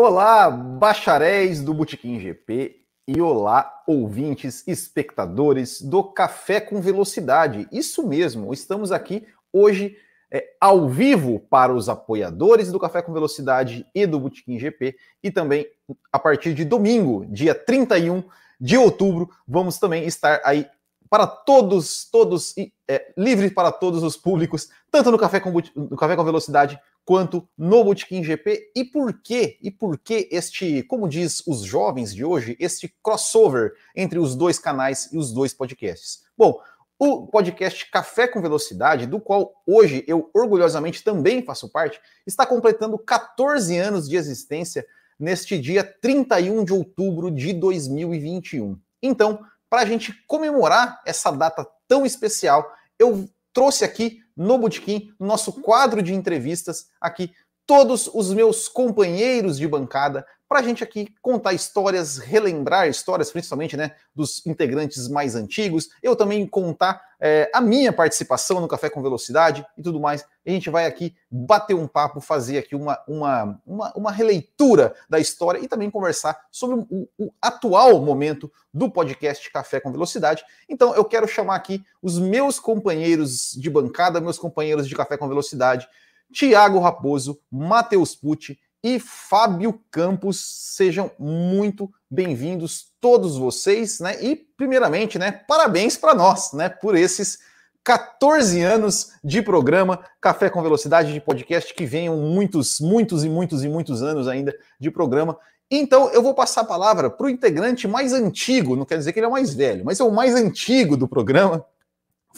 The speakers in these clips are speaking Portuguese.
Olá, bacharéis do Botequim GP e olá, ouvintes, espectadores do Café com Velocidade. Isso mesmo, estamos aqui hoje é, ao vivo para os apoiadores do Café com Velocidade e do Botequim GP e também a partir de domingo, dia 31 de outubro, vamos também estar aí para todos, todos, é, livre para todos os públicos, tanto no Café com, no Café com Velocidade quanto no Botequim GP. E por quê? E por que este, como diz os jovens de hoje, este crossover entre os dois canais e os dois podcasts? Bom, o podcast Café com Velocidade, do qual hoje eu orgulhosamente também faço parte, está completando 14 anos de existência neste dia 31 de outubro de 2021. Então, para a gente comemorar essa data tão especial, eu trouxe aqui no Botequim, no nosso quadro de entrevistas, aqui todos os meus companheiros de bancada para a gente aqui contar histórias, relembrar histórias, principalmente né, dos integrantes mais antigos. Eu também contar é, a minha participação no Café com Velocidade e tudo mais. A gente vai aqui bater um papo, fazer aqui uma, uma, uma, uma releitura da história e também conversar sobre o, o atual momento do podcast Café com Velocidade. Então eu quero chamar aqui os meus companheiros de bancada, meus companheiros de Café com Velocidade, Tiago Raposo, Matheus Pucci e Fábio Campos. Sejam muito bem-vindos todos vocês, né? E primeiramente, né, parabéns para nós, né, por esses 14 anos de programa Café com Velocidade de podcast que venham muitos, muitos e muitos e muitos anos ainda de programa. Então, eu vou passar a palavra para o integrante mais antigo, não quer dizer que ele é o mais velho, mas é o mais antigo do programa,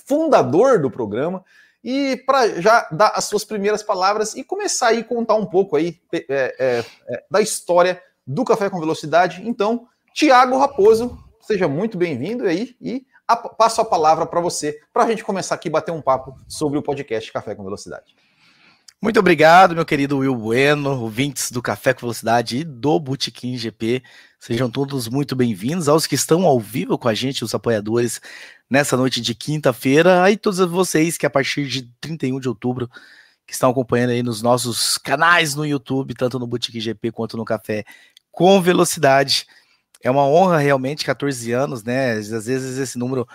fundador do programa, e para já dar as suas primeiras palavras e começar aí contar um pouco aí é, é, é, da história do Café com Velocidade. Então, Tiago Raposo, seja muito bem-vindo aí e a, passo a palavra para você para a gente começar aqui bater um papo sobre o podcast Café com Velocidade. Muito obrigado, meu querido Will Bueno, ouvintes do Café com Velocidade e do Botequim GP. Sejam todos muito bem-vindos. Aos que estão ao vivo com a gente, os apoiadores, nessa noite de quinta-feira. Aí todos vocês que a partir de 31 de outubro que estão acompanhando aí nos nossos canais no YouTube, tanto no Boutique GP quanto no Café com Velocidade. É uma honra realmente, 14 anos, né? Às vezes esse número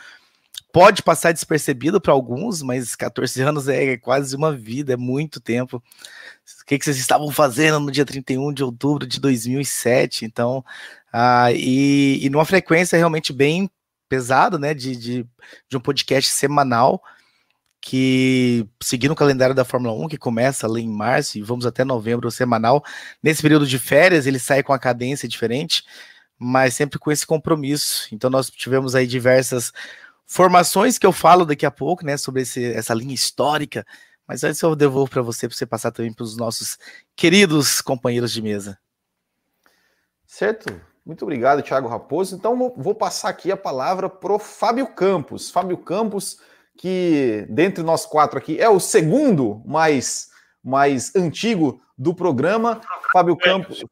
pode passar despercebido para alguns, mas 14 anos é quase uma vida, é muito tempo. O que, que vocês estavam fazendo no dia 31 de outubro de 2007? Então, ah, e, e numa frequência realmente bem pesada, né? De, de, de um podcast semanal que seguindo o calendário da Fórmula 1, que começa ali em março e vamos até novembro semanal. Nesse período de férias, ele sai com a cadência diferente, mas sempre com esse compromisso. Então, nós tivemos aí diversas formações que eu falo daqui a pouco, né, sobre esse, essa linha histórica. Mas antes eu devolvo para você, para você passar também para os nossos queridos companheiros de mesa. Certo. Muito obrigado, Thiago Raposo. Então vou passar aqui a palavra para o Fábio Campos. Fábio Campos, que dentre nós quatro aqui é o segundo mais, mais antigo do programa. Fábio Campos.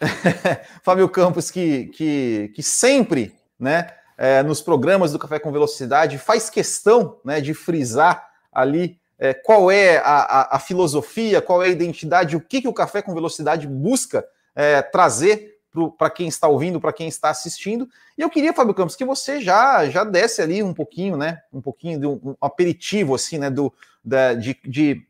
Fábio Campos, que, que, que sempre, né, é, nos programas do Café com Velocidade, faz questão né, de frisar ali é, qual é a, a, a, filosofia, qual é a identidade, o que, que o Café com Velocidade busca é, trazer para quem está ouvindo, para quem está assistindo. E eu queria, Fábio Campos, que você já já desse ali um pouquinho, né, um pouquinho de um, um aperitivo assim, né, do da, de, de,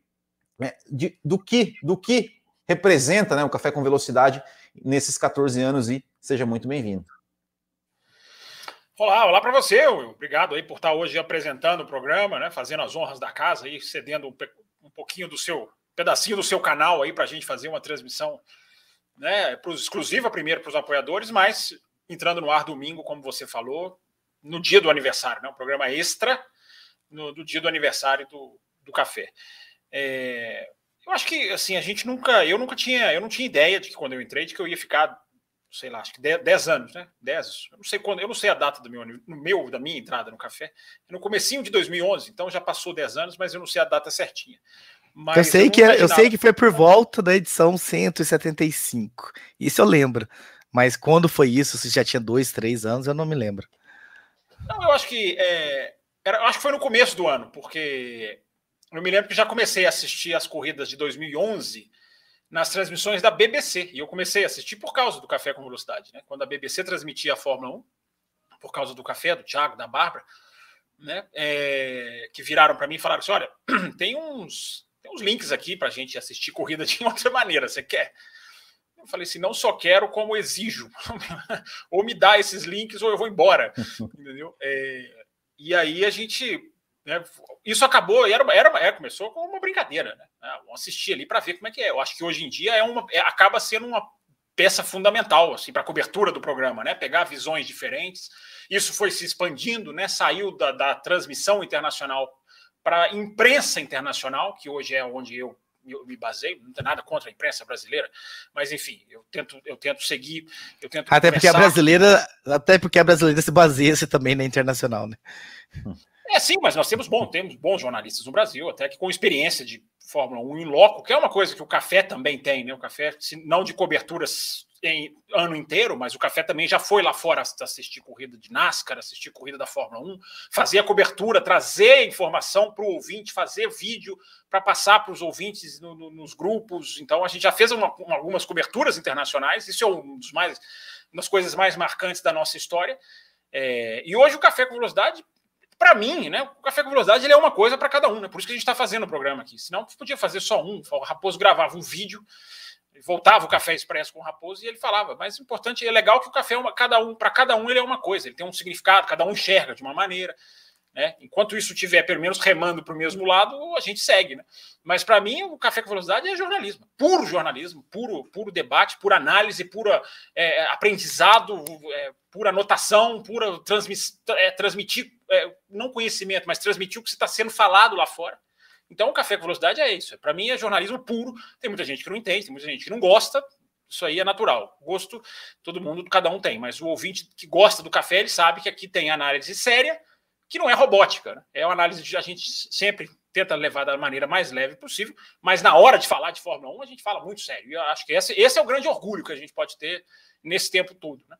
né, de, do que do que representa, né, o Café com Velocidade nesses 14 anos e seja muito bem-vindo. Olá, olá para você. Obrigado aí por estar hoje apresentando o programa, né? Fazendo as honras da casa aí, cedendo um, um pouquinho do seu pedacinho do seu canal aí para a gente fazer uma transmissão, né? Pros, exclusiva primeiro para os apoiadores, mas entrando no ar domingo, como você falou, no dia do aniversário, né? Um programa extra no, do dia do aniversário do, do café. É, eu acho que assim a gente nunca, eu nunca tinha, eu não tinha ideia de que quando eu entrei de que eu ia ficar sei lá, acho que 10 anos, né? 10, eu não sei quando, eu não sei a data do meu, no meu da minha entrada no café. É no comecinho de 2011, então já passou 10 anos, mas eu não sei a data certinha. Mas eu sei eu que é, eu sei que foi por volta da edição 175. Isso eu lembro. Mas quando foi isso, se já tinha dois, três anos, eu não me lembro. Não, eu acho que é, era, acho que foi no começo do ano, porque eu me lembro que já comecei a assistir as corridas de 2011 nas transmissões da BBC. E eu comecei a assistir por causa do Café com Velocidade. Né? Quando a BBC transmitia a Fórmula 1, por causa do café, do Thiago, da Bárbara, né? É, que viraram para mim e falaram assim: olha, tem uns, tem uns links aqui para a gente assistir corrida de outra maneira. Você quer? Eu falei assim: não só quero, como exijo. ou me dá esses links ou eu vou embora. Entendeu? É, e aí a gente né, isso acabou, era, era, era, começou com uma brincadeira, né? Ah, vamos assistir ali para ver como é que é. Eu acho que hoje em dia é uma, é, acaba sendo uma peça fundamental assim para a cobertura do programa, né? Pegar visões diferentes. Isso foi se expandindo, né? Saiu da, da transmissão internacional para a imprensa internacional, que hoje é onde eu, eu me baseio. Não tem nada contra a imprensa brasileira, mas enfim, eu tento, eu tento seguir, eu tento. Até porque a brasileira, até porque a brasileira se baseia -se também na internacional, né? É, sim, mas nós temos, bom, temos bons jornalistas no Brasil, até que com experiência de Fórmula 1 em loco, que é uma coisa que o café também tem, né? O café, não de coberturas em ano inteiro, mas o café também já foi lá fora assistir corrida de NASCAR, assistir corrida da Fórmula 1, fazer a cobertura, trazer informação para o ouvinte, fazer vídeo para passar para os ouvintes no, no, nos grupos. Então a gente já fez uma, algumas coberturas internacionais, isso é um dos mais, uma das coisas mais marcantes da nossa história. É, e hoje o Café com Velocidade para mim, né, o Café com Velocidade ele é uma coisa para cada um, né? Por isso que a gente está fazendo o programa aqui. Senão podia fazer só um. O Raposo gravava um vídeo, voltava o Café Expresso com o Raposo e ele falava. Mas o importante é legal que o café, é uma, cada um, para cada um, ele é uma coisa, ele tem um significado, cada um enxerga de uma maneira. Né? Enquanto isso tiver pelo menos remando para o mesmo lado, a gente segue. Né? Mas para mim, o Café com Velocidade é jornalismo, puro jornalismo, puro, puro debate, pura análise, pura é, aprendizado, é, pura anotação, pura é, transmitir, é, não conhecimento, mas transmitir o que está sendo falado lá fora. Então, o Café com Velocidade é isso. Para mim, é jornalismo puro. Tem muita gente que não entende, tem muita gente que não gosta. Isso aí é natural. Gosto, todo mundo, cada um tem. Mas o ouvinte que gosta do café, ele sabe que aqui tem análise séria que não é robótica. Né? É uma análise que a gente sempre tenta levar da maneira mais leve possível, mas na hora de falar de Fórmula 1, a gente fala muito sério. E eu acho que esse, esse é o grande orgulho que a gente pode ter nesse tempo todo. Né?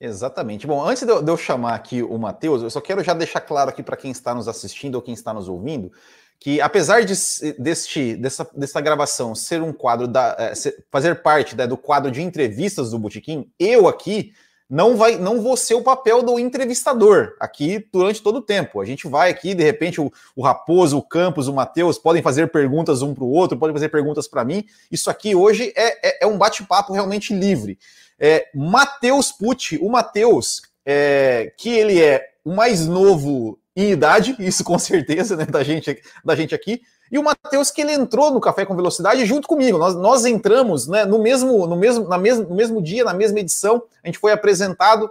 Exatamente. Bom, antes de eu, de eu chamar aqui o Matheus, eu só quero já deixar claro aqui para quem está nos assistindo ou quem está nos ouvindo, que apesar de, deste, dessa, dessa gravação ser um quadro da. É, fazer parte né, do quadro de entrevistas do Botequim, eu aqui não vai, não vou ser o papel do entrevistador aqui durante todo o tempo. A gente vai aqui, de repente, o, o Raposo, o Campos, o Matheus podem fazer perguntas um para o outro, podem fazer perguntas para mim. Isso aqui hoje é, é, é um bate-papo realmente livre. É, Matheus Pucci, o Matheus, é, que ele é o mais novo em idade, isso com certeza, né, da gente, da gente aqui, e o Matheus, que ele entrou no Café com Velocidade junto comigo. Nós, nós entramos né, no, mesmo, no, mesmo, na mesmo, no mesmo dia, na mesma edição. A gente foi apresentado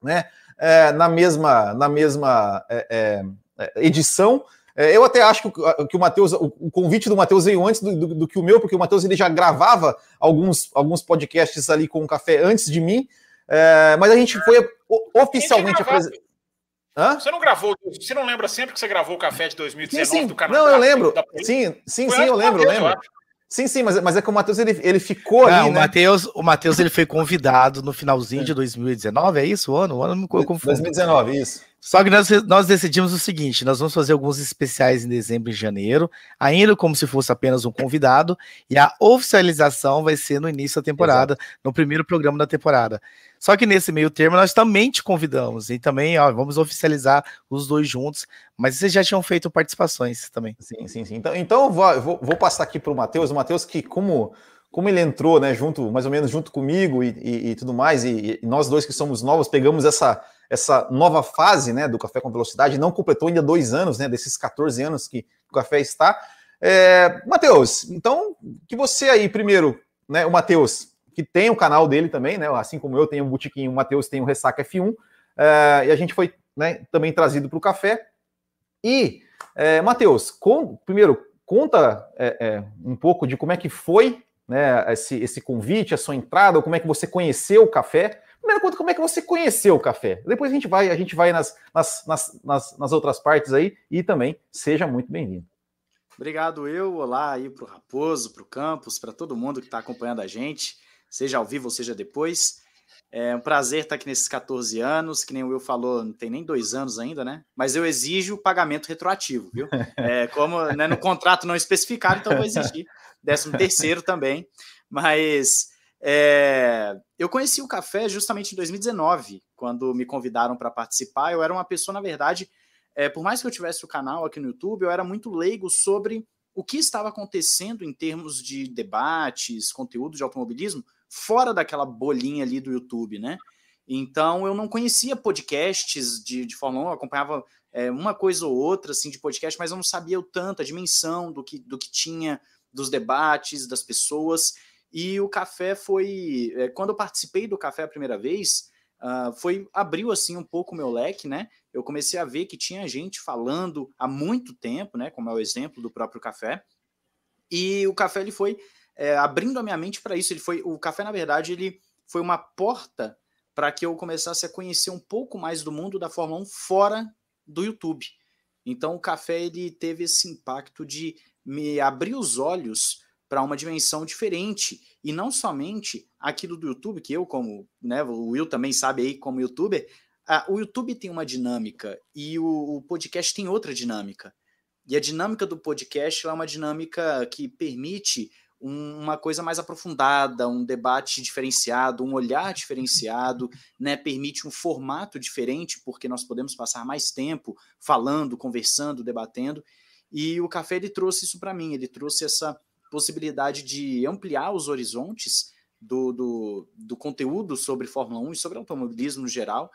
né, é, na mesma, na mesma é, é, edição. É, eu até acho que, que o Matheus, o, o, convite do Matheus veio antes do, do, do, que o meu, porque o Matheus ele já gravava alguns, alguns podcasts ali com o café antes de mim. É, mas a gente foi oficialmente apresentado. Hã? Você não gravou, você não lembra sempre que você gravou o café de 2019 sim, sim. do Canadá? Não, eu lembro. Sim, sim, sim, eu lembro, eu lembro. Sim, sim, mas, mas é que o Matheus ele, ele ficou não, ali. O né? Matheus, o Matheus ele foi convidado no finalzinho é. de 2019, é isso? O ano? O ano me confundo. 2019, isso. Só que nós, nós decidimos o seguinte: nós vamos fazer alguns especiais em dezembro e janeiro, ainda como se fosse apenas um convidado, e a oficialização vai ser no início da temporada, Exato. no primeiro programa da temporada. Só que nesse meio termo nós também te convidamos, e também ó, vamos oficializar os dois juntos, mas vocês já tinham feito participações também. Sim, sim, sim. Então, então eu vou, vou, vou passar aqui para o Matheus, o Matheus que, como como ele entrou, né, junto, mais ou menos junto comigo e, e, e tudo mais, e, e, nós dois que somos novos pegamos essa, essa nova fase, né, do Café com Velocidade, não completou ainda dois anos, né, desses 14 anos que o Café está. É, Matheus, então, que você aí, primeiro, né, o Matheus, que tem o canal dele também, né, assim como eu tenho um botiquinho, o Matheus tem o Ressaca F1, é, e a gente foi né, também trazido para o Café. E, é, Matheus, com, primeiro, conta é, é, um pouco de como é que foi né, esse, esse convite, a sua entrada, como é que você conheceu o café. Primeiro, conta como é que você conheceu o café. Depois a gente vai, a gente vai nas, nas, nas, nas outras partes aí e também seja muito bem-vindo. Obrigado, eu. Olá aí para o Raposo, para o Campos, para todo mundo que está acompanhando a gente, seja ao vivo ou seja depois. É um prazer estar aqui nesses 14 anos, que nem o Will falou, não tem nem dois anos ainda, né? Mas eu exijo pagamento retroativo, viu? É, como né, no contrato não especificado, então vou exigir. Décimo terceiro também. Mas é, eu conheci o café justamente em 2019, quando me convidaram para participar. Eu era uma pessoa, na verdade, é, por mais que eu tivesse o canal aqui no YouTube, eu era muito leigo sobre o que estava acontecendo em termos de debates, conteúdo de automobilismo, fora daquela bolinha ali do YouTube, né? Então eu não conhecia podcasts de, de Fórmula 1, eu acompanhava é, uma coisa ou outra assim de podcast, mas eu não sabia o tanto, a dimensão do que, do que tinha, dos debates, das pessoas. E o café foi. É, quando eu participei do café a primeira vez, uh, foi abriu assim um pouco o meu leque, né? Eu comecei a ver que tinha gente falando há muito tempo, né? Como é o exemplo do próprio café. E o café ele foi é, abrindo a minha mente para isso. Ele foi o café, na verdade, ele foi uma porta para que eu começasse a conhecer um pouco mais do mundo da Fórmula 1 fora do YouTube. Então o café ele teve esse impacto de me abrir os olhos para uma dimensão diferente. E não somente aquilo do YouTube, que eu, como né, o Will também sabe aí, como youtuber, o YouTube tem uma dinâmica e o, o, podcast tem outra dinâmica. E a dinâmica do podcast é uma dinâmica que permite um, uma coisa mais aprofundada, um debate diferenciado, um olhar diferenciado, né? permite um formato diferente, porque nós podemos passar mais tempo falando, conversando, debatendo. E o café ele trouxe isso para mim, ele trouxe essa possibilidade de ampliar os horizontes do, do, do, conteúdo sobre Fórmula 1 e sobre automobilismo no geral.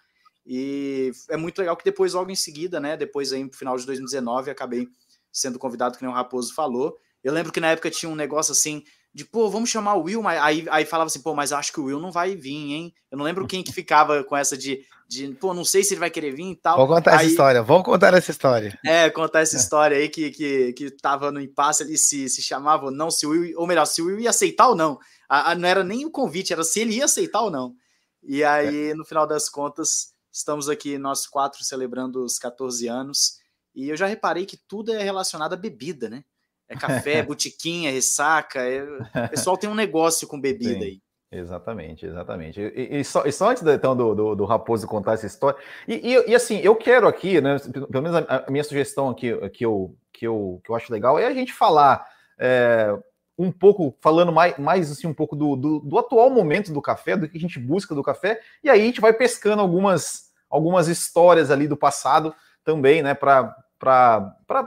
E é muito legal que depois, logo em seguida, né? Depois aí, no final de 2019, acabei sendo convidado, que nem o Raposo falou. Eu lembro que na época tinha um negócio assim, de pô, vamos chamar o Will, mas aí, aí falava assim, pô, mas acho que o Will não vai vir, hein? Eu não lembro quem que ficava com essa de, de pô, não sei se ele vai querer vir e tal. Vamos contar aí, essa história, vamos contar essa história. É, contar essa história aí que, que, que tava no impasse ali, se, se chamava ou não, se o Will, ou melhor, se o Will ia aceitar ou não. A, a, não era nem o convite, era se ele ia aceitar ou não. E aí, é. no final das contas, estamos aqui, nós quatro, celebrando os 14 anos. E eu já reparei que tudo é relacionado à bebida, né? É café, botiquinha, ressaca. É... O pessoal tem um negócio com bebida Sim, aí. Exatamente, exatamente. E, e, só, e só, antes então, do, do, do, Raposo contar essa história, e, e, assim, eu quero aqui, né, pelo menos a, a, minha sugestão aqui, que eu, que, eu, que eu acho legal, é a gente falar é, um pouco, falando mais, mais assim, um pouco do, do, do, atual momento do café, do que a gente busca do café, e aí a gente vai pescando algumas, algumas histórias ali do passado também, né, para,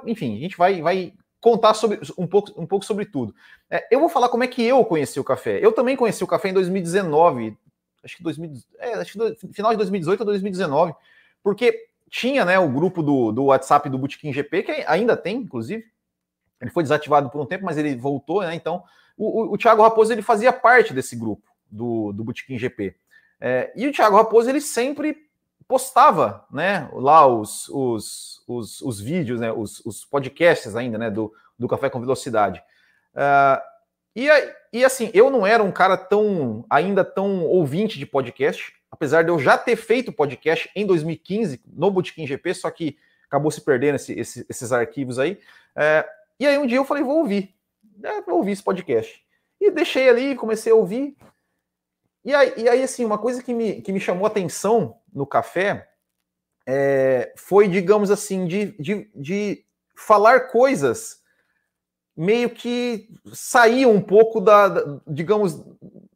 enfim, a gente vai, vai contar sobre, um, pouco, um pouco sobre tudo. É, eu vou falar como é que eu conheci o café. Eu também conheci o café em 2019, acho que, 2000, é, acho que do, final de 2018 ou 2019, porque tinha né, o grupo do, do WhatsApp do Botequim GP, que ainda tem, inclusive. Ele foi desativado por um tempo, mas ele voltou, né? Então, o, o, o Thiago Raposo ele fazia parte desse grupo do, do Botequim GP. É, e o Thiago Raposo ele sempre postava né, lá os, os, os, os vídeos, né, os, os, podcasts ainda né, do, do Café com Velocidade. Uh, e, e assim, eu não era um cara tão ainda tão ouvinte de podcast, apesar de eu já ter feito podcast em 2015 no Botequim GP, só que acabou se perdendo esse, esse, esses arquivos aí. Uh, e aí um dia eu falei, vou ouvir, é, vou ouvir esse podcast. E deixei ali, comecei a ouvir, e aí, e aí, assim, uma coisa que me, que me chamou atenção no café é, foi, digamos assim, de, de, de falar coisas meio que saíam um pouco da, da digamos,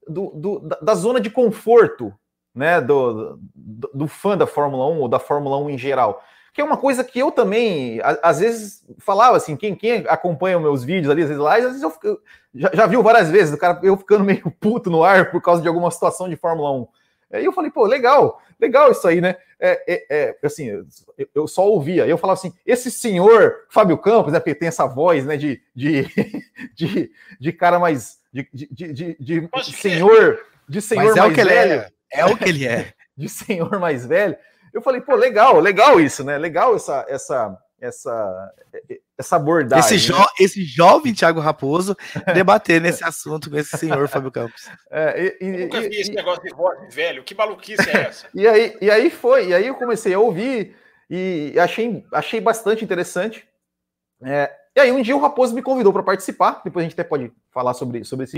do, do, da, zona de conforto né, do, do, do, fã da Fórmula 1 ou da Fórmula 1 em geral que é uma coisa que eu também, às vezes, falava assim, quem, quem acompanha os meus vídeos ali, às vezes lá, às vezes eu, eu já, já, viu várias vezes o cara, eu ficando meio puto no ar por causa de alguma situação de Fórmula 1. Aí eu falei, pô, legal, legal isso aí, né? É, é, é assim, eu, eu, só ouvia, eu falava assim, esse senhor Fábio Campos, né, porque tem essa voz, né, de, de, de, de cara mais, de, de, de, de senhor, de senhor Mas é mais o que velho. Ele é. é o que ele é. De senhor mais velho. Eu falei, pô, legal, legal isso, né? Legal essa, essa, essa, essa abordagem. Esse, jo né? esse jovem Thiago Raposo debater nesse assunto com esse senhor Fábio Campos. É, e, eu nunca vi esse negócio de voz velho. Que maluquice é essa? e, aí, e aí foi, e aí eu comecei a ouvir e achei, achei bastante interessante. É, e aí um dia o Raposo me convidou para participar, depois a gente até pode falar sobre, sobre isso.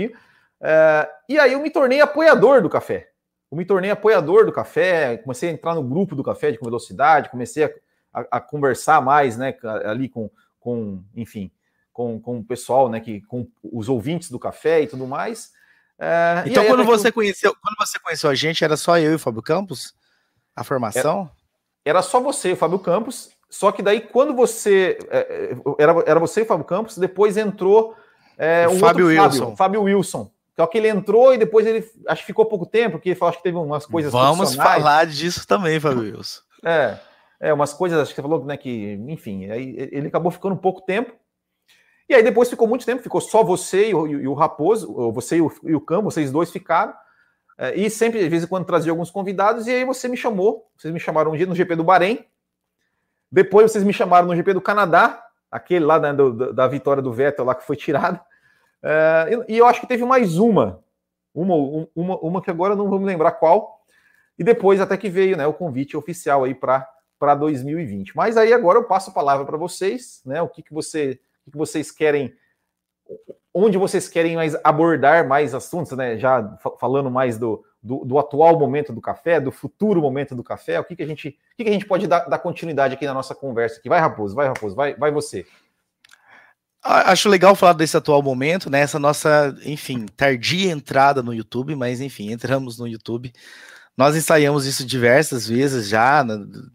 É, e aí eu me tornei apoiador do café. eu me tornei apoiador do café, comecei a entrar no grupo do café de com velocidade, comecei a, a, a conversar mais, né, ali com, com enfim, com, com o pessoal, né, que, com os ouvintes do café e tudo mais. É, então, quando você, conheceu, quando você conheceu a gente, era só eu e o Fábio Campos? A formação? Era, era só você e o Fábio Campos, só que daí, quando você. É, é era, era você e o Fábio Campos, depois entrou é, o um Fábio Wilson. Fábio, Fábio Wilson. Só que ele entrou e depois ele. Acho que ficou pouco tempo, porque acho que teve umas coisas. Vamos falar disso também, Fábio Wilson. É, é, umas coisas, acho que você falou, né, que, enfim, aí ele acabou ficando pouco tempo. E aí depois ficou muito tempo, ficou só você e o, e o Raposo, você e o, e o Cam, vocês dois ficaram. É, e sempre, de vez em quando, trazia alguns convidados, e aí você me chamou, vocês me chamaram um dia no GP do Bahrein, depois vocês me chamaram no GP do Canadá, aquele lá né, do, da vitória do Vettel lá que foi tirado. É, e eu acho que teve mais uma, uma, uma, uma que agora não vou me lembrar qual. E depois até que veio né, o convite oficial aí para 2020. Mas aí agora eu passo a palavra para vocês, né? O que, que, você, o que vocês querem, onde vocês querem mais abordar mais assuntos, né? Já falando mais do, do, do, atual momento do café, do futuro momento do café, o que, que a gente, o que, que a gente pode dar, dar, continuidade aqui na nossa conversa aqui. Vai, Raposo, vai, Raposo, vai, vai você. Acho legal falar desse atual momento, né? Essa nossa, enfim, tardia entrada no YouTube, mas enfim, entramos no YouTube. Nós ensaiamos isso diversas vezes já,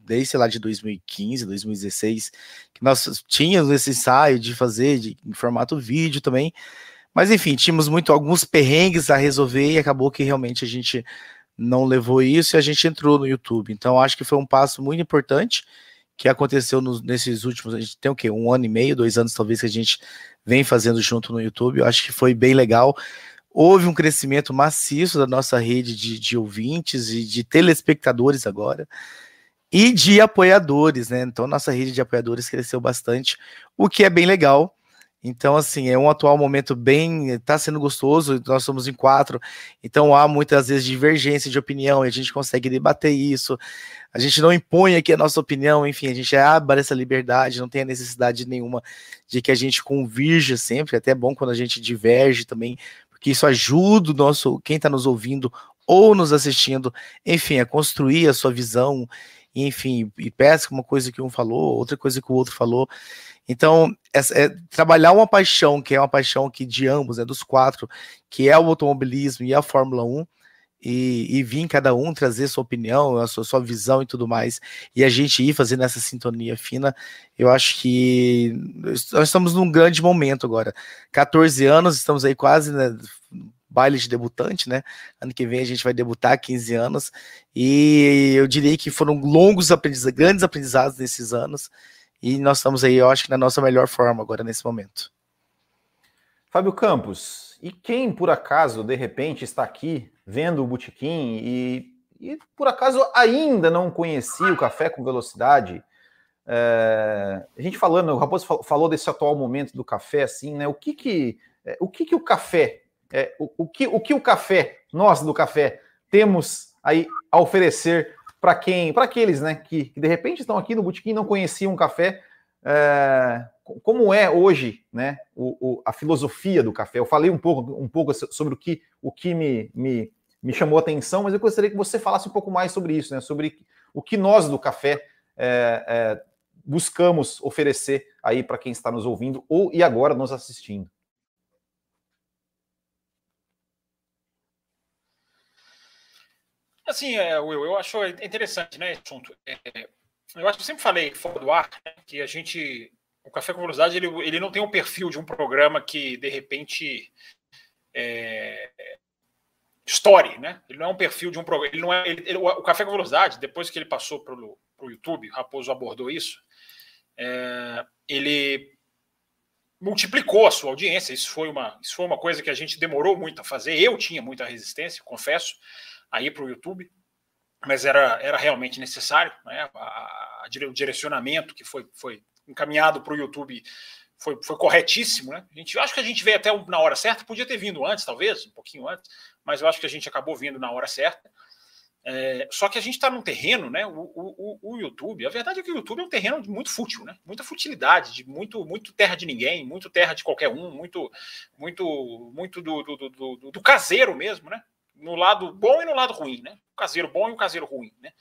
desde sei lá de 2015, 2016, que nós tínhamos esse ensaio de fazer de, em formato vídeo também. Mas enfim, tínhamos muito alguns perrengues a resolver e acabou que realmente a gente não levou isso e a gente entrou no YouTube. Então acho que foi um passo muito importante que aconteceu nos, nesses últimos. A gente tem o quê? Um ano e meio, dois anos, talvez, que a gente vem fazendo junto no YouTube. Eu acho que foi bem legal. Houve um crescimento maciço da nossa rede de, de ouvintes e de telespectadores agora e de apoiadores, né? Então, nossa rede de apoiadores cresceu bastante, o que é bem legal. Então, assim, é um atual momento bem. Está sendo gostoso, nós somos em quatro, então há muitas vezes divergência de opinião e a gente consegue debater isso. A gente não impõe aqui a nossa opinião, enfim, a gente abre essa liberdade, não tem a necessidade nenhuma de que a gente convirja sempre. É até bom quando a gente diverge também, porque isso ajuda o nosso, quem está nos ouvindo ou nos assistindo, enfim, a construir a sua visão, enfim, e peça uma coisa que um falou, outra coisa que o outro falou. Então, é, é, trabalhar uma paixão, que é uma paixão que de ambos, é dos quatro, que é o automobilismo e a Fórmula 1, e, e vir cada um trazer sua opinião, a sua, sua visão e tudo mais, e a gente ir fazendo essa sintonia fina, eu acho que nós estamos num grande momento agora. 14 anos, estamos aí quase né, baile de debutante, né? Ano que vem a gente vai debutar 15 anos, e eu diria que foram longos aprendizados, grandes aprendizados nesses anos, e nós estamos aí, eu acho que na nossa melhor forma agora nesse momento. Fábio Campos, e quem por acaso de repente está aqui vendo o Botequim e, e por acaso ainda não conhecia o Café com Velocidade, é, a gente falando, o Raposo falou desse atual momento do café, assim, né? O que que é, o que que o café, é, o, o, que o que o café, nós do café temos aí a oferecer para quem, para aqueles, né, que, que, de repente estão aqui no botequim não conheciam um café, é, como é hoje, né, o, o, a filosofia do café. Eu falei um pouco, um pouco sobre o que, o que me, me, me chamou a atenção, mas eu gostaria que você falasse um pouco mais sobre isso, né, sobre o que nós do café é, é, buscamos oferecer aí para quem está nos ouvindo ou e agora nos assistindo. Assim, é, Will, eu acho interessante, né, esse assunto. É, eu acho que eu sempre falei fora do ar né, que a gente, o Café com Velocidade, ele, ele não tem um perfil de um programa que, de repente, é, story, né? Ele não é um perfil de um programa. Ele não é, ele, ele, o Café com Velocidade, depois que ele passou para o YouTube, Raposo abordou isso, é, ele multiplicou a sua audiência. Isso foi, uma, isso foi uma coisa que a gente demorou muito a fazer. Eu tinha muita resistência, confesso aí para o YouTube, mas era, era realmente necessário. Né? A, a, o direcionamento que foi, foi encaminhado para o YouTube foi, foi corretíssimo. Né? A gente, acho que a gente veio até na hora certa, podia ter vindo antes, talvez, um pouquinho antes, mas eu acho que a gente acabou vindo na hora certa. É, só que a gente está num terreno, né? O, o, o, YouTube, a verdade é que o YouTube é um terreno de muito fútil, né? Muita futilidade, de muito, muito terra de ninguém, muito terra de qualquer um, muito, muito, muito do, do, do, do, do caseiro mesmo, né? No lado bom e no lado ruim, né? o caseiro bom e o caseiro ruim, né?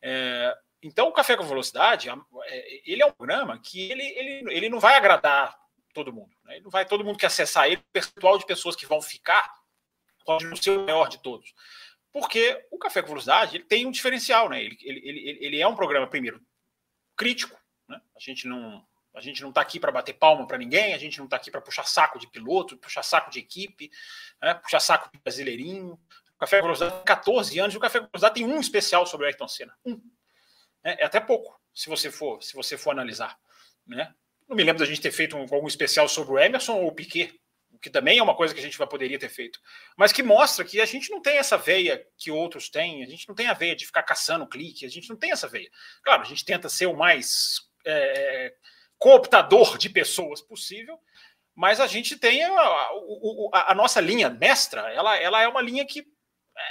É, então, o Café com Velocidade, é, ele é um programa que ele, ele, ele não vai agradar todo mundo. Né? Ele não vai todo mundo que acessar ele, o percentual de pessoas que vão ficar pode não ser o maior de todos. Porque o Café com Velocidade ele tem um diferencial, né? Ele, ele, ele, ele é um programa, primeiro, crítico. Né? A gente não a gente não está aqui para bater palma para ninguém, a gente não está aqui para puxar saco de piloto, puxar saco de equipe, né? puxar saco de brasileirinho. O Café Velocidade tem 14 anos e o Café Velocidade tem um especial sobre o Ayrton Senna. Um. É, é até pouco, se você for, se você for analisar. Né? Não me lembro da gente ter feito um, algum especial sobre o Emerson ou o Piquet, que também é uma coisa que a gente poderia ter feito, mas que mostra que a gente não tem essa veia que outros têm, a gente não tem a veia de ficar caçando clique, a gente não tem essa veia. Claro, a gente tenta ser o mais é, cooptador de pessoas possível, mas a gente tem a, a, a, nossa linha mestra, ela, ela é uma linha que é,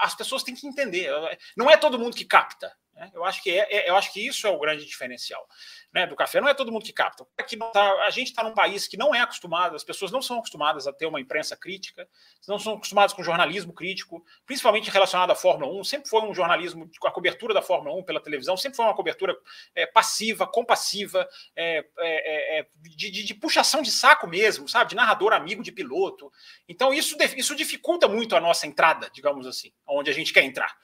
as pessoas têm que entender. Não é todo mundo que capta. Né? Eu, acho que é, é, eu acho que isso é o grande diferencial né, do café. Não é todo mundo que capta. Aqui tá, a gente está num país que não é acostumado, as pessoas não são acostumadas a ter uma imprensa crítica, não são acostumadas com jornalismo crítico, principalmente relacionado à Fórmula 1. Sempre foi um jornalismo, a cobertura da Fórmula 1 pela televisão, sempre foi uma cobertura é, passiva, compassiva, é, é, é, de, de, de, puxação de saco mesmo, sabe? De narrador amigo de piloto. Então, isso, isso dificulta muito a nossa entrada, digamos assim, onde a gente quer entrar.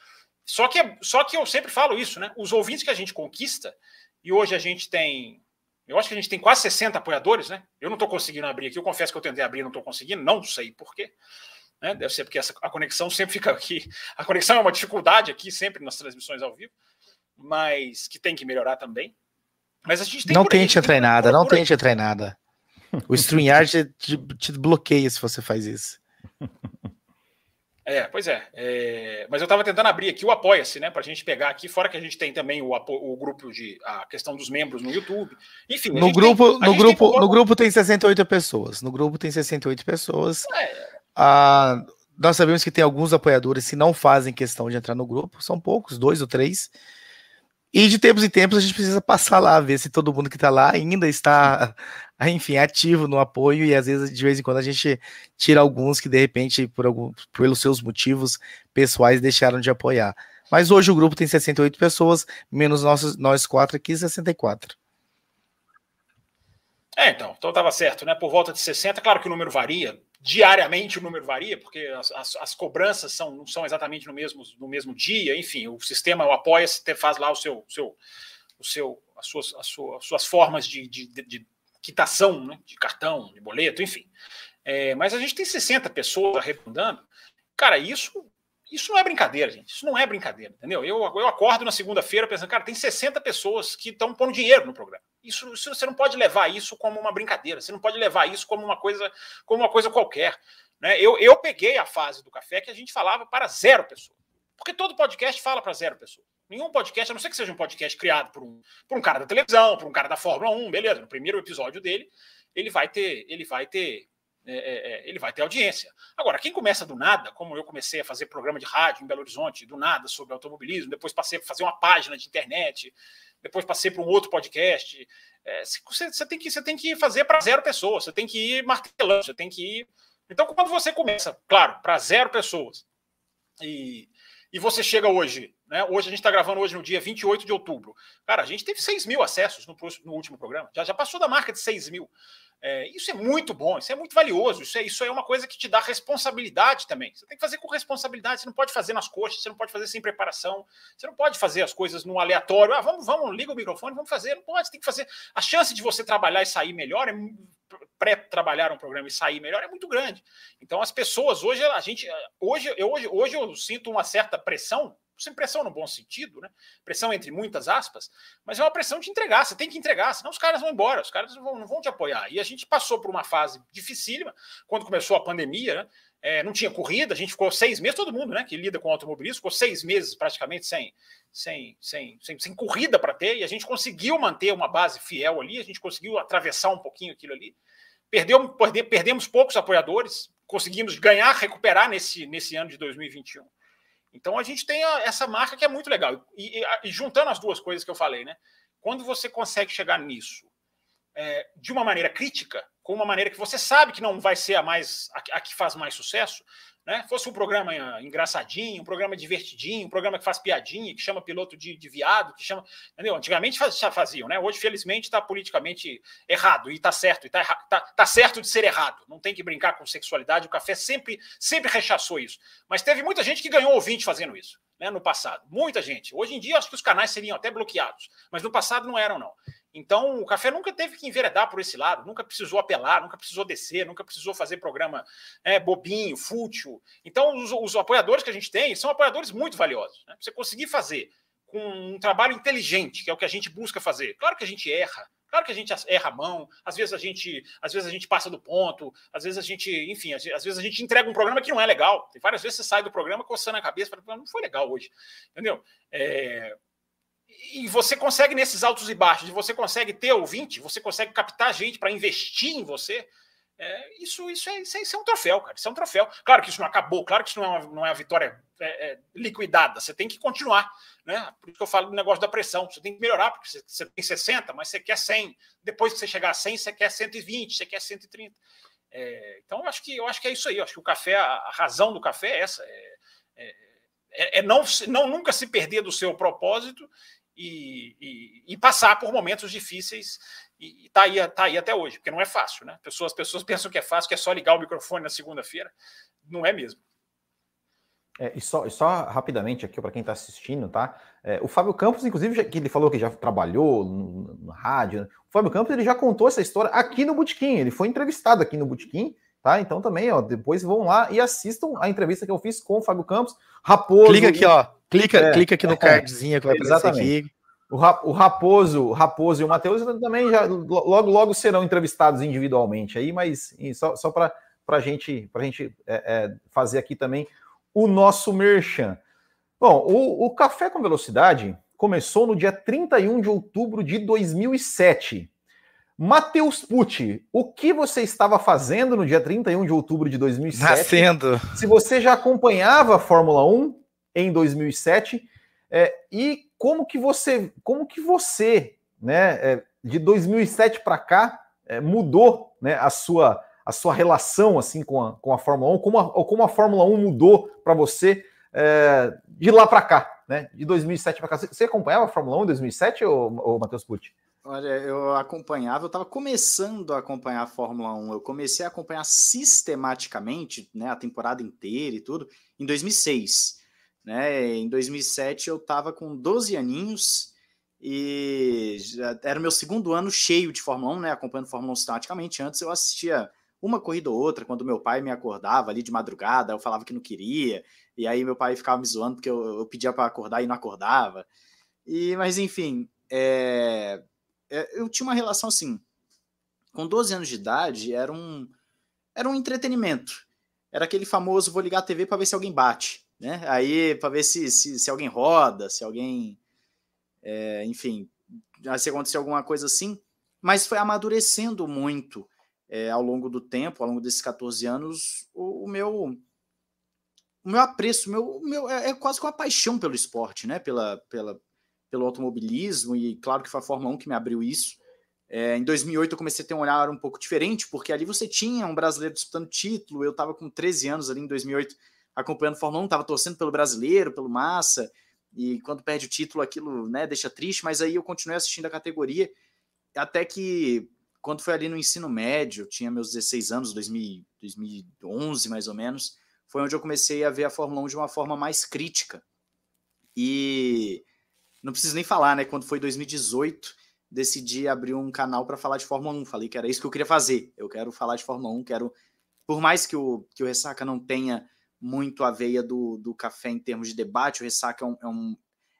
Só que, só que eu sempre falo isso, né? Os ouvintes que a gente conquista, e hoje a gente tem. Eu acho que a gente tem quase 60 apoiadores, né? Eu não estou conseguindo abrir aqui. Eu confesso que eu tentei abrir, não estou conseguindo, não sei por quê. Né? Deve ser porque essa, a conexão sempre fica aqui. A conexão é uma dificuldade aqui, sempre nas transmissões ao vivo, mas que tem que melhorar também. Mas a gente tem. Não tente entrar em nada, não tente entrar em nada. O StreamYard te, te bloqueia se você faz isso. É, pois é. é mas eu estava tentando abrir aqui o Apoia-se, né? Para a gente pegar aqui, fora que a gente tem também o, o grupo de a questão dos membros no YouTube. Enfim, no grupo, tem, no grupo, tem... no grupo tem 68 pessoas. No grupo tem 68 pessoas. É. Ah, nós sabemos que tem alguns apoiadores que não fazem questão de entrar no grupo, são poucos, dois ou três. E de tempos em tempos a gente precisa passar lá, ver se todo mundo que está lá ainda está, enfim, ativo no apoio e às vezes de vez em quando a gente tira alguns que de repente, por algum, pelos seus motivos pessoais, deixaram de apoiar. Mas hoje o grupo tem 68 pessoas, menos nós, nós quatro aqui, 64. É, então, então estava certo, né? Por volta de 60, claro que o número varia, diariamente o número varia, porque as, as, as, cobranças são, não são exatamente no mesmo, no mesmo dia, enfim, o sistema, o apoia-se, faz lá o seu, seu, o seu, as, suas, as, suas, as suas formas de, de, de quitação, né, de cartão, de boleto, enfim. É, mas a gente tem 60 pessoas arredondando. Cara, isso isso não é brincadeira, gente. Isso não é brincadeira, entendeu? Eu, eu acordo na segunda-feira pensando, cara, tem 60 pessoas que estão pondo dinheiro no programa. Isso, isso, você não pode levar isso como uma brincadeira, você não pode levar isso como uma coisa, como uma coisa qualquer. Né? Eu, eu peguei a fase do café que a gente falava para zero pessoas. Porque todo podcast fala para zero pessoas. Nenhum podcast, a não ser que seja um podcast criado por um, por um cara da televisão, por um cara da Fórmula 1, beleza. No primeiro episódio dele, ele vai ter, ele vai ter é, é, é, ele vai ter audiência. Agora, quem começa do nada, como eu comecei a fazer programa de rádio em Belo Horizonte, do nada, sobre automobilismo, depois passei a fazer uma página de internet, depois passei para um outro podcast. É, você, você, tem que, você tem que fazer para zero pessoas, você tem que ir martelando, você tem que ir. Então, quando você começa, claro, para zero pessoas, e, e você chega hoje, né? Hoje a gente está gravando hoje no dia 28 de outubro. Cara, a gente teve 6 mil acessos no, no último programa, já, já passou da marca de 6 mil. É, isso é muito bom, isso é muito valioso, isso é, isso é uma coisa que te dá responsabilidade também. Você tem que fazer com responsabilidade, você não pode fazer nas coxas, você não pode fazer sem preparação, você não pode fazer as coisas no aleatório. Ah, vamos, vamos, liga o microfone, vamos fazer. Não pode, tem que fazer. A chance de você trabalhar e sair melhor, é, pré-trabalhar um programa e sair melhor, é muito grande. Então, as pessoas, hoje, a gente. Hoje eu, hoje, hoje eu sinto uma certa pressão sem pressão no bom sentido, né? Pressão entre muitas aspas, mas é uma pressão de entregar, você tem que entregar, senão os caras vão embora, os caras não vão, não vão te apoiar. E a gente passou por uma fase dificílima, quando começou a pandemia, né? É, não tinha corrida, a gente ficou seis meses, todo mundo né, que lida com automobilismo, ficou seis meses praticamente sem, sem, sem, sem, sem corrida para ter, e a gente conseguiu manter uma base fiel ali, a gente conseguiu atravessar um pouquinho aquilo ali. Perdeu, perde, perdemos poucos apoiadores, conseguimos ganhar, recuperar nesse, nesse ano de 2021. Então a gente tem essa marca que é muito legal. E, e, e, juntando as duas coisas que eu falei, né? Quando você consegue chegar nisso é, de uma maneira crítica, com uma maneira que você sabe que não vai ser a mais a, a que faz mais sucesso, né? Fosse um programa engraçadinho, um programa divertidinho, um programa que faz piadinha, que chama piloto de, de viado, que chama. Entendeu? Antigamente faz, faziam, né? Hoje, felizmente, está politicamente errado e está certo, e está tá, tá certo de ser errado. Não tem que brincar com sexualidade. O café sempre, sempre rechaçou isso. Mas teve muita gente que ganhou ouvinte fazendo isso. Né, no passado, muita gente. Hoje em dia, acho que os canais seriam até bloqueados, mas no passado não eram, não. Então, o café nunca teve que enveredar por esse lado, nunca precisou apelar, nunca precisou descer, nunca precisou fazer programa é, bobinho, fútil. Então, os, os, apoiadores que a gente tem são apoiadores muito valiosos. Né? Você conseguir fazer com um trabalho inteligente, que é o que a gente busca fazer. Claro que a gente erra, claro que a gente erra a mão, às vezes a gente, às vezes a gente passa do ponto, às vezes a gente, enfim, às, vezes a gente entrega um programa que não é legal. Tem várias vezes você sai do programa coçando a cabeça, fala, não foi legal hoje, entendeu? É, e você consegue, nesses altos e baixos, você consegue ter ouvinte, você consegue captar gente para investir em você. É, isso, isso, é, isso, é, isso, é, um troféu, cara. Isso é um troféu. Claro que isso não acabou, claro que isso não é uma, não é uma vitória é, é liquidada. Você tem que continuar. Né? Por isso que eu falo do negócio da pressão. Você tem que melhorar, porque você, você tem 60, mas você quer 100. Depois que você chegar a 100, você quer 120, você quer 130. É, então, eu acho, que, eu acho que é isso aí. Eu acho que o café, a, razão do café é essa. É, não, não nunca se perder do seu propósito e, e, e, passar por momentos difíceis e está aí, tá aí até hoje, porque não é fácil, né? Pessoas, pessoas pensam que é fácil, que é só ligar o microfone na segunda-feira. Não é mesmo. É, e, só, e só rapidamente aqui para quem está assistindo, tá? É, o Fábio Campos, inclusive, já, que ele falou que já trabalhou no, no rádio, né? o Fábio Campos ele já contou essa história aqui no Botequim, ele foi entrevistado aqui no Botequim, tá? Então também, ó, depois vão lá e assistam a entrevista que eu fiz com o Fábio Campos, Raposo. Clica aqui, ó. Clica, é, clica aqui no é, cardzinho que vai aparecer aqui. O, Raposo, o Raposo e o Matheus também já logo, logo serão entrevistados individualmente aí, mas só, só para a gente, pra gente é, é, fazer aqui também o nosso merchan. Bom, o, o Café com Velocidade começou no dia 31 de outubro de 2007. Matheus Pucci, o que você estava fazendo no dia 31 de outubro de 2007? Nascendo. Se você já acompanhava a Fórmula 1 em 2007 é, e como que você, como que você, né, é, de 2007 para cá, é, mudou, né, a sua a sua relação assim com a, com a Fórmula 1, como a, ou como a Fórmula 1 mudou para você é, de lá para cá, né, de 2007 para cá. Você, acompanhava a Fórmula 1 em 2007 ou, ou Matheus Pucci? Olha, eu acompanhava, eu estava começando a acompanhar a Fórmula 1. Eu comecei a acompanhar sistematicamente, né, a temporada inteira e tudo, em 2006. Né? Em 2007 eu estava com 12 aninhos e era meu segundo ano cheio de Fórmula 1, né? acompanhando Fórmula 1 sistematicamente. Antes eu assistia uma corrida ou outra, quando meu pai me acordava ali de madrugada, eu falava que não queria, e aí meu pai ficava me zoando porque eu, eu pedia para acordar e não acordava. E, mas enfim, é, é, eu tinha uma relação assim. Com 12 anos de idade, era um, era um entretenimento. Era aquele famoso: vou ligar a TV para ver se alguém bate. Né? Aí, para ver se, se, se, alguém roda, se alguém. É, enfim, se acontecer alguma coisa assim. Mas foi amadurecendo muito é, ao longo do tempo, ao longo desses 14 anos, o, o meu. O meu apreço, o meu, o meu é, é, quase com uma paixão pelo esporte, né? Pela, pela, pelo automobilismo, e claro que foi a Fórmula 1 que me abriu isso. É, em 2008 eu comecei a ter um olhar um pouco diferente, porque ali você tinha um brasileiro disputando título, eu estava com 13 anos ali em 2008 acompanhando a Fórmula 1, estava torcendo pelo brasileiro, pelo Massa, e quando perde o título aquilo né, deixa triste, mas aí eu continuei assistindo a categoria, até que quando foi ali no ensino médio, tinha meus 16 anos, 2000, 2011 mais ou menos, foi onde eu comecei a ver a Fórmula 1 de uma forma mais crítica. E não preciso nem falar, né? Quando foi 2018, decidi abrir um canal para falar de Fórmula 1. Falei que era isso que eu queria fazer. Eu quero falar de Fórmula 1, quero. Por mais que o, que o Ressaca não tenha muito a veia do, do café em termos de debate, o Ressaca é, um, é, um,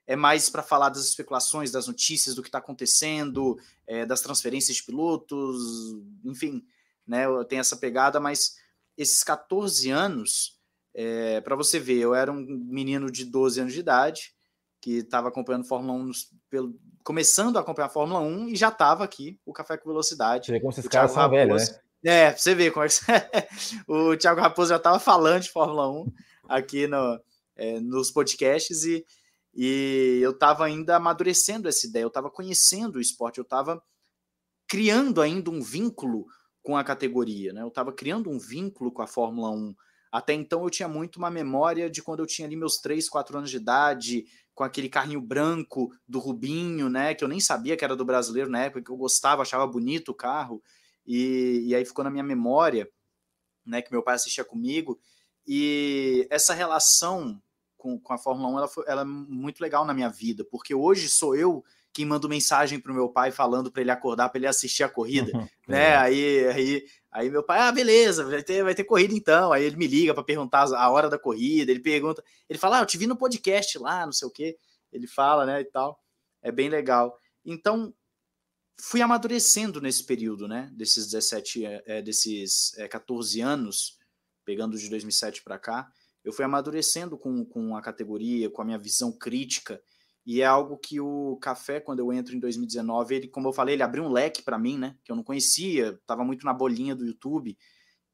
é mais para falar das especulações, das notícias, do que está acontecendo, é, das transferências de pilotos, enfim, né? Eu tenho essa pegada, mas esses 14 anos, é, para você ver, eu era um menino de 12 anos de idade que estava acompanhando Fórmula 1, pelo, começando a acompanhar a Fórmula 1 e já estava aqui o Café com Velocidade. Você vê como esses caras são velhos, né? É, você vê como é que o Thiago Raposo já estava falando de Fórmula 1 aqui no, é, nos podcasts e, e eu estava ainda amadurecendo essa ideia, eu estava conhecendo o esporte, eu estava criando ainda um vínculo com a categoria, né? Eu estava criando um vínculo com a Fórmula 1. Até então eu tinha muito uma memória de quando eu tinha ali meus 3, 4 anos de idade, com aquele carrinho branco do Rubinho, né? Que eu nem sabia que era do brasileiro na época, que eu gostava, achava bonito o carro. E, e aí ficou na minha memória, né? Que meu pai assistia comigo. E essa relação com, com a Fórmula 1 ela, foi, ela é muito legal na minha vida, porque hoje sou eu quem manda mensagem para o meu pai falando para ele acordar, para ele assistir a corrida, uhum, né? É. Aí, aí, aí meu pai, ah, beleza, vai ter, vai ter corrida então. Aí ele me liga para perguntar a hora da corrida, ele pergunta, ele fala, ah, eu te vi no podcast lá, não sei o quê. Ele fala, né, e tal. É bem legal. Então, fui amadurecendo nesse período, né, desses 17, é, desses é, 14 anos, pegando de 2007 para cá, eu fui amadurecendo com, com a categoria, com a minha visão crítica, e é algo que o café, quando eu entro em 2019, ele, como eu falei, ele abriu um leque para mim, né? Que eu não conhecia, estava muito na bolinha do YouTube.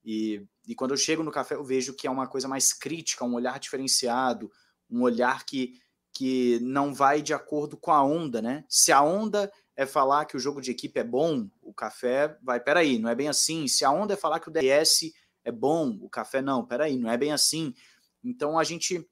E, e quando eu chego no café, eu vejo que é uma coisa mais crítica, um olhar diferenciado, um olhar que, que não vai de acordo com a onda, né? Se a onda é falar que o jogo de equipe é bom, o café vai, peraí, não é bem assim. Se a onda é falar que o DS é bom, o café não, peraí, não é bem assim. Então a gente,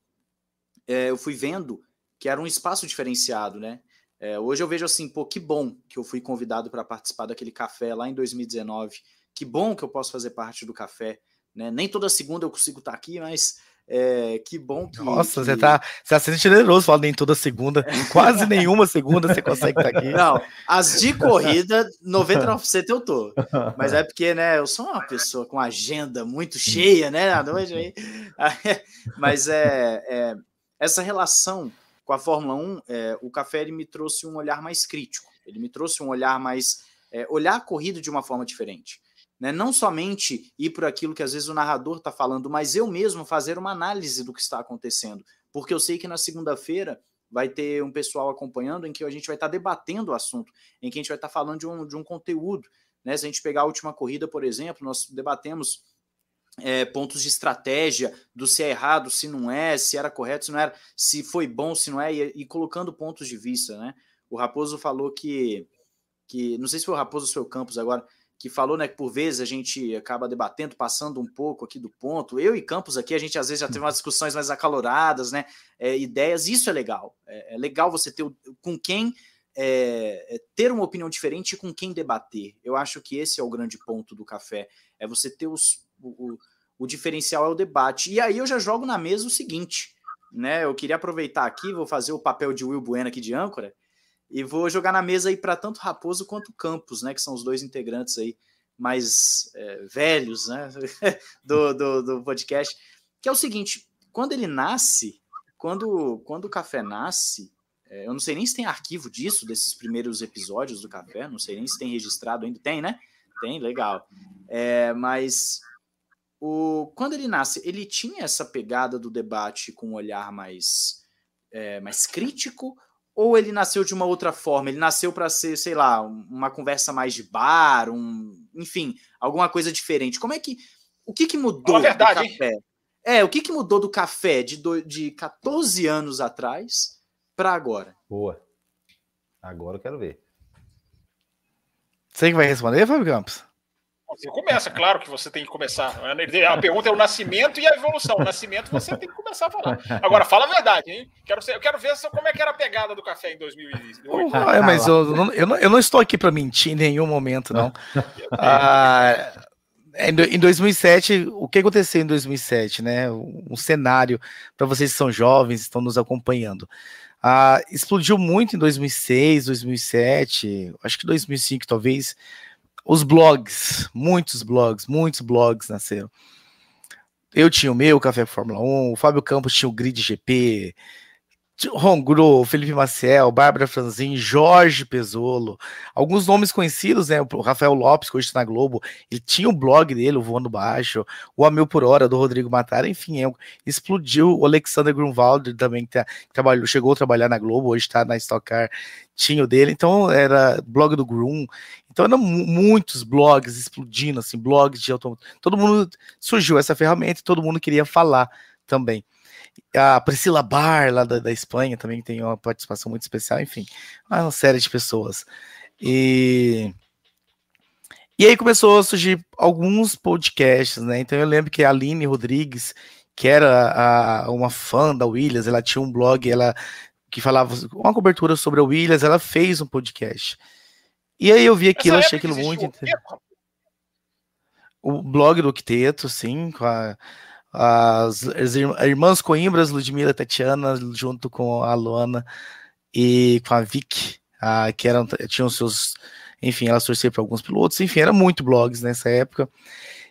é, eu fui vendo que era um espaço diferenciado, né? É, hoje eu vejo assim, pô, que bom que eu fui convidado para participar daquele café lá em 2019. Que bom que eu posso fazer parte do café. Né? Nem toda segunda eu consigo estar tá aqui, mas é, que bom que. Nossa, que... você tá, você tá sendo generoso falando em toda segunda. Quase nenhuma segunda você consegue estar tá aqui. Não, as de corrida, 99% eu tô. Mas é porque, né, eu sou uma pessoa com agenda muito cheia, né, à noite aí. Mas é, é essa relação com a Fórmula 1, é, o Café ele me trouxe um olhar mais crítico, ele me trouxe um olhar mais. É, olhar a corrida de uma forma diferente. Né? Não somente ir por aquilo que às vezes o narrador está falando, mas eu mesmo fazer uma análise do que está acontecendo. Porque eu sei que na segunda-feira vai ter um pessoal acompanhando em que a gente vai estar tá debatendo o assunto, em que a gente vai estar tá falando de um, de um conteúdo. Né? Se a gente pegar a última corrida, por exemplo, nós debatemos é, pontos de estratégia do se é errado, se não é, se era correto, se não era, se foi bom, se não é, e, e colocando pontos de vista, né? O Raposo falou que, que, não sei se foi o Raposo ou o seu Campos agora, que falou, né, que por vezes a gente acaba debatendo, passando um pouco aqui do ponto. Eu e Campos aqui, a gente às vezes já teve umas discussões mais acaloradas, né? É, ideias, isso é legal. É, é legal você ter com quem é, é, ter uma opinião diferente e com quem debater. Eu acho que esse é o grande ponto do café. É você ter os, o, o diferencial é o debate. E aí eu já jogo na mesa o seguinte, né? Eu queria aproveitar aqui, vou fazer o papel de Will Bueno aqui de âncora e vou jogar na mesa aí para tanto Raposo quanto Campos, né? Que são os dois integrantes aí mais é, velhos, né? do, do, do podcast. Que é o seguinte: quando ele nasce, quando, quando o café nasce, é, eu não sei nem se tem arquivo disso, desses primeiros episódios do café, não sei nem se tem registrado ainda. Tem, né? Tem, legal. É, mas o, quando ele nasce, ele tinha essa pegada do debate com um olhar mais, é, mais crítico, ou ele nasceu de uma outra forma? Ele nasceu para ser, sei lá, uma conversa mais de bar, um, enfim, alguma coisa diferente. Como é que. O que, que mudou verdade, do café? Hein? É, o que, que mudou do café de, do, de 14 anos atrás para agora? Boa. Agora eu quero ver. Você que vai responder, Fábio Campos? Você começa, claro que você tem que começar. A pergunta é o nascimento e a evolução. O nascimento você tem que começar a falar. Agora, fala a verdade, hein? Quero, eu quero ver como é que era a pegada do café em 2008. Ah, é, mas eu, eu, não, eu não estou aqui para mentir em nenhum momento, não. Ah, em 2007, o que aconteceu em 2007, né? Um cenário para vocês que são jovens, estão nos acompanhando. Ah, explodiu muito em 2006, 2007, acho que 2005 talvez os blogs, muitos blogs, muitos blogs nasceram. Eu tinha o meu, Café Fórmula 1, o Fábio Campos tinha o Grid GP, Ron Gro, Felipe Maciel, Bárbara Franzin, Jorge Pesolo, alguns nomes conhecidos, né? O Rafael Lopes, que hoje está na Globo, ele tinha o blog dele, o Voando Baixo, o A Mil por Hora, do Rodrigo Matara, enfim, é, explodiu. O Alexander Grunwald também, que, tá, que trabalhou, chegou a trabalhar na Globo, hoje está na Stock Car, tinha o dele, então era blog do Grum, então eram muitos blogs explodindo, assim, blogs de automóvel. Todo mundo surgiu essa ferramenta e todo mundo queria falar também. A Priscila Bar, lá da, da Espanha, também tem uma participação muito especial, enfim, uma série de pessoas. E, E aí começou a surgir alguns podcasts, né? Então eu lembro que a Aline Rodrigues, que era a, uma fã da Williams, ela tinha um blog, ela que falava uma cobertura sobre a Williams, ela fez um podcast. E aí eu vi aquilo, Essa achei aquilo muito interessante. O blog do Octeto, sim, com a, as, as irmãs Coimbras, Ludmila e Tatiana, junto com a Luana e com a Vic, a, que eram, tinham seus enfim, ela torcia para alguns pilotos, enfim, era muito blogs nessa época.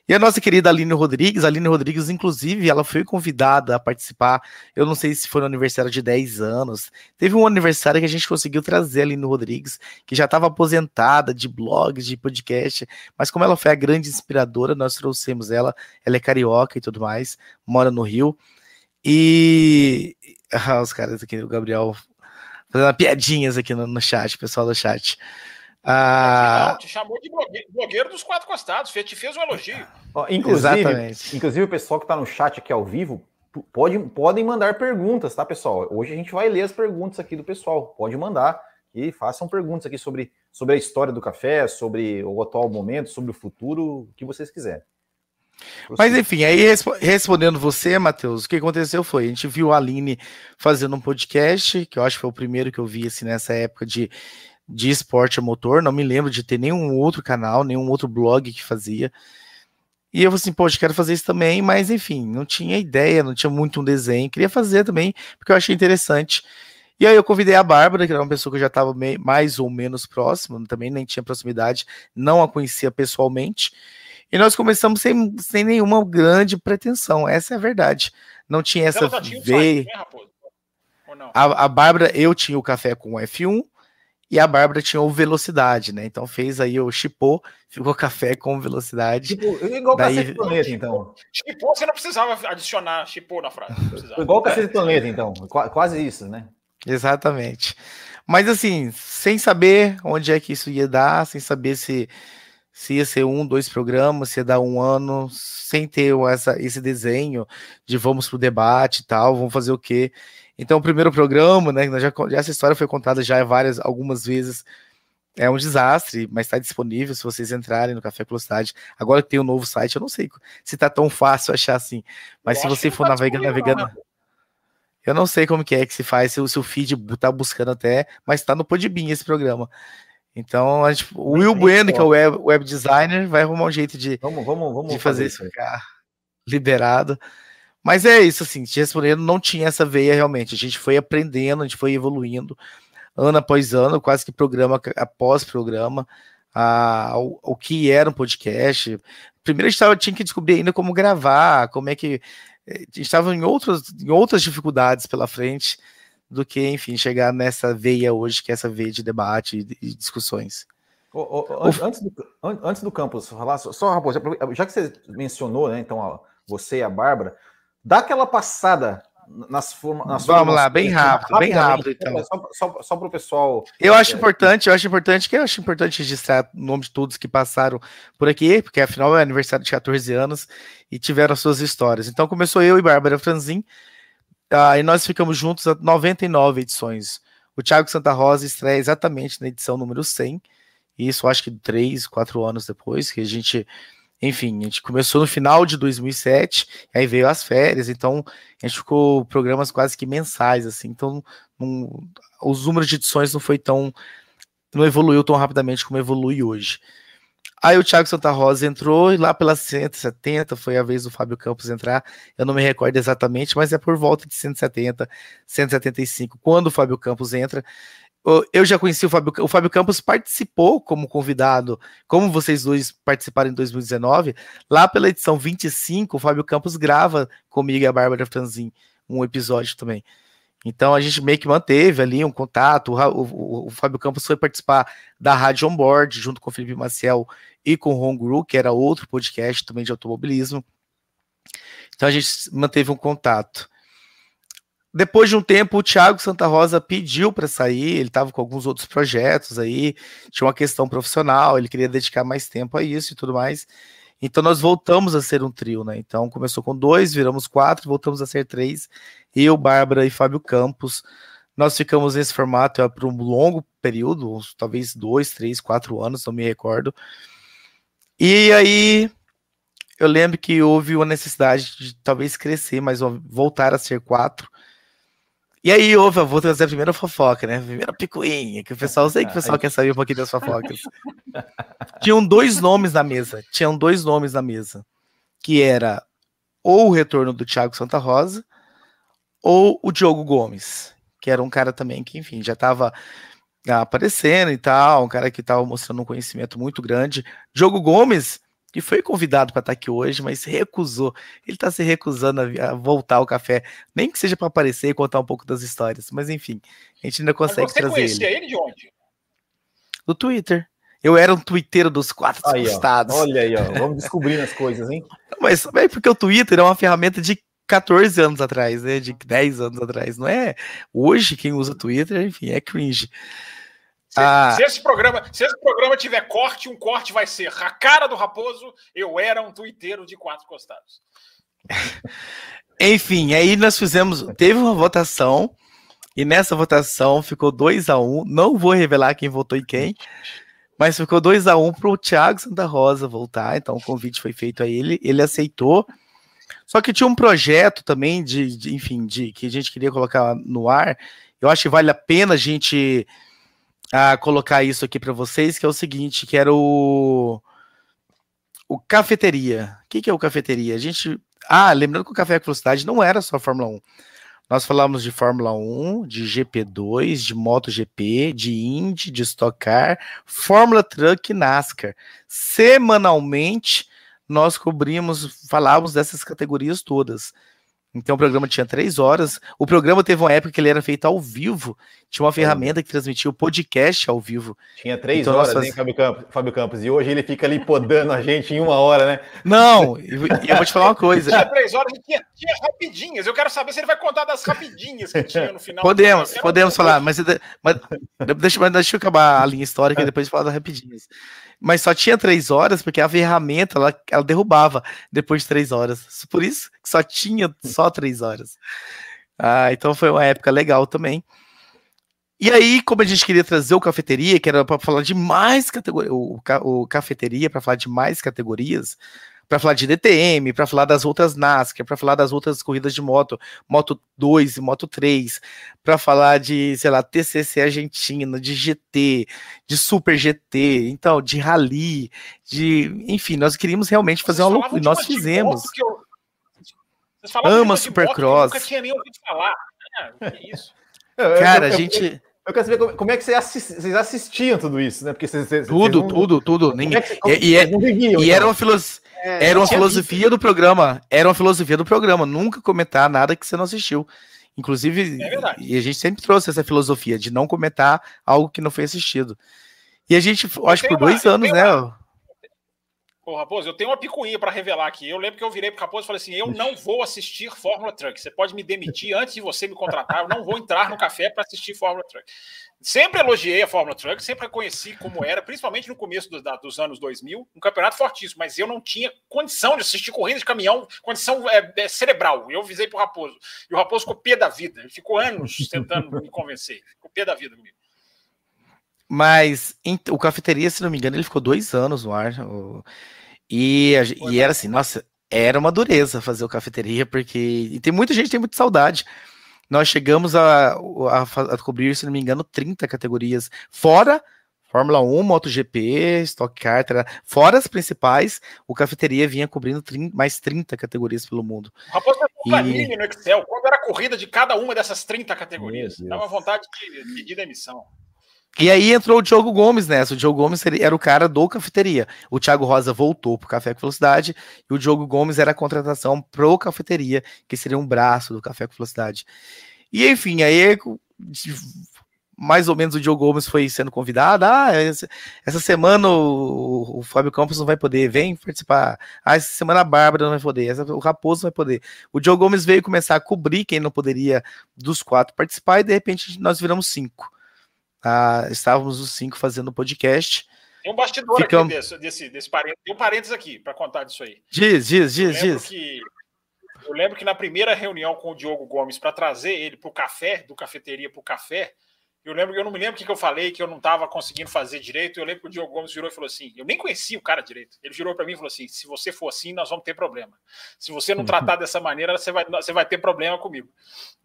E a nossa querida Aline Rodrigues, a Aline Rodrigues, inclusive, ela foi convidada a participar. Eu não sei se foi no aniversário de 10 anos. Teve um aniversário que a gente conseguiu trazer a Aline Rodrigues, que já estava aposentada de blogs, de podcast, mas como ela foi a grande inspiradora, nós trouxemos ela. Ela é carioca e tudo mais, mora no Rio. E. Ah, os caras aqui, o Gabriel, fazendo piadinhas aqui no, no chat, pessoal do chat. Ah... Não, te chamou de blogueiro dos quatro costados, te fez um elogio. inclusive, Exatamente. inclusive, o pessoal que está no chat aqui ao vivo pode, podem mandar perguntas, tá, pessoal? Hoje a gente vai ler as perguntas aqui do pessoal. Pode mandar e façam perguntas aqui sobre, sobre a história do café, sobre o atual momento, sobre o futuro, o que vocês quiserem. Mas enfim, aí respondendo você, Matheus, o que aconteceu foi, a gente viu a Aline fazendo um podcast, que eu acho que foi o primeiro que eu vi assim, nessa época de, de esporte a motor, não me lembro de ter nenhum outro canal, nenhum outro blog que fazia. E eu falei assim, poxa, quero fazer isso também, mas enfim, não tinha ideia, não tinha muito um desenho, queria fazer também, porque eu achei interessante. E aí eu convidei a Bárbara, que era uma pessoa que eu já estava mais ou menos próximo, também nem tinha proximidade, não a conhecia pessoalmente. E nós começamos sem, sem nenhuma grande pretensão, essa é a verdade. Não tinha essa veia. Né, a, a Bárbara, eu tinha o café com o F1, e a Bárbara tinha o velocidade, né? Então fez aí o chipô, ficou café com velocidade. Tipo, igual o Daí... Planeta, então. Chipô, você não precisava adicionar chipô na frase. Igual o Cacete Planeta, então. Qu quase isso, né? Exatamente. Mas assim, sem saber onde é que isso ia dar, sem saber se, se ia ser um, dois programas, se ia dar um ano, sem ter essa, esse desenho de vamos pro debate e tal, vamos fazer o quê? Então, o primeiro programa, né? Já, essa história foi contada já várias, algumas vezes. É um desastre, mas está disponível se vocês entrarem no Café Velocidade. Agora que tem um novo site, eu não sei se está tão fácil achar assim. Mas eu se você for tá navegando, navegando. Né? Eu não sei como que é que se faz, se o seu feed tá buscando até, mas está no Podbean esse programa. Então, a gente, o Will Bueno, que é o web, web, designer, vai arrumar um jeito de, vamos, vamos, vamos de fazer, fazer isso ficar liberado. Mas é isso, assim, te respondendo, não tinha essa veia realmente. A gente foi aprendendo, a gente foi evoluindo, ano após ano, quase que programa após programa, a, o, o que era um podcast. Primeiro a gente tava, tinha que descobrir ainda como gravar, como é que. Eh, a gente estava em, outros, em outras dificuldades pela frente do que, enfim, chegar nessa veia hoje, que é essa veia de debate e, discussões. antes, do, antes do campus, falar só, só já que você mencionou, né, então, você e a Bárbara, Dá aquela passada nas, forma, nas Vamos lá, bem rápido, bem rápido então. Só, só, só para o pessoal. Eu acho é, importante, eu acho importante que eu acho importante registrar o nome de todos que passaram por aqui, porque afinal é aniversário de 14 anos e tiveram suas histórias. Então começou eu e Bárbara Franzin, uh, e nós ficamos juntos há 99 edições. O Thiago Santa Rosa estreia exatamente na edição número 100, e isso acho que três, quatro anos depois, que a gente enfim, a gente começou no final de 2007, aí veio as férias, então a gente ficou programas quase que mensais, assim, então não, os números de edições não foi tão, não evoluiu tão rapidamente como evolui hoje. Aí o Thiago Santa Rosa entrou e lá pelas 170 foi a vez do Fábio Campos entrar. Eu não me recordo exatamente, mas é por volta de 170, 175. Quando o Fábio Campos entra, eu já conheci o Fábio, o Fábio Campos participou como convidado, como vocês dois participaram em 2019, lá pela edição 25, o Fábio Campos grava comigo e a Bárbara Franzin um episódio também. Então a gente meio que manteve ali um contato. O, o, o Fábio Campos foi participar da Rádio Onboard junto com o Felipe Maciel e com o Ron que era outro podcast também de automobilismo. Então a gente manteve um contato. Depois de um tempo, o Thiago Santa Rosa pediu para sair, ele estava com alguns outros projetos aí, tinha uma questão profissional, ele queria dedicar mais tempo a isso e tudo mais. Então nós voltamos a ser um trio, né? Então começou com dois, viramos quatro, voltamos a ser três. Eu, Bárbara e Fábio Campos. Nós ficamos nesse formato é, por um longo período, talvez dois, três, quatro anos, não me recordo. E aí eu lembro que houve uma necessidade de talvez crescer, mas voltar a ser quatro. E aí houve, vou trazer a primeira fofoca, né? A primeira picuinha, que o pessoal, sei que o pessoal quer saber um pouquinho das fofocas. Tinham dois nomes na mesa, tinham dois nomes na mesa, que era ou o retorno do Thiago Santa Rosa ou o Diogo Gomes, que era um cara também que, enfim, já estava aparecendo e tal, um cara que estava mostrando um conhecimento muito grande. Diogo Gomes que foi convidado para estar aqui hoje, mas se recusou. Ele está se recusando a, voltar ao café, nem que seja para aparecer e contar um pouco das histórias. Mas enfim, a gente ainda consegue mas você trazer conhecia ele. ele de onde? Do Twitter. Eu era um twitteiro dos quatro aí, estados. Olha aí, ó. vamos descobrindo as coisas, hein? Mas é porque o Twitter é uma ferramenta de 14 anos atrás, né? De 10 anos atrás, não é? Hoje quem usa Twitter, enfim, é cringe. Se, ah. se, esse programa, se esse programa tiver corte, um corte vai ser a cara do Raposo, eu era um tuiteiro de quatro costados. Enfim, aí nós fizemos, teve uma votação e nessa votação ficou 2 a 1 um, Não vou revelar quem votou e quem, mas ficou 2 a 1 um para o Thiago Santa Rosa voltar. Então o convite foi feito a ele, ele aceitou. Só que tinha um projeto também de, de enfim, de que a gente queria colocar no ar. Eu acho que vale a pena a gente a colocar isso aqui para vocês, que é o seguinte, que era o o cafeteria. O que, que é o cafeteria? A gente, ah, lembrando que o café com velocidade não era só Fórmula 1. Nós falamos de Fórmula 1, de GP2, de MotoGP, de Indy, de Stock Car, Fórmula Truck e NASCAR. Semanalmente nós cobrimos, falávamos dessas categorias todas. Então o programa tinha três horas. O programa teve uma época que ele era feito ao vivo. Tinha uma ferramenta que transmitia o podcast ao vivo. Tinha três então, horas, faz... hein, Fábio Campos, Fábio Campos? E hoje ele fica ali podando a gente em uma hora, né? Não, e eu vou te falar uma coisa. Tinha três horas e tinha, tinha, rapidinhas. Eu quero saber se ele vai contar das rapidinhas que tinha no final. Podemos, podemos falar, mas, mas, deixa, mas deixa eu acabar a linha histórica e depois falar das rapidinhas mas só tinha três horas porque a ferramenta ela, ela derrubava depois de três horas. Por isso que só tinha só três horas. Ah, então foi uma época legal também. E aí, como a gente queria trazer o cafeteria, que era para falar de mais categorias, o, o cafeteria para falar de mais categorias, para falar de DTM, para falar das outras NASCAR, para falar das outras corridas de moto, Moto 2 e Moto 3, para falar de, sei lá, TCC Argentina, de GT, de Super GT, então, de Rally, de, enfim, nós queríamos realmente fazer Vocês uma loucura, nós fizemos. Eu... Ama Supercross. Nunca tinha nem ouvido falar. É, isso. Cara, a gente eu quero saber como, como é que vocês, vocês assistiam tudo isso, né? Porque vocês, vocês tudo, não... tudo, tudo. Ninguém... É e, e, é, viviam, e então? era uma, filos... é, era uma filosofia visto. do programa. Era uma filosofia do programa. Nunca comentar nada que você não assistiu. Inclusive, é e a gente sempre trouxe essa filosofia de não comentar algo que não foi assistido. E a gente, acho que por dois uma, anos, né? Uma... Pô, Raposo, eu tenho uma picuinha para revelar aqui. Eu lembro que eu virei pro Raposo e falei assim: eu não vou assistir Fórmula Truck. Você pode me demitir antes de você me contratar. Eu não vou entrar no café para assistir Fórmula Truck. Sempre elogiei a Fórmula Truck, sempre reconheci como era, principalmente no começo do, da, dos anos 2000, um campeonato fortíssimo, mas eu não tinha condição de assistir corrida de caminhão, condição é, é, cerebral. Eu visei pro Raposo. E o Raposo ficou pé da vida. Ele ficou anos tentando me convencer. Ficou pé da vida comigo. Mas o cafeteria, se não me engano, ele ficou dois anos no ar. O... E, e era assim, nossa, era uma dureza fazer o cafeteria, porque. E tem muita gente que tem muita saudade. Nós chegamos a, a, a, cobrir, se não me engano, 30 categorias, fora Fórmula 1, MotoGP, Stock Car, fora as principais, o cafeteria vinha cobrindo 30, mais 30 categorias pelo mundo. Rapaz, e... no Excel, quando era a corrida de cada uma dessas 30 categorias, dava vontade de pedir demissão. E aí entrou o Diogo Gomes nessa. O Diogo Gomes era o cara do cafeteria. O Thiago Rosa voltou pro Café com Velocidade e o Diogo Gomes era a contratação pro cafeteria, que seria um braço do Café com Velocidade. E enfim, aí mais ou menos o Diogo Gomes foi sendo convidado. Ah, essa semana o, o Fábio Campos não vai poder, vem participar. Ah, essa semana a Bárbara não vai poder, essa, o Raposo não vai poder. O Diogo Gomes veio começar a cobrir quem não poderia dos quatro participar e de repente nós viramos cinco. Ah, estávamos os cinco fazendo podcast. Tem um bastidor Ficamos... aqui desse, desse, desse parênteses. Tem um parênteses aqui para contar disso aí. Diz, diz, diz, eu diz. Que, eu lembro que na primeira reunião com o Diogo Gomes para trazer ele para o café, do cafeteria para o café, Eu lembro, eu não me lembro o que, eu falei, que eu não estava conseguindo fazer direito. Eu lembro que o Diogo Gomes virou e falou assim: eu nem conhecia o cara direito. Ele virou para mim e falou assim: se você for assim, nós vamos ter problema. Se você não tratar dessa maneira, você vai, você vai ter problema comigo.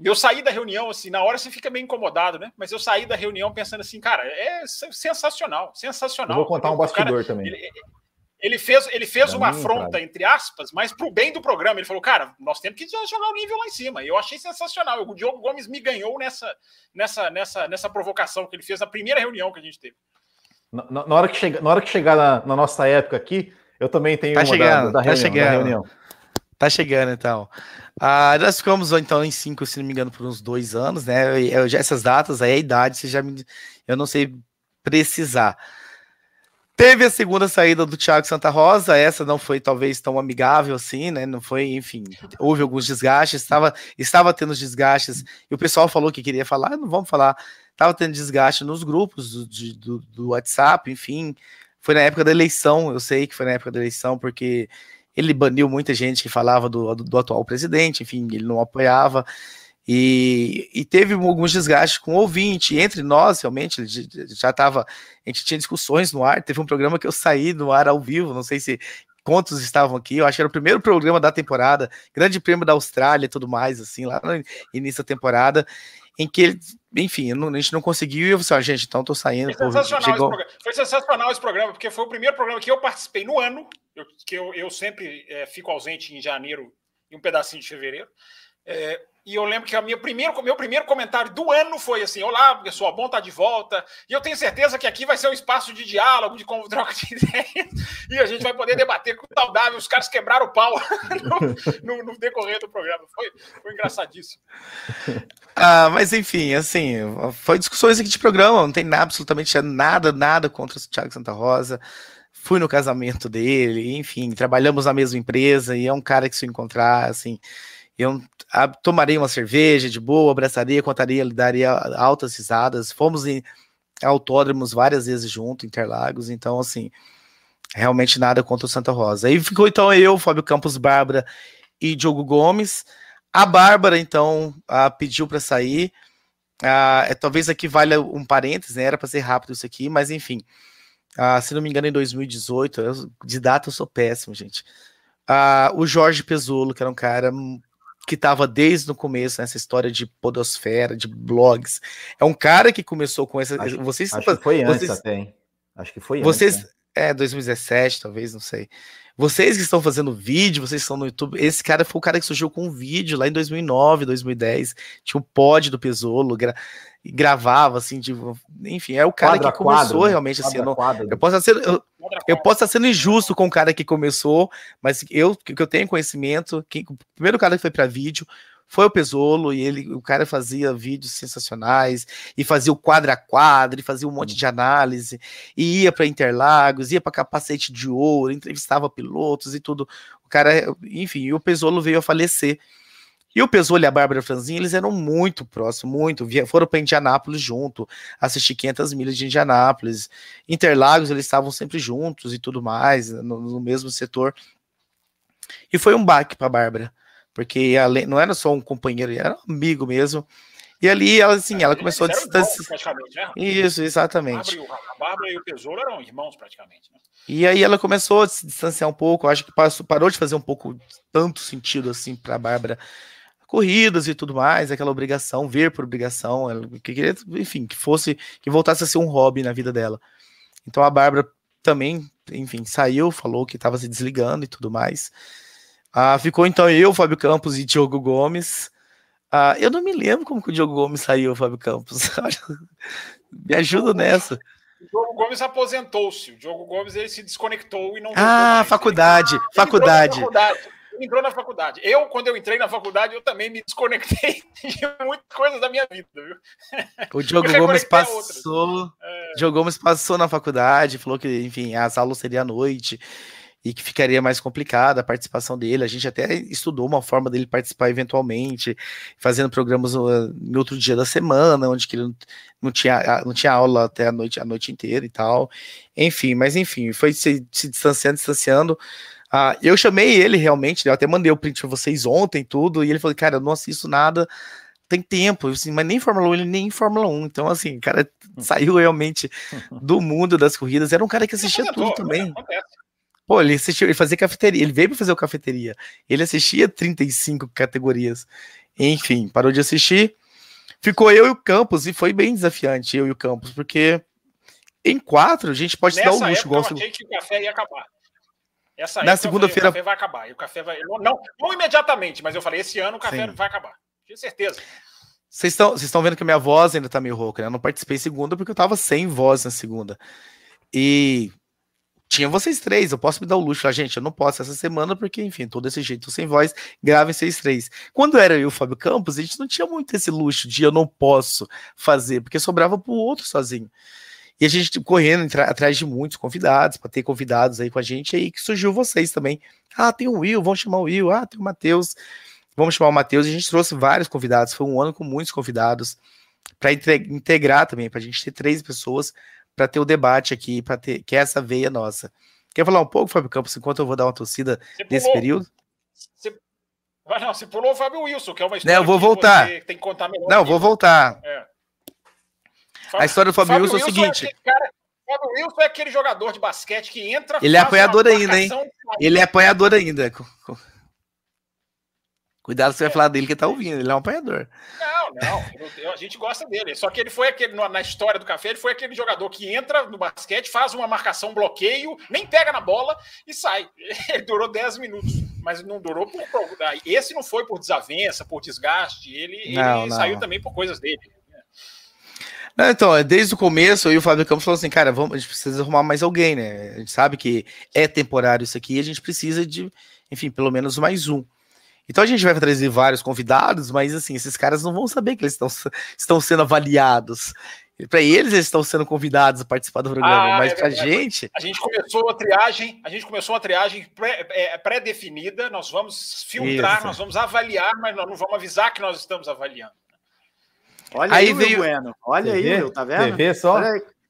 E eu saí da reunião, assim, na hora você fica meio incomodado, né? Mas eu saí da reunião pensando assim, cara, é sensacional, sensacional. Eu vou contar um bastidor cara, também. Ele, ele fez, ele fez uma afronta, entre aspas, mas para o bem do programa. Ele falou, cara, nós temos que jogar o nível lá em cima. E eu achei sensacional. O Diogo Gomes me ganhou nessa, nessa, nessa, nessa provocação que ele fez na primeira reunião que a gente teve. Na, na hora, que chega, na hora que chegar na, na, nossa época aqui, eu também tenho tá uma chegando, da, da, tá reunião, chegando. da reunião. Tá chegando, então. Ah, nós ficamos, então, em cinco, se não me engano, por uns dois anos, né? Eu, essas datas aí, a idade, você já me, eu não sei precisar. Teve a segunda saída do Thiago Santa Rosa, essa não foi talvez tão amigável assim, né? Não foi, enfim, houve alguns desgastes, estava, estava tendo desgastes, e o pessoal falou que queria falar, não vamos falar, estava tendo desgaste nos grupos do, do, do, WhatsApp, enfim. Foi na época da eleição, eu sei que foi na época da eleição, porque ele baniu muita gente que falava do, do, do atual presidente, enfim, ele não apoiava. E, e, teve alguns desgastes com o ouvinte, entre nós, realmente, já estava. A gente tinha discussões no ar. Teve um programa que eu saí no ar ao vivo, não sei se quantos estavam aqui. Eu acho que era o primeiro programa da temporada, Grande Prêmio da Austrália e tudo mais, assim, lá no início da temporada, em que ele, enfim, a gente não conseguiu. E eu falei assim, gente, então tô saindo. Foi sensacional, chegou... foi sensacional esse programa, porque foi o primeiro programa que eu participei no ano, eu, que eu, eu sempre é, fico ausente em janeiro e um pedacinho de fevereiro. É, e eu lembro que minha primeiro, meu primeiro comentário do ano foi assim: Olá, pessoal, bom estar tá de volta. E eu tenho certeza que aqui vai ser um espaço de diálogo, de troca de ideias, e a gente vai poder debater com saudável. Os caras quebraram o pau no, no, no, decorrer do programa. Foi, foi engraçadíssimo. Ah, mas enfim, assim, foi discussões aqui de programa, não tem nada, absolutamente nada, nada contra o Thiago Santa Rosa. Fui no casamento dele, enfim, trabalhamos na mesma empresa e é um cara que se encontrar, assim eu tomaria uma cerveja de boa, abraçaria, contaria, daria altas risadas. Fomos em autódromos várias vezes junto, Interlagos, então assim, realmente nada contra o Santa Rosa. Aí ficou então eu, Fábio Campos, Bárbara e Diogo Gomes. A Bárbara, então, a, pediu para sair. é, talvez aqui valha um parênteses, né? Era para ser rápido isso aqui, mas enfim. se não me engano, em 2018, eu, de data eu sou péssimo, gente. o Jorge Pesulo, que era um cara que estava desde o começo nessa história de podosfera, de blogs. É um cara que começou com essa. Acho, vocês, acho que foi antes até, hein? Acho que foi vocês, antes. Né? É, 2017, talvez, não sei. Vocês que estão fazendo vídeo, vocês estão no YouTube, esse cara foi o cara que surgiu com um vídeo lá em 2009, 2010. Tinha o pod do Pesolo, gra gravava assim, de, enfim, é o cara quadra, que começou né? realmente assim. Eu, não, eu, posso ser, eu, eu, posso estar sendo injusto com o cara que começou, mas eu que eu tenho conhecimento, que, o primeiro cara que foi para vídeo foi o Pesolo, e ele, o cara fazia vídeos sensacionais, e fazia o quadra a quadra, e fazia um monte de análise, e ia para Interlagos, ia para Capacete de Ouro, entrevistava pilotos e tudo. O cara, enfim, o Pesolo veio a falecer. E o Pesolo e a Bárbara Franzin, eles eram muito próximos, muito. Foram para Indianápolis junto, assistir 500 milhas de Indianápolis. Interlagos, eles estavam sempre juntos e tudo mais, no, no mesmo setor. E foi um baque para a Bárbara porque além, não era só um companheiro, era um amigo mesmo. E ali, ela, assim, ela começou a distanciar. Né? Isso, exatamente. A Bárbara e o Tesouro eram irmãos, praticamente. Né? E aí ela começou a se distanciar um pouco. Acho que passou, parou de fazer um pouco tanto sentido assim para a Bárbara. Corridas e tudo mais, aquela obrigação, ver por obrigação, ela que queria, enfim, que fosse, que voltasse a ser um hobby na vida dela. Então a Bárbara também, enfim, saiu, falou que estava se desligando e tudo mais. Ah, ficou então eu, Fábio Campos e Diogo Gomes. Ah, eu não me lembro como que o Diogo Gomes saiu, Fábio Campos. me ajuda nessa. O Diogo Gomes aposentou-se. O Diogo Gomes ele se desconectou e não. Ah, faculdade, ele, faculdade. Ele faculdade. Entrou na faculdade. Eu, quando eu entrei na faculdade, eu também me desconectei de muitas coisas da minha vida, viu? O Diogo Gomes passou. É... Diogo Gomes passou na faculdade, falou que, enfim, as aulas seriam à noite e que ficaria mais complicada a participação dele. A gente até estudou uma forma dele participar eventualmente, fazendo programas no, no outro dia da semana, onde que ele não, tinha, não tinha aula até a noite, a noite inteira e tal. Enfim, mas enfim, foi se, se distanciando, distanciando. Ah, eu chamei ele realmente, eu até mandei o print para vocês ontem, tudo, e ele falou, cara, eu não assisto nada tem tempo, assim, mas nem Fórmula 1, ele nem Fórmula 1. Então, assim, o cara hum. saiu realmente do mundo das corridas. Era um cara que assistia tudo também. Pô, ele ele fazia cafeteria, ele veio para fazer o cafeteria. Ele assistia 35 categorias. Enfim, parou de assistir. Ficou eu e o Campos, e foi bem desafiante, eu e o Campos, porque em quatro a gente pode Nessa dar o luxo. Época, eu achei que o café ia acabar. Essa Na segunda-feira. O café vai acabar. E o café vai. Não, não imediatamente, mas eu falei, esse ano o café Sim. vai acabar. Tinha certeza. Vocês estão vendo que a minha voz ainda tá meio rouca, né? Eu não participei segunda porque eu tava sem voz na segunda. E tinha vocês três, eu posso me dar o luxo lá, gente, eu não posso essa semana porque, enfim, todo esse jeito sem voz, gravem vocês três. Quando era eu e o Fábio Campos, a gente não tinha muito esse luxo de eu não posso fazer, porque sobrava pro outro sozinho. E a gente correndo atrás de muitos convidados, para ter convidados aí com a gente, aí que surgiu vocês também. Ah, tem o Will, vamos chamar o Will, ah, tem o Matheus, vamos chamar o Matheus, e a gente trouxe vários convidados, foi um ano com muitos convidados, para integrar também, para a gente ter três pessoas para ter o debate aqui, para ter que é essa veia nossa. Quer falar um pouco, Fábio Campos, enquanto eu vou dar uma torcida nesse período? Você... Não, você pulou o Fábio Wilson, que é uma história não, eu vou voltar. tem que contar melhor. Não, vou voltar. É. A história do Fábio, Fábio Wilson, é o seguinte. É cara, Fábio Wilson é aquele jogador de basquete que entra. Ele é apanhador ainda, hein? Ele é apanhador ainda. Cuidado, você vai falar dele que tá ouvindo, ele é um apanhador. Não, não, a gente gosta dele. Só que ele foi aquele, na história do café, ele foi aquele jogador que entra no basquete, faz uma marcação, bloqueio, nem pega na bola e sai. Ele durou 10 minutos, mas não durou por. Esse não foi por desavença, por desgaste, ele, não, ele não. saiu também por coisas dele. Não, então, é desde o começo, eu e o Fábio Campos falou assim, cara, vamos, a gente precisa arrumar mais alguém, né? A gente sabe que é temporário isso aqui, a gente precisa de, enfim, pelo menos mais um. Então a gente vai trazer vários convidados, mas assim, esses caras não vão saber que eles estão, estão sendo avaliados. Para eles, eles estão sendo convidados a participar do programa, ah, mas é para a gente. A gente começou a triagem, a gente começou a triagem é, pré-definida. Pré nós vamos filtrar, Isso. nós vamos avaliar, mas nós não vamos avisar que nós estamos avaliando. Olha aí, aí veio... Bueno. Olha TV? aí, tá vendo? TV só.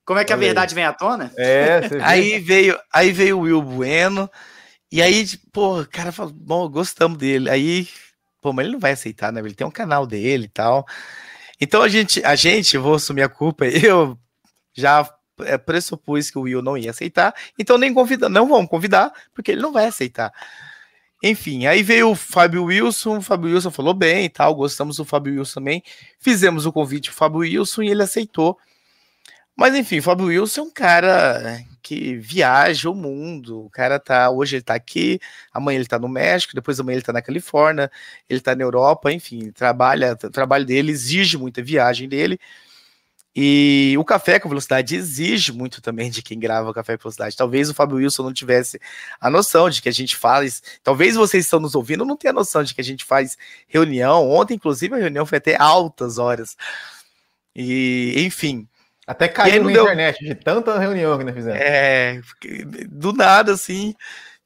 como é que Olha a verdade aí. vem à tona? É, aí veio, aí veio o Will Bueno. E aí, pô, o cara falou, bom, gostamos dele. Aí, pô, mas ele não vai aceitar, né? Ele tem um canal dele e tal. Então a gente, a gente, eu vou assumir a culpa, eu já é, pressupus que o Will não ia aceitar, então nem convida, não vamos convidar, porque ele não vai aceitar. Enfim, aí veio o Fábio Wilson, o Fábio Wilson falou bem e tal, gostamos do Fábio Wilson também, fizemos o convite pro Fábio Wilson e ele aceitou. Mas enfim, o Fábio Wilson é um cara que viaja o mundo. O cara tá. Hoje ele tá aqui, amanhã ele tá no México, depois amanhã ele tá na Califórnia, ele tá na Europa, enfim, trabalha, o trabalho dele exige muita viagem dele. E o Café com Velocidade exige muito também de quem grava o Café com Velocidade. Talvez o Fábio Wilson não tivesse a noção de que a gente faz. Talvez vocês estão nos ouvindo não tenham a noção de que a gente faz reunião. Ontem, inclusive, a reunião foi até altas horas. E, enfim, até caiu na deu... internet de tanta reunião que nós fizemos. É, do nada, assim,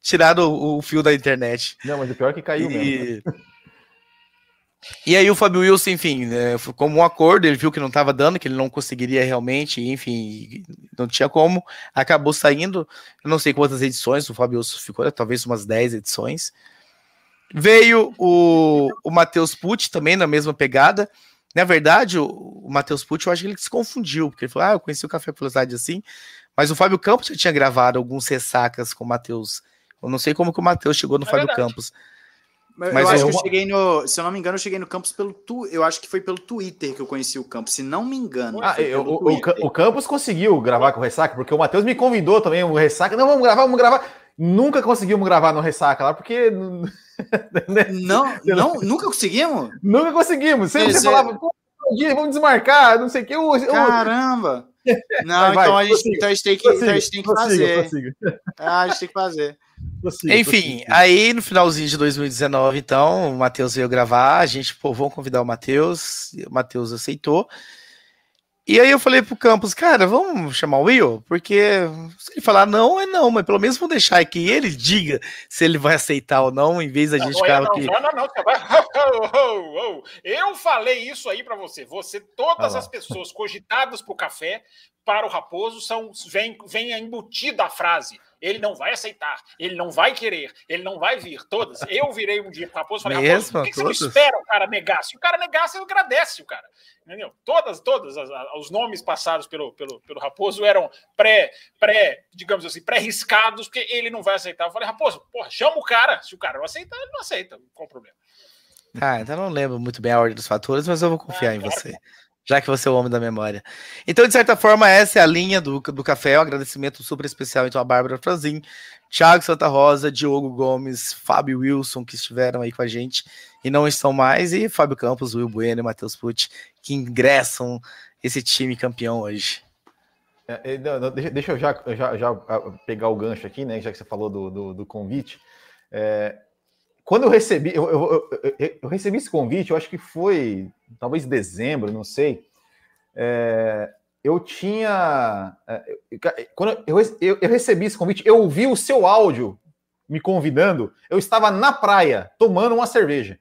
tiraram o, o fio da internet. Não, mas o pior é que caiu e... mesmo. E aí o Fábio Wilson, enfim, né, como um acordo, ele viu que não estava dando, que ele não conseguiria realmente, enfim, não tinha como, acabou saindo, eu não sei quantas edições o Fábio Wilson ficou, talvez umas 10 edições. Veio o, o Matheus Pucci também na mesma pegada, na verdade, o, o Matheus Pucci, eu acho que ele se confundiu, porque ele falou: ah, eu conheci o Café com Velocidade assim, mas o Fábio Campos já tinha gravado alguns ressacas com o Matheus. Eu não sei como que o Matheus chegou no é Fábio verdade. Campos. Mas, eu acho eu... que eu cheguei no. Se eu não me engano, eu cheguei no Campos pelo. Tu, eu acho que foi pelo Twitter que eu conheci o Campos, se não me engano. Ah, eu, o, o, Campos conseguiu gravar com o Ressaca, porque o Matheus me convidou também, o Ressaca. Não, vamos gravar, vamos gravar. Nunca conseguimos gravar no Ressaca lá, porque. não, não, nunca conseguimos? Nunca conseguimos. Sempre você falava, dia, vamos desmarcar, não sei o que. Caramba! Não, vai, então, vai, a gente, então, a gente, tem que, então a gente tem que fazer. Ah, a gente tem que fazer. Enfim, aí no finalzinho de 2019, então, o Matheus veio gravar, a gente, pô, vamos convidar o Matheus, o Matheus aceitou. E aí eu falei pro Campos, cara, vamos chamar o Will? Porque se ele falar não, é não, mas pelo menos vamos deixar que ele diga se ele vai aceitar ou não, em vez da gente ficar aqui. Não, não, não, Eu falei isso aí para você. Você, todas ah as pessoas cogitadas pro café para o Raposo são vem, vem embutida a frase. Ele não vai aceitar, ele não vai querer, ele não vai vir. Todas. Eu virei um dia para o Raposo e falei, Mesmo, Raposo, por que, que você não espera o cara negar? Se o cara negar, você agradece o cara. Entendeu? Todas, todas as, as, os nomes passados pelo, pelo, pelo Raposo eram pré, pré, digamos assim, pré-riscados, porque ele não vai aceitar. Eu falei, Raposo, porra, chama o cara. Se o cara não aceitar, ele não aceita. Qual o problema? Ah, então não lembro muito bem a ordem dos fatores, mas eu vou confiar é, em claro. você já que você é o homem da memória. Então, de certa forma, essa é a linha do, do café. Um agradecimento super especial então a Bárbara Franzin, Thiago Santa Rosa, Diogo Gomes, Fábio Wilson, que estiveram aí com a gente e não estão mais, e Fábio Campos, Will Bueno e Matheus Pucci, que ingressam esse time campeão hoje. É, é não, não, deixa, deixa, eu já, já, já, pegar o gancho aqui, né? Já que você falou do, do, do convite. É, quando eu recebi, eu, eu, eu, eu, recebi esse convite, eu acho que foi talvez dezembro, não sei. É, eu tinha. É, quando eu, eu, eu, recebi esse convite, eu ouvi o seu áudio me convidando. Eu estava na praia tomando uma cerveja.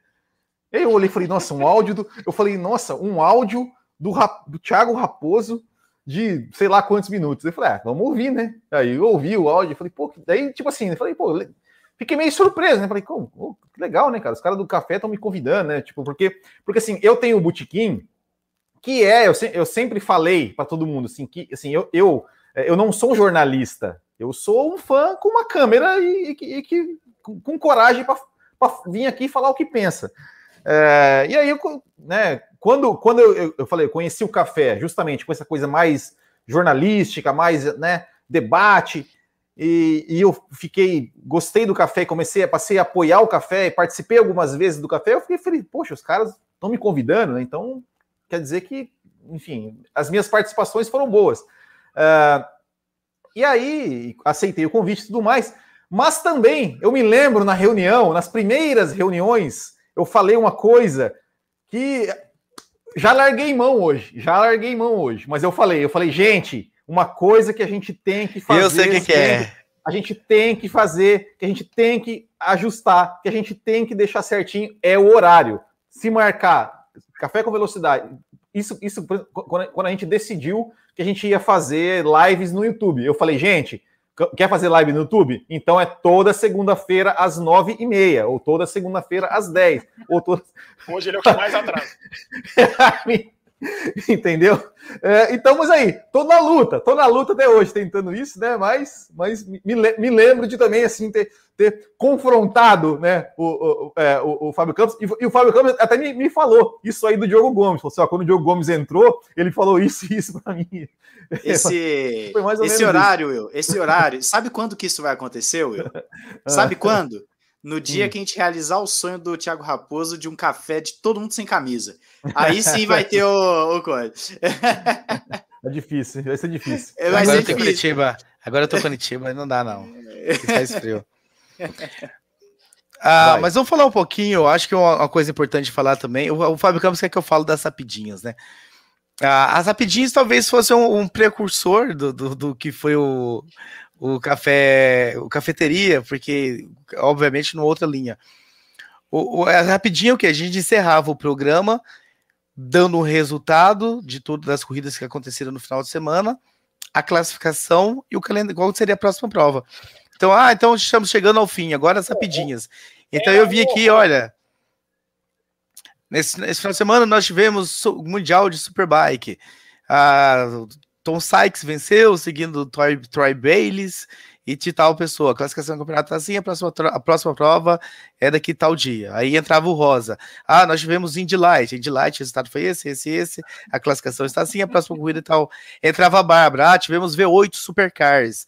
Eu olhei e falei, nossa, um áudio do. Eu falei, nossa, um áudio do, do Thiago Raposo de sei lá quantos minutos. Eu falei, ah, vamos ouvir, né? Aí eu ouvi o áudio, falei, pô, daí, tipo assim, eu falei, pô, fiquei meio surpreso, né? Falei, como? Oh, que legal, né, cara? Os caras do café estão me convidando, né? Tipo, porque, porque assim, eu tenho o Botequim, que é, eu, se, eu sempre falei para todo mundo, assim, que assim, eu, eu, é, eu não sou jornalista, eu sou um fã com uma câmera e, e, e que com, com coragem para vir aqui falar o que pensa. É, e aí, eu, né, quando, quando eu, eu falei, eu conheci o café justamente com essa coisa mais jornalística, mais né, debate, e, e, eu fiquei, gostei do café, comecei, passei a apoiar o café, participei algumas vezes do café. Eu fiquei falei, poxa, os caras estão me convidando, né? Então quer dizer que, enfim, as minhas participações foram boas. Uh, e aí aceitei o convite e tudo mais, mas também eu me lembro na reunião, nas primeiras reuniões, eu falei uma coisa que já larguei mão hoje, já larguei mão hoje, mas eu falei, eu falei, gente uma coisa que a gente tem que fazer. Eu sei o que, que é. A gente tem que fazer, que a gente tem que ajustar, que a gente tem que deixar certinho é o horário. Se marcar café com velocidade, isso, isso quando a gente decidiu que a gente ia fazer lives no YouTube. Eu falei, gente, quer fazer live no YouTube? Então é toda segunda-feira às nove e meia, ou toda segunda-feira às dez. Ou toda... Hoje ele é o que mais atrasa. Entendeu? É, então, mas aí, tô na luta, tô na luta até hoje tentando isso, né? Mas, mas me, me lembro de também assim ter, ter confrontado né, o, o, é, o, o Fábio Campos, e, e, o Fábio Campos até me, me falou isso aí do Diogo Gomes. Falou assim, ó, quando o Diogo Gomes entrou, ele falou isso e isso para mim. Esse, esse horário, isso. Will, esse horário, sabe quando que isso vai acontecer, Will? Sabe quando? No dia hum. que a gente realizar o sonho do Thiago Raposo de um café de todo mundo sem camisa. Aí sim vai ter o, o coisa. É difícil, vai ser difícil. Vai Agora ser eu tô Curitiba. Agora eu tô Curitiba, não dá não. Faz frio. Ah, mas vamos falar um pouquinho, eu acho que uma, uma coisa importante de falar também, o, o, Fábio Campos quer que eu falo das rapidinhas, né? Ah, as rapidinhas talvez fossem um, um precursor do, do, do, que foi o, o café, o cafeteria, porque obviamente numa outra linha. O, o, é rapidinho que a gente encerrava o programa dando o resultado de todas as corridas que aconteceram no final de semana, a classificação e o calendário, qual seria a próxima prova. Então, ah, então estamos chegando ao fim, agora as rapidinhas. Então eu vi aqui, olha, nesse, nesse final de semana nós tivemos o Mundial de Superbike. Ah, Tom Sykes venceu, seguindo Troy, Troy Bayliss e de tal pessoa. A classificação do campeonato tá assim, a próxima, a próxima prova é daqui tal dia. Aí entrava o Rosa. Ah, nós tivemos Indy Light. Indy Light, o resultado foi esse, esse, esse. A classificação está assim, a próxima corrida e tal. Entrava a Bárbara. Ah, tivemos V8 Supercars.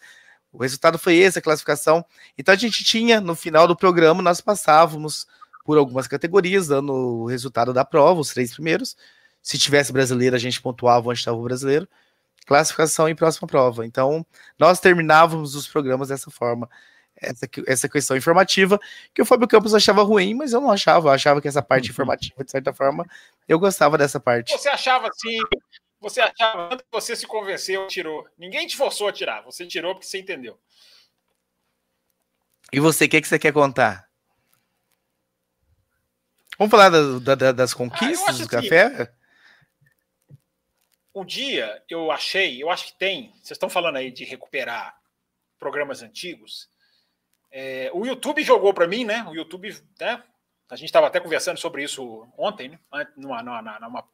O resultado foi esse, a classificação. Então a gente tinha, no final do programa, nós passávamos por algumas categorias, dando o resultado da prova, os três primeiros. Se tivesse brasileiro, a gente pontuava onde estava o brasileiro classificação e próxima prova. Então, nós terminávamos os programas dessa forma. Essa, essa questão informativa, que o Fábio Campos achava ruim, mas eu não achava. Eu achava que essa parte uhum. informativa, de certa forma, eu gostava dessa parte. Você achava assim, você achava, antes você se convenceu, tirou. Ninguém te forçou a tirar, você tirou porque você entendeu. E você, o que, que você quer contar? Vamos falar da, da, das conquistas ah, do assim, café? O dia eu achei, eu acho que tem, vocês estão falando aí de recuperar programas antigos. É, o YouTube jogou para mim, né? O YouTube, né? A gente estava até conversando sobre isso ontem, né? numa, numa, numa,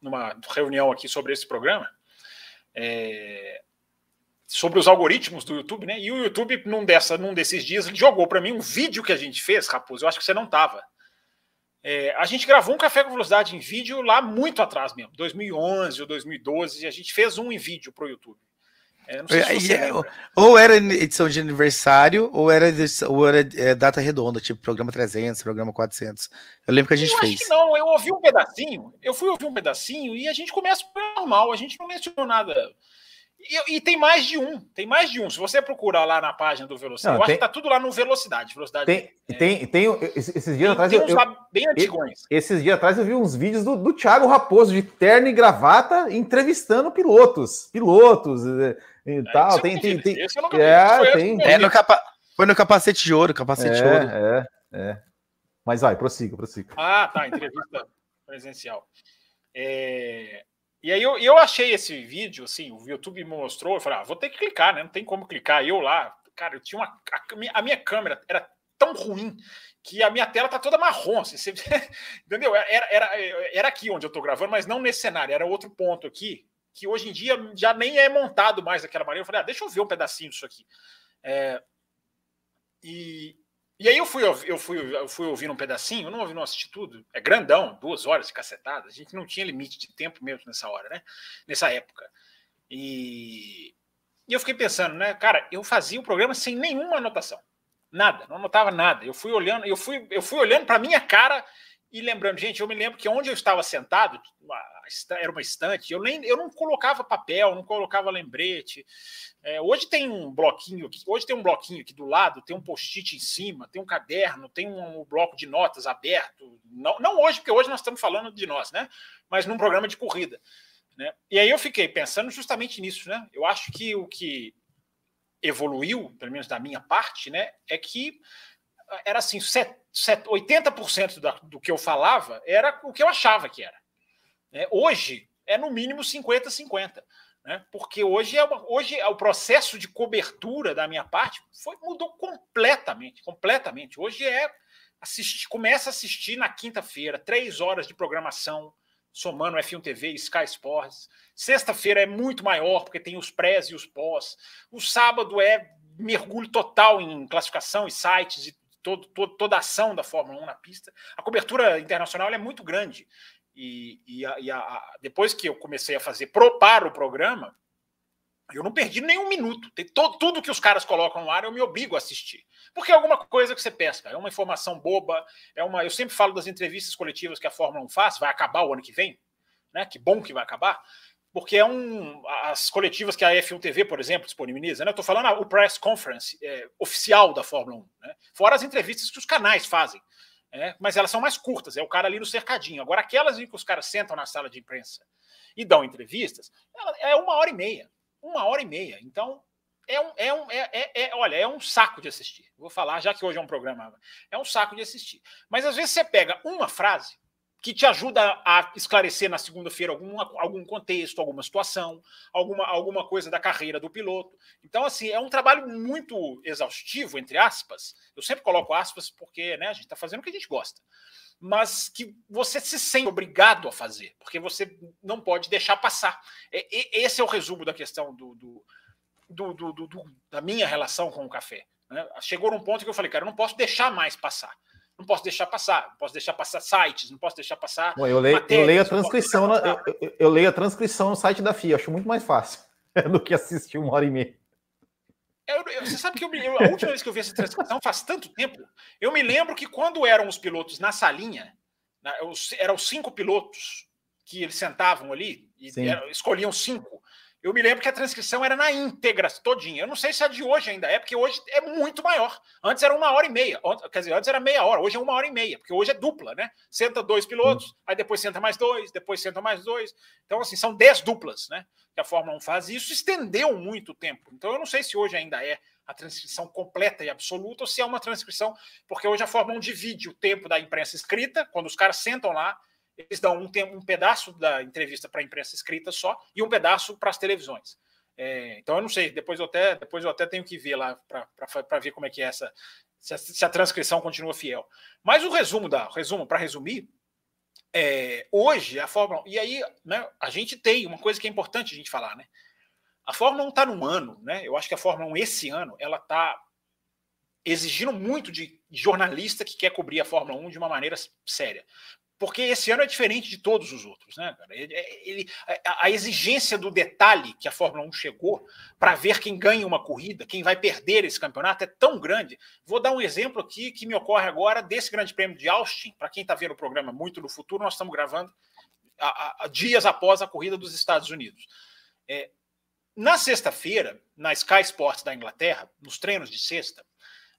numa reunião aqui sobre esse programa. É, sobre os algoritmos do YouTube, né? E o YouTube, num, dessa, num desses dias, jogou para mim um vídeo que a gente fez, Raposo. Eu acho que você não estava. É, a gente gravou um café com velocidade em vídeo lá muito atrás mesmo, 2011 ou 2012, e a gente fez um em vídeo para o YouTube. É, se é, ou era edição de aniversário, ou era, ou era é, data redonda, tipo programa 300, programa 400. Eu lembro que a gente eu fez. Acho que não, eu ouvi um pedacinho, eu fui ouvir um pedacinho e a gente começa normal, a gente não mencionou nada e, e, tem mais de um, tem mais de um. Se você procurar lá na página do Velocidade, não, eu tem, acho que tá tudo lá no Velocidade. Velocidade tem, é, tem, tem, esses dias tem, atrás. Tem uns eu, lá bem antigos. Esses dias atrás eu vi uns vídeos do, do Thiago Raposo, de terno e gravata, entrevistando pilotos. Pilotos e, e é, tal. Tem, tem, tem. Esse eu nunca é. Tem, é no capa, foi no capacete de ouro, capacete é, de ouro. É, é. Mas vai, prossiga, prossiga. Ah, tá, entrevista presencial. É, e aí eu, eu achei esse vídeo, assim, o YouTube me mostrou, eu falei, ah, vou ter que clicar, né? Não tem como clicar. Eu lá, cara, eu tinha uma. A, a minha câmera era tão ruim que a minha tela tá toda marrom, assim, você, entendeu? Era, era, era aqui onde eu tô gravando, mas não nesse cenário, era outro ponto aqui, que hoje em dia já nem é montado mais daquela maneira. Eu falei, ah, deixa eu ver um pedacinho disso aqui. É, e, e aí eu fui, eu fui, eu fui ouvindo um pedacinho, não ouvi, não assisti tudo. É grandão, duas horas de cacetada. A gente não tinha limite de tempo mesmo nessa hora, né? Nessa época. E, e eu fiquei pensando, né, cara, eu fazia o programa sem nenhuma anotação. Nada, não anotava nada. Eu fui olhando, eu fui, eu fui olhando para minha cara e lembrando, gente, eu me lembro que onde eu estava sentado, era uma estante, eu, nem, eu não colocava papel, não colocava lembrete. É, hoje tem um bloquinho aqui, hoje tem um bloquinho aqui do lado, tem um post-it em cima, tem um caderno, tem um, um, bloco de notas aberto. Não, não hoje, porque hoje nós estamos falando de nós, né? Mas num programa de corrida. Né? E aí eu fiquei pensando justamente nisso, né? Eu acho que o que evoluiu, pelo menos da minha parte, né, é que era assim, 80% da, do que eu falava era o que eu achava que era. É, hoje é no mínimo 50-50. Né? Porque hoje é, uma, hoje é o processo de cobertura da minha parte foi, mudou completamente, completamente. Hoje é assistir, começa a assistir na quinta-feira, três horas de programação, somando F1 TV e Sky Sports. Sexta-feira é muito maior, porque tem os prés e os pós. O sábado é mergulho total em classificação e sites e todo, todo, toda a ação da Fórmula 1 na pista. A cobertura internacional é muito grande. E, e, a, e a, depois que eu comecei a fazer pro, para o programa, eu não perdi nenhum minuto. Tem todo, tudo que os caras colocam no ar, eu me obrigo a assistir. Porque é alguma coisa que você pesca, é uma informação boba, é uma. Eu sempre falo das entrevistas coletivas que a Fórmula 1 faz, vai acabar o ano que vem, né? Que bom que vai acabar porque é um as coletivas que a F1 TV, por exemplo, disponibiliza, né? Eu estou falando o press conference é, oficial da Fórmula 1, né? Fora as entrevistas que os canais fazem, né? mas elas são mais curtas, é o cara ali no cercadinho. Agora, aquelas em que os caras sentam na sala de imprensa e dão entrevistas, é uma hora e meia, uma hora e meia. Então, é um, é um é, é, é, olha, é um saco de assistir. Vou falar, já que hoje é um programa, é um saco de assistir. Mas às vezes você pega uma frase que te ajuda a esclarecer na segunda-feira algum, algum contexto, alguma situação, alguma, alguma coisa da carreira do piloto. Então, assim, é um trabalho muito exaustivo, entre aspas. Eu sempre coloco aspas porque né, a gente está fazendo o que a gente gosta. Mas que você se sente obrigado a fazer, porque você não pode deixar passar. esse é o resumo da questão do, do, do, do da minha relação com o café. Né? Chegou num ponto que eu falei, cara, eu não posso deixar mais passar não posso deixar passar, não posso deixar passar sites, não posso deixar passar. Bom, eu, leio, matérias, eu leio a transcrição, na, eu, eu, eu, leio a transcrição no site da FIA, acho muito mais fácil do que assistir uma hora e meia. você sabe que a última vez que eu vi essa transcrição faz tanto tempo. Eu me lembro que quando eram os pilotos na salinha, eram os cinco pilotos que eles sentavam ali e eram, escolhiam cinco. Eu me lembro que a transcrição era na íntegra, todinha. Eu não sei se a de hoje ainda é, porque hoje é muito maior. Antes era uma hora e meia. Quer dizer, antes era meia hora, hoje é uma hora e meia, porque hoje é dupla, né? Senta dois pilotos, hum. aí depois senta mais dois, depois senta mais dois. Então, assim, são dez duplas, né? Que a Fórmula 1 faz, e isso estendeu muito tempo. Então, eu não sei se hoje ainda é a transcrição completa e absoluta, ou se é uma transcrição, porque hoje a Fórmula 1 divide o tempo da imprensa escrita, quando os caras sentam lá eles dão um, um pedaço da entrevista para a imprensa escrita só e um pedaço para as televisões. É, então eu não sei, depois eu até, depois eu até tenho que ver lá para ver como é que é essa, se a, se a, transcrição continua fiel. Mas o resumo da resumo para resumir, é, hoje a Fórmula 1, e aí né, a gente tem uma coisa que é importante a gente falar, né? A Fórmula 1 está num ano, né? Eu acho que a Fórmula 1 esse ano ela está exigindo muito de jornalista que quer cobrir a Fórmula 1 de uma maneira séria porque esse ano é diferente de todos os outros. Né, ele, ele, a, a, exigência do detalhe que a Fórmula 1 chegou para ver quem ganha uma corrida, quem vai perder esse campeonato, é tão grande. Vou dar um exemplo aqui que me ocorre agora desse Grande Prêmio de Austin. Para quem está vendo o programa muito no futuro, nós estamos gravando a, a, dias após a corrida dos Estados Unidos. É, na sexta-feira, na Sky Sports da Inglaterra, nos treinos de sexta,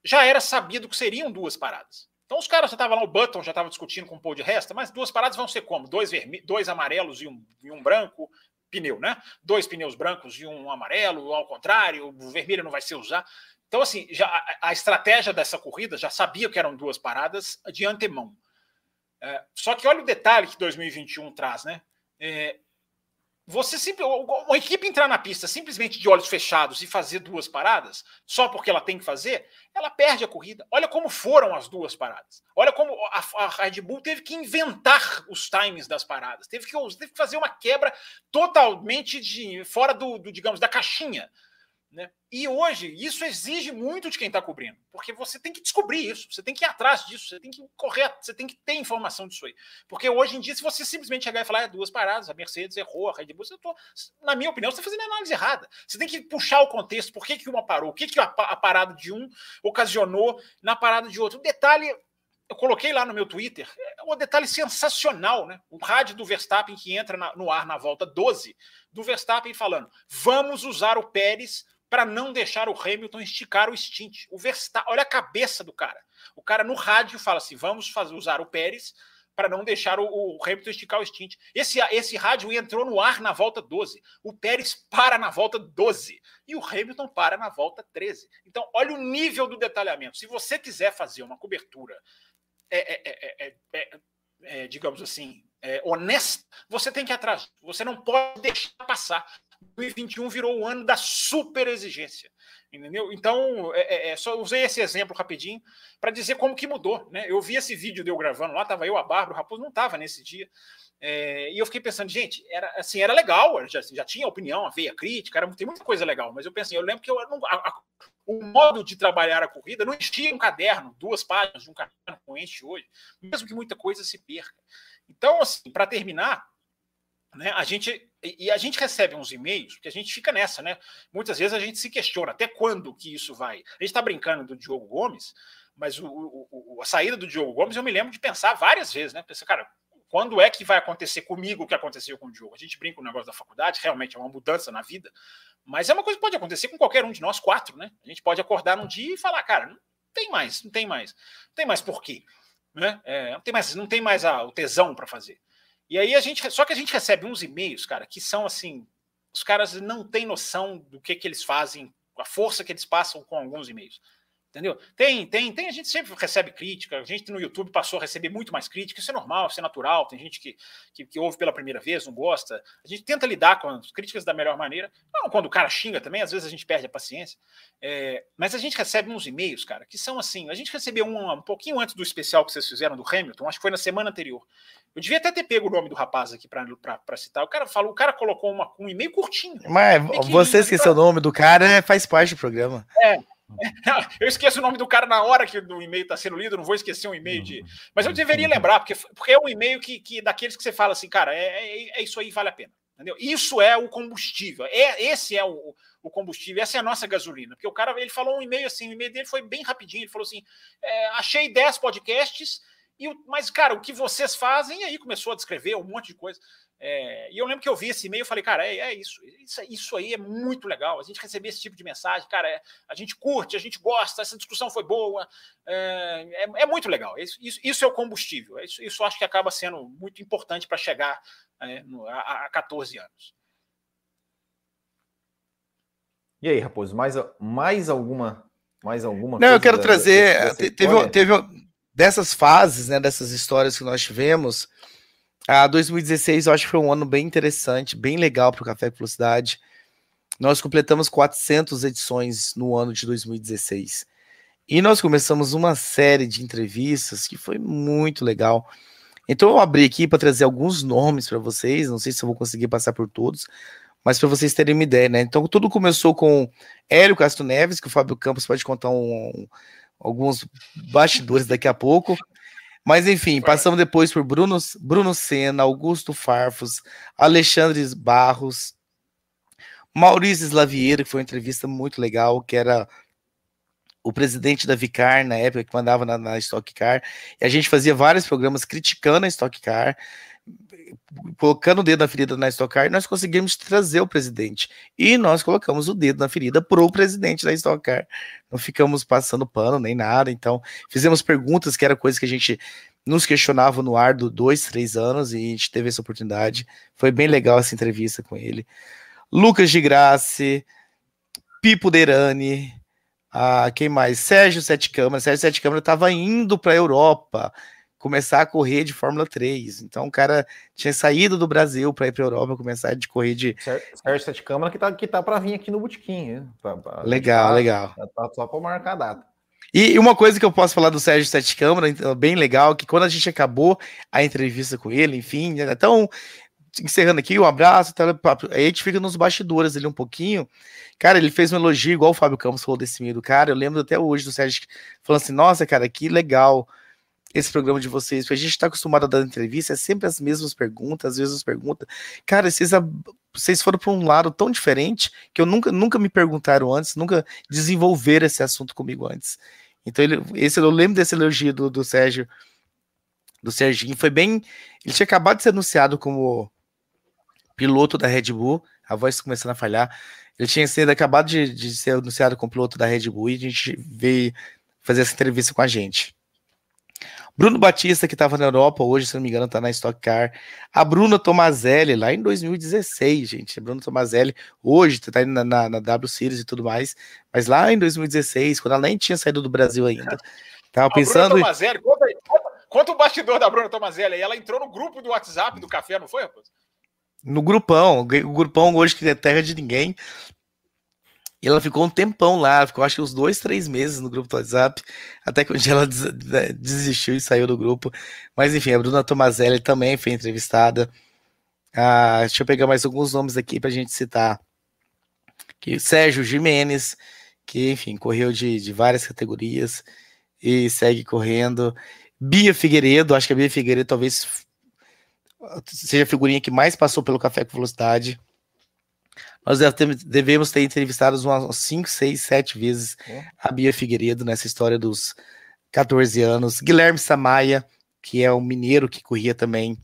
já era sabido que seriam duas paradas. Então os caras já estavam lá, o Button já estava discutindo com o Paul de Resta, mas duas paradas vão ser como? Dois, dois amarelos e um, e um branco, pneu, né? Dois pneus brancos e um amarelo, ao contrário, o vermelho não vai ser usado. Então, assim, já, a, a, estratégia dessa corrida já sabia que eram duas paradas de antemão. É, só que olha o detalhe que 2021 traz, né? É, você sempre, uma equipe entrar na pista simplesmente de olhos fechados e fazer duas paradas, só porque ela tem que fazer, ela perde a corrida. Olha como foram as duas paradas. Olha como a, a Red Bull teve que inventar os times das paradas, teve que, teve que fazer uma quebra totalmente de fora do, do digamos, da caixinha. Né? E hoje, isso exige muito de quem está cobrindo, porque você tem que descobrir isso, você tem que ir atrás disso, você tem que correr, você tem que ter informação disso aí. Porque hoje em dia, se você simplesmente chegar e falar é, duas paradas, a Mercedes errou, a Red Bull, eu tô, na minha opinião, você está fazendo análise errada. Você tem que puxar o contexto, por que, que uma parou, o que, que a, a parada de um ocasionou na parada de outro. O detalhe eu coloquei lá no meu Twitter, é um detalhe sensacional, né? O rádio do Verstappen que entra na, no ar na volta 12, do Verstappen falando: vamos usar o Pérez para não deixar o Hamilton esticar o stint. O Verstappen, olha a cabeça do cara. O cara no rádio fala assim: vamos fazer, usar o Pérez para não deixar o, o, Hamilton esticar o stint. Esse, esse rádio entrou no ar na volta 12. O Pérez para na volta 12 e o Hamilton para na volta 13. Então, olha o nível do detalhamento. Se você quiser fazer uma cobertura, é, é, é, é digamos assim, honesta, você tem que ir atrás. Você não pode deixar passar. 2021 virou o ano da super exigência. Entendeu? Então, é, é, é só usei esse exemplo rapidinho para dizer como que mudou. Né? Eu vi esse vídeo de eu gravando lá, estava eu, a Bárbara, o Raposo não estava nesse dia. É, e eu fiquei pensando, gente, era assim, era legal, já, já tinha opinião, veia crítica, era, tem muita coisa legal, mas eu pensei, eu lembro que eu, a, a, o modo de trabalhar a corrida não enchia um caderno, duas páginas de um caderno como enche hoje, mesmo que muita coisa se perca. Então, assim, para terminar, né, a gente e a gente recebe uns e-mails que a gente fica nessa, né? Muitas vezes a gente se questiona até quando que isso vai. A gente está brincando do Diogo Gomes, mas o, o, a saída do Diogo Gomes eu me lembro de pensar várias vezes, né? Pensar, cara, quando é que vai acontecer comigo o que aconteceu com o Diogo? A gente brinca com o negócio da faculdade, realmente é uma mudança na vida, mas é uma coisa que pode acontecer com qualquer um de nós quatro, né? A gente pode acordar num dia e falar, cara, não tem mais, não tem mais, não tem mais por quê, né? É, não tem mais, não tem mais a, o tesão para fazer. E aí a gente, só que a gente recebe uns e-mails, cara, que são assim, os caras não têm noção do que que eles fazem, a força que eles passam com alguns e-mails. Entendeu? Tem, tem, tem, a gente sempre recebe crítica, a gente no YouTube passou a receber muito mais crítica, isso é normal, isso é natural, tem gente que, que, que ouve pela primeira vez, não gosta. A gente tenta lidar com as críticas da melhor maneira. Não, quando o cara xinga também, às vezes a gente perde a paciência. É, mas a gente recebe uns e-mails, cara, que são assim. A gente recebeu um um pouquinho antes do especial que vocês fizeram do Hamilton, acho que foi na semana anterior. Eu devia até ter pego o nome do rapaz aqui para citar. O cara falou, o cara colocou uma, um e-mail curtinho. Mas você esqueceu o nome do cara, faz parte do programa. É, Eu esqueço o nome do cara na hora que o e-mail está sendo lido, não vou esquecer um e-mail de. Mas eu deveria lembrar, porque, porque é um e-mail que, que daqueles que você fala assim, cara, é, é, é isso aí, vale a pena. Entendeu? Isso é o combustível. É, esse é o, o combustível, essa é a nossa gasolina. Porque o cara ele falou um e-mail assim, o e-mail dele foi bem rapidinho. Ele falou assim: é, achei 10 podcasts, e, mas, cara, o que vocês fazem, e aí começou a descrever um monte de coisa. É, e eu lembro que eu vi esse e-mail e falei, cara, é, é isso, isso, isso. aí é muito legal. A gente receber esse tipo de mensagem, cara, é, a gente curte, a gente gosta, essa discussão foi boa, é, é, é muito legal. Isso, isso, isso, é o combustível. Isso, isso acho que acaba sendo muito importante para chegar é, no, a, a 14 anos. E aí, Raposo, mais, mais alguma mais alguma Não, eu quero da, trazer. teve, teve dessas fases, né, dessas histórias que nós tivemos A 2016 eu acho que foi um ano bem interessante, bem legal para o Café com Velocidade. Nós completamos 400 edições no ano de 2016. E nós começamos uma série de entrevistas que foi muito legal. Então eu abri aqui para trazer alguns nomes para vocês, não sei se eu vou conseguir passar por todos, mas para vocês terem uma ideia, né? Então tudo começou com Hélio Castro Neves, que o Fábio Campos pode contar um, um, alguns bastidores daqui a pouco. Mas enfim, passamos depois por Bruno, Bruno Senna, Augusto Farfus, Alexandre Barros, Maurício Slaviero, que foi uma entrevista muito legal, que era o presidente da Vicar na época que mandava na, na Stock Car, e a gente fazia vários programas criticando a Stock Car, colocando o dedo na ferida na Stock Car, nós conseguimos trazer o presidente. E nós colocamos o dedo na ferida pro presidente da Stock Car. Não ficamos passando pano nem nada. Então, fizemos perguntas que era coisa que a gente nos questionava no ar do dois, três anos, e a gente teve essa oportunidade. Foi bem legal essa entrevista com ele. Lucas de Graça, Pipo Derani, ah, quem mais? Sérgio Sete Câmara. Sérgio Sete Câmara estava indo para a Europa começar a correr de Fórmula 3. Então o cara tinha saído do Brasil para ir para a Europa começar de correr de. Sérgio Sete Câmara que tá, que tá para vir aqui no Botequim. legal, tá, legal. Tá só para marcar a data. E uma coisa que eu posso falar do Sérgio Sete Câmara, então, bem legal, que quando a gente acabou a entrevista com ele, enfim, então encerrando aqui, um abraço, tá, aí a gente fica nos bastidores ali um pouquinho. Cara, ele fez um elogio, igual o Fábio Campos falou desse meio do cara. Eu lembro até hoje do Sérgio falando assim: nossa, cara, que legal esse programa de vocês, porque a gente está acostumado a dar entrevista, é sempre as mesmas perguntas, as mesmas perguntas. Cara, vocês, vocês foram para um lado tão diferente que eu nunca, nunca me perguntaram antes, nunca desenvolveram esse assunto comigo antes. Então, ele, esse, eu lembro desse elogio do, do Sérgio, do Serginho, foi bem. Ele tinha acabado de ser anunciado como piloto da Red Bull, a voz começando a falhar. Ele tinha sido acabado de, de ser anunciado como piloto da Red Bull e a gente veio fazer essa entrevista com a gente. Bruno Batista, que estava na Europa hoje, se não me engano, está na Stock Car. A Bruna Tomazelli, lá em 2016, gente. A Bruna Tomazelli, hoje, está na, na, na, W Series e tudo mais. Mas lá em 2016, quando ela nem tinha saído do Brasil ainda. Tava a pensando. Bruna Tomazelli, conta, conta, conta, o bastidor da Bruna Tomazelli aí. Ela entrou no grupo do WhatsApp do café, não foi, rapaz? no grupão, o grupão hoje que é terra de ninguém. E ela ficou um tempão lá, ficou acho que uns dois, três meses no grupo do WhatsApp, até que um dia ela né, desistiu e saiu do grupo. Mas enfim, a Bruna Tomazelli também foi entrevistada. Ah, deixa eu pegar mais alguns nomes aqui para a gente citar. Que Sérgio Jimenez, que enfim, correu de, de várias categorias e segue correndo. Bia Figueiredo, acho que a Bia Figueiredo talvez seja a figurinha que mais passou pelo Café com Velocidade. Nós devemos ter entrevistado umas 5, 6, 7 vezes a Bia Figueiredo nessa história dos 14 anos. Guilherme Samaia, que é um mineiro que corria também.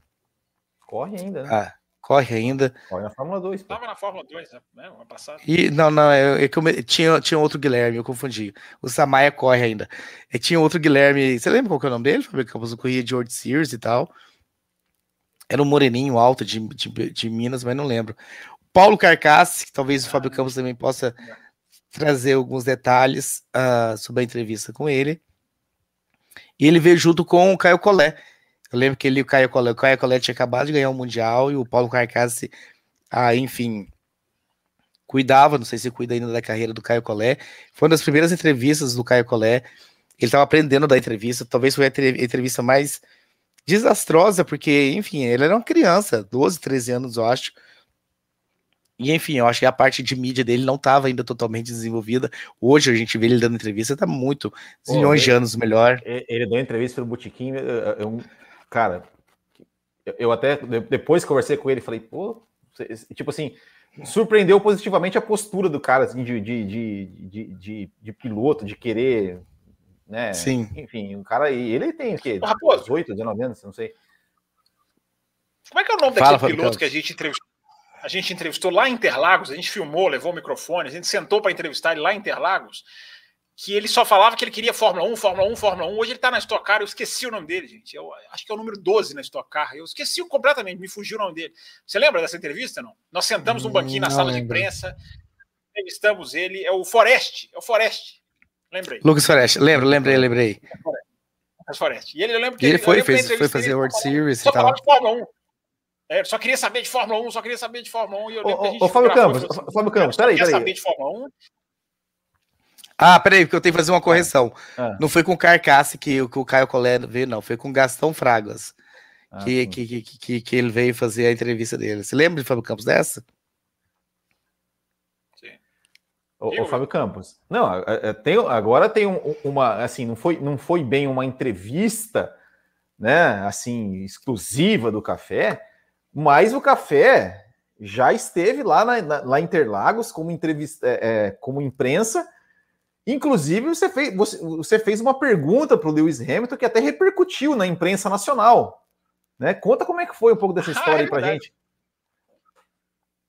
Corre ainda, né? Ah, corre ainda. Corre na Fórmula 2. Estava na Fórmula 2, né? Ano passado. E, não, não, é, que eu, tinha, tinha outro Guilherme, eu confundi. O Samaia corre ainda. E tinha outro Guilherme. Você lembra qual que é o nome dele? Fábio Campos corria de World Series e tal. Era um moreninho alto de, de, de Minas, mas não lembro. Paulo Carcassi, que talvez o Fábio Campos também possa trazer alguns detalhes uh, sobre a entrevista com ele. E ele veio junto com o Caio Collet. Eu lembro que ele o Caio Collet, o Caio Collet tinha acabado de ganhar o Mundial e o Paulo Carcassi, ah, enfim, cuidava, não sei se cuida ainda da carreira do Caio Collet. Foi uma das primeiras entrevistas do Caio Collet. Ele estava aprendendo da entrevista, talvez foi a entrevista mais desastrosa, porque, enfim, ele era uma criança, 12, 13 anos, eu acho. E, enfim, eu acho que a parte de mídia dele não estava ainda totalmente desenvolvida. Hoje a gente vê ele dando entrevista, tá muito, milhões de anos melhor. Ele deu entrevista pelo Botequim, eu, cara, eu até depois conversei com ele falei, pô, tipo assim, surpreendeu positivamente a postura do cara, assim, de, de, de, de, de piloto, de querer né? Sim. Enfim, o cara, ele tem o quê? Raposo. 18, 19 anos, não sei. Como é que é o nome Fala, daquele piloto que a gente entrevistou? A gente entrevistou lá em Interlagos, a gente filmou, levou o microfone, a gente sentou para entrevistar ele lá em Interlagos, que ele só falava que ele queria Fórmula 1, Fórmula 1, Fórmula 1. Hoje ele está na Stock Car, eu esqueci o nome dele, gente. Eu acho que é o número 12 na Stock Car. Eu esqueci completamente, me fugiu o nome dele. Você lembra dessa entrevista, não? Nós sentamos num banquinho na sala de imprensa, entrevistamos ele, é o Forest, é o Forest. Lembrei. Lucas Forest, lembro, lembrei, lembrei. Lucas Forest. E ele, eu lembro que ele, ele foi, fez, foi fazer World Series e tal. De Fórmula 1. É, só queria saber de Fórmula 1, só queria saber de Fórmula 1. E eu ô, ô, Fábio Campos, assim, Fábio Campos, peraí, peraí. saber de Fórmula 1. Ah, peraí, porque eu tenho que fazer uma correção. Ah. Não foi com o Carcasse que, que o Caio Colé veio, não. Foi com Gastão Fragas. Ah, que, que, que, que, que, ele veio fazer a entrevista dele. Você lembra de Fábio Campos dessa? Sim. Ô, ô Fábio Campos. Não, tem, agora tem um, uma. Assim, não foi, não foi bem uma entrevista, né? Assim, exclusiva do café, mas o café já esteve lá na, na lá em Interlagos como entrevista, é, é, como imprensa. Inclusive, você fez, você, você fez uma pergunta para o Lewis Hamilton que até repercutiu na imprensa nacional. Né? Conta como é que foi um pouco dessa história ah, é aí para gente.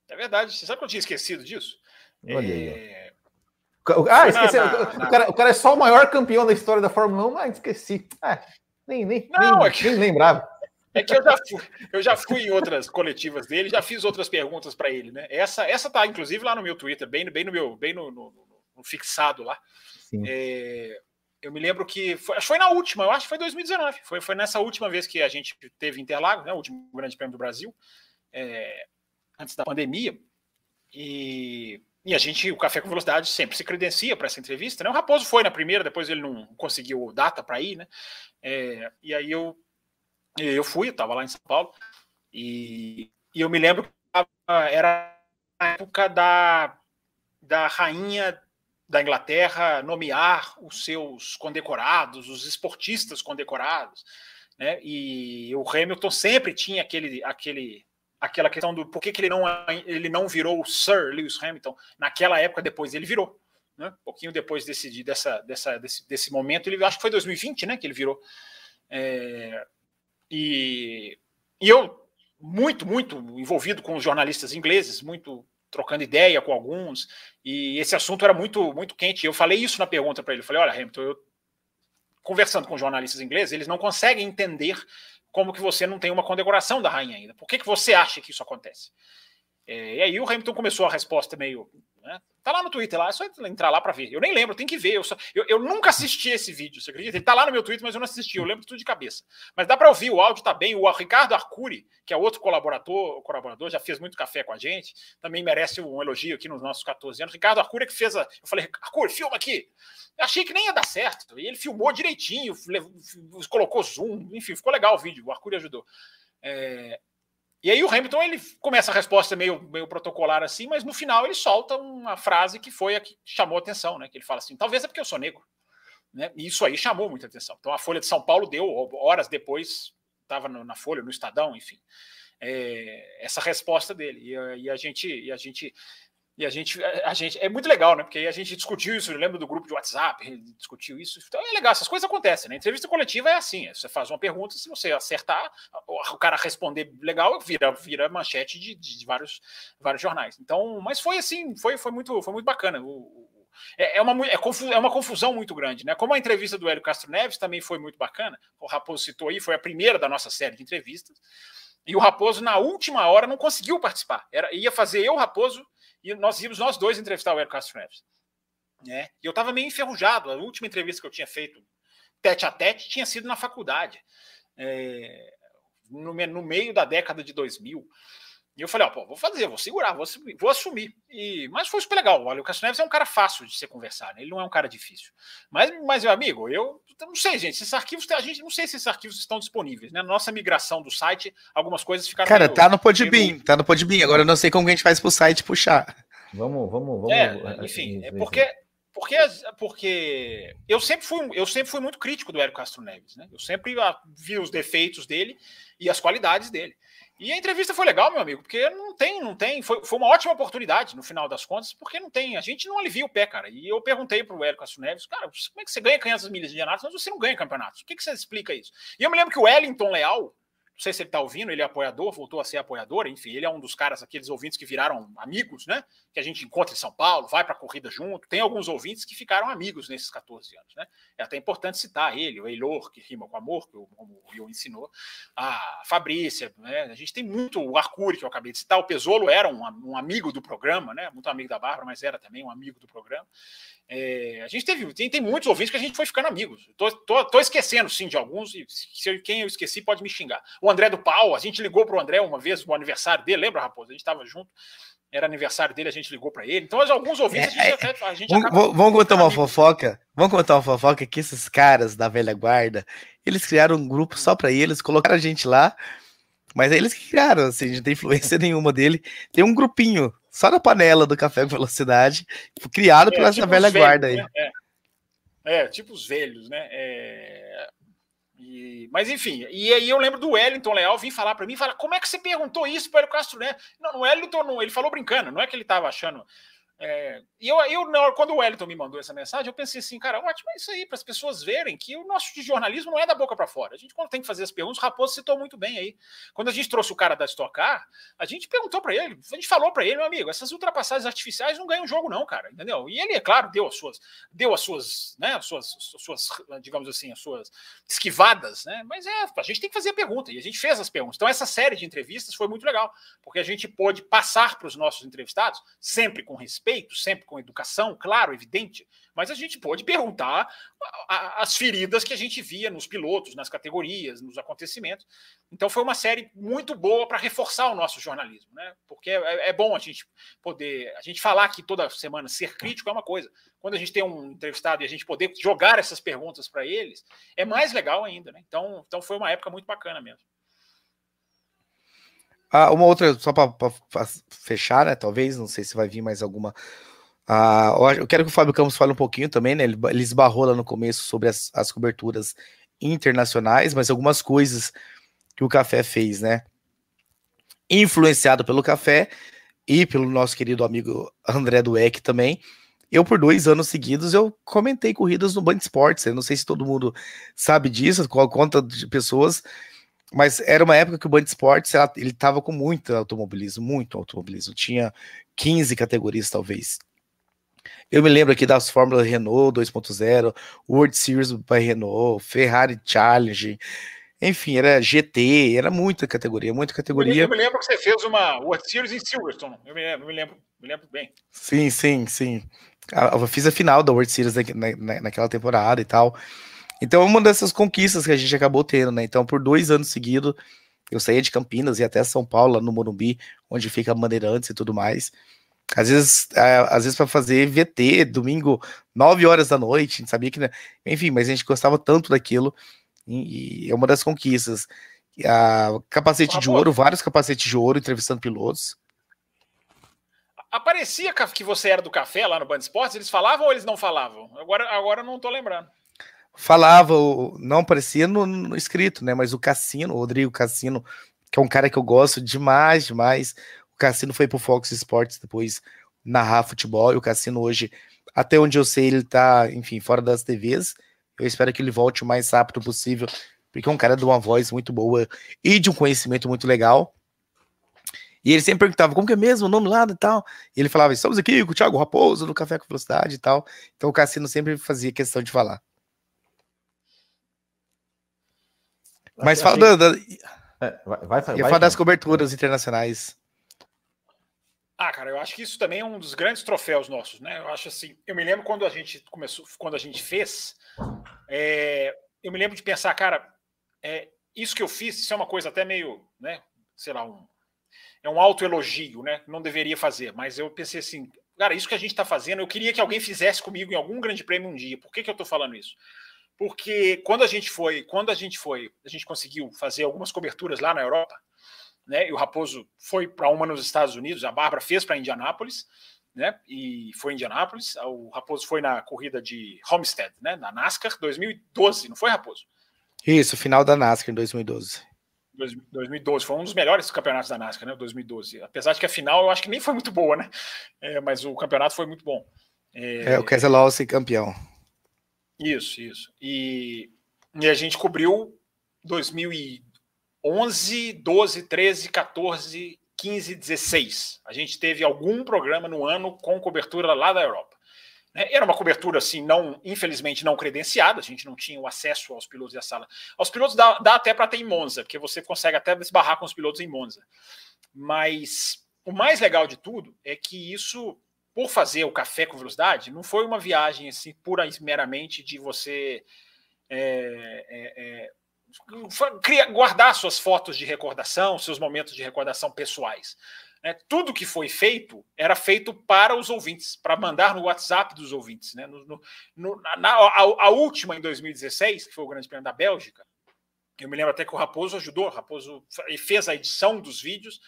É verdade. Você sabe que eu tinha esquecido disso? Olha aí. É... Ah, esqueci. Na, na, o, cara, o, cara, é só o maior campeão da história da Fórmula 1. Ah, esqueci. Ah, nem, nem, Não, nem, é que... nem lembrava. É que eu já, fui, eu já fui em outras coletivas dele, já fiz outras perguntas para ele, né? Essa, essa tá, inclusive, lá no meu Twitter, bem, bem no meu, bem no, no, no fixado lá. É, eu me lembro que foi, foi na última, eu acho que foi 2019. Foi, foi nessa última vez que a gente teve Interlagos, né? O último Grande Prêmio do Brasil, é, antes da pandemia. E, e a gente, o Café com Velocidade, sempre se credencia para essa entrevista. Né? O Raposo foi na primeira, depois ele não conseguiu data para ir, né? É, e aí eu eu fui, eu estava lá em São Paulo, e, e, eu me lembro que era a época da, da rainha da Inglaterra nomear os seus condecorados, os esportistas condecorados, né? E o Hamilton sempre tinha aquele, aquele, aquela questão do por que, que ele não ele não virou o Sir Lewis Hamilton naquela época depois ele virou, né? Um pouquinho depois desse dessa, dessa desse, desse momento ele acho que foi 2020, né? Que ele virou. É, e, e eu, muito, muito envolvido com os jornalistas ingleses, muito trocando ideia com alguns, e esse assunto era muito, muito quente. Eu falei isso na pergunta para ele. Eu falei: olha, Hamilton, eu conversando com jornalistas ingleses, eles não conseguem entender como que você não tem uma condecoração da rainha ainda. Por que, que você acha que isso acontece? É, e aí o Hamilton começou a resposta meio né? Tá lá no Twitter, lá, é só entrar lá para ver. Eu nem lembro, tem que ver. Eu, só, eu, eu, nunca assisti esse vídeo, você acredita? Ele tá lá no meu Twitter, mas eu não assisti, eu lembro tudo de cabeça. Mas dá para ouvir, o áudio tá bem. O Ricardo Arcuri, que é outro colaborador, colaborador, já fez muito café com a gente, também merece um elogio aqui nos nossos 14 anos. Ricardo Arcuri é que fez a. Eu falei, Arcuri, filma aqui. Eu achei que nem ia dar certo. E ele filmou direitinho, colocou zoom, enfim, ficou legal o vídeo. O Arcuri ajudou. É, e aí o Hamilton ele começa a resposta meio, meio protocolar assim, mas no final ele solta uma frase que foi a que chamou a atenção, né? Que ele fala assim: talvez é porque eu sou negro. Né? E isso aí chamou muita atenção. Então a Folha de São Paulo deu, horas depois, estava na Folha, no Estadão, enfim, é, essa resposta dele. E, e, a gente, e a gente e a gente, a gente é muito legal, né? Porque a gente discutiu isso, eu lembro do grupo de WhatsApp, discutiu isso. Então é legal, essas coisas acontecem, né? Entrevista coletiva é assim: é, você faz uma pergunta, se você acertar, o cara responder legal, vira, vira manchete de, de vários, vários jornais. Então, mas foi assim, foi, foi, muito, foi muito bacana. O, é, é, uma, é, é uma confusão muito grande, né? Como a entrevista do Hélio Castro Neves também foi muito bacana, o Raposo citou aí, foi a primeira da nossa série de entrevistas. E o Raposo, na última hora, não conseguiu participar. Era, ia fazer eu, Raposo e nós íamos nós dois entrevistar o Hélio Castro Neves. Né? E eu estava meio enferrujado. A última entrevista que eu tinha feito tete a tete tinha sido na faculdade, é, no, no, meio da década de 2000. E eu falei, ó, pô, vou fazer, vou segurar, vou, vou assumir. E, mas foi super legal. Olha, o Castro Neves é um cara fácil de se conversar, né? ele não é um cara difícil. Mas, mas meu amigo, eu não sei, gente, esses arquivos, a gente não sei se esses arquivos estão disponíveis, né? Nossa migração do site, algumas coisas ficaram. Cara, meio, tá no Podbean, meio... tá no Podbean. Agora eu não sei como a gente faz pro site puxar. Vamos, vamos, vamos. É, enfim, é porque porque, porque eu sempre fui eu sempre fui muito crítico do Hélio Castro Neves, né? Eu sempre vi os defeitos dele e as qualidades dele. E a entrevista foi legal, meu amigo, porque não tem, não tem. Foi, foi uma ótima oportunidade, no final das contas, porque não tem. A gente não alivia o pé, cara. E eu perguntei para o Hélio Castro Neves, cara, como é que você ganha 500 milhas de análises, mas você não ganha campeonatos? O que, que você explica isso? E eu me lembro que o Wellington Leal, não sei se ele está ouvindo, ele é apoiador, voltou a ser apoiador, enfim, ele é um dos caras, aqueles ouvintes que viraram amigos, né? Que a gente encontra em São Paulo, vai para a corrida junto. Tem alguns ouvintes que ficaram amigos nesses 14 anos, né? É até importante citar ele, o Eilor, que rima com amor, que o, o ensinou, a Fabrícia, né? A gente tem muito, o Arcuri, que eu acabei de citar, o Pesolo era um, um amigo do programa, né? Muito amigo da Bárbara, mas era também um amigo do programa. É, a gente teve, tem, tem muitos ouvintes que a gente foi ficando amigos. Tô, tô, tô esquecendo, sim, de alguns, e se, quem eu esqueci pode me xingar. O o André do Pau, a gente ligou para o André uma vez, no aniversário dele, lembra, Raposo? A gente estava junto, era aniversário dele, a gente ligou para ele. Então, alguns ouvintes, é, a gente, é, a gente vamos, acaba... vamos contar uma fofoca? Vamos contar uma fofoca que esses caras da velha guarda, eles criaram um grupo só para eles, colocaram a gente lá, mas é eles que criaram, assim, não tem influência nenhuma dele. Tem um grupinho só na panela do Café com Velocidade, criado é, pela tipo velha guarda aí. Né? É. é. tipo os velhos, né? É... E... Mas enfim, e aí eu lembro do Wellington Leal vir falar para mim, falar, como é que você perguntou isso para o Castro Neto? Não, o Wellington, não, ele falou brincando, não é que ele estava achando é, e eu, eu, quando o Wellington me mandou essa mensagem, eu pensei assim, cara, ótimo, é isso aí, para as pessoas verem que o nosso jornalismo não é da boca para fora. A gente, quando tem que fazer as perguntas, o Raposo citou muito bem aí. Quando a gente trouxe o cara da Stock Car, a gente perguntou para ele, a gente falou para ele, meu amigo, essas ultrapassagens artificiais não ganham jogo, não, cara, entendeu? E ele, é claro, deu as suas, deu as suas, né, as suas, as suas, digamos assim, as suas esquivadas, né? Mas é, a gente tem que fazer a pergunta, e a gente fez as perguntas. Então, essa série de entrevistas foi muito legal, porque a gente pôde passar para os nossos entrevistados, sempre com respeito respeito, sempre com educação, claro, evidente, mas a gente pode perguntar as feridas que a gente via nos pilotos, nas categorias, nos acontecimentos. Então foi uma série muito boa para reforçar o nosso jornalismo, né? Porque é, é, bom a gente poder, a gente falar que toda semana ser crítico é uma coisa. Quando a gente tem um entrevistado e a gente poder jogar essas perguntas para eles, é mais legal ainda, né? Então, então foi uma época muito bacana mesmo. Ah, uma outra, só para fechar, né? Talvez, não sei se vai vir mais alguma. Ah, eu quero que o Fábio Campos fale um pouquinho também, né? Ele, ele esbarrou lá no começo sobre as, as coberturas internacionais, mas algumas coisas que o café fez, né? Influenciado pelo café e pelo nosso querido amigo André Dueck também. Eu, por dois anos seguidos, eu comentei corridas no Band Esportes. Eu não sei se todo mundo sabe disso, qual conta de pessoas mas era uma época que o Band Esportes ele estava com muito automobilismo, muito automobilismo. Tinha 15 categorias, talvez. Eu me lembro aqui das Fórmulas Renault 2.0, World Series by Renault, Ferrari Challenge, enfim, era GT, era muita categoria, muita categoria. Eu me lembro que você fez uma World Series em Silverstone, eu me lembro, me lembro, me lembro bem. Sim, sim, sim. Eu fiz a final da World Series na, na, naquela temporada e tal. Então, é uma dessas conquistas que a gente acabou tendo, né? Então, por dois anos seguidos, eu saía de Campinas e até São Paulo, lá no Morumbi, onde fica Bandeirantes e tudo mais. Às vezes, é, às vezes para fazer VT, domingo, 9 horas da noite, a gente sabia que, né? enfim, mas a gente gostava tanto daquilo e, e é uma das conquistas. A capacete ah, de ouro, vários capacetes de ouro entrevistando pilotos. Aparecia que você era do café lá no Band Esportes, eles falavam ou eles não falavam? Agora, agora não tô lembrando falava, não aparecia no, no, escrito, né? Mas o Cassino, o Rodrigo Cassino, que é um cara que eu gosto demais, demais. O Cassino foi pro Fox Sports depois narrar futebol, e o Cassino hoje, até onde eu sei, ele tá, enfim, fora das TVs. Eu espero que ele volte o mais rápido possível, porque é um cara de uma voz muito boa e de um conhecimento muito legal. E ele sempre perguntava como que é mesmo o nome lá e tal. E ele falava: estamos aqui com o Thiago Raposo no Café com Velocidade e tal. Então o Cassino sempre fazia questão de falar. Mas fala assim, da, da... É, vai, vai, vai, falar das coberturas internacionais. Ah, cara, eu acho que isso também é um dos grandes troféus nossos, né? Eu acho assim, eu me lembro quando a gente começou, quando a gente fez, é, eu me lembro de pensar, cara, é, isso que eu fiz, isso é uma coisa até meio, né? Sei lá, um, é um autoelogio, né? Não deveria fazer, mas eu pensei assim, cara, isso que a gente está fazendo, eu queria que alguém fizesse comigo em algum grande prêmio um dia. Por que, que eu estou falando isso? Porque quando a gente foi, quando a gente foi, a gente conseguiu fazer algumas coberturas lá na Europa, né? E o Raposo foi para uma nos Estados Unidos, a Bárbara fez para Indianápolis, né? E foi em Indianápolis. O Raposo foi na corrida de Homestead, né? Na NASCAR 2012, não foi Raposo? Isso, final da NASCAR em 2012. 2012 foi um dos melhores campeonatos da NASCAR, né? 2012. Apesar de que a final eu acho que nem foi muito boa, né? É, mas o campeonato foi muito bom. É, é o Keselowski campeão. Isso, isso. E, e a gente cobriu 2011, 12, 13, 14, 15, 16. A gente teve algum programa no ano com cobertura lá da Europa. Né? Era uma cobertura, assim, não, infelizmente não credenciada, a gente não tinha o acesso aos pilotos da sala. Aos pilotos dá, dá até para ter em Monza, porque você consegue até esbarrar com os pilotos em Monza. Mas o mais legal de tudo é que isso por fazer o café com velocidade, não foi uma viagem assim pura e meramente de você é, é, é, guardar suas fotos de recordação, seus momentos de recordação pessoais. Né? Tudo que foi feito era feito para os ouvintes, para mandar no WhatsApp dos ouvintes. Né? No, no, no, na, a, a, última em 2016, que foi o Grande Prêmio da Bélgica, eu me lembro até que o Raposo ajudou, o Raposo fez a edição dos vídeos.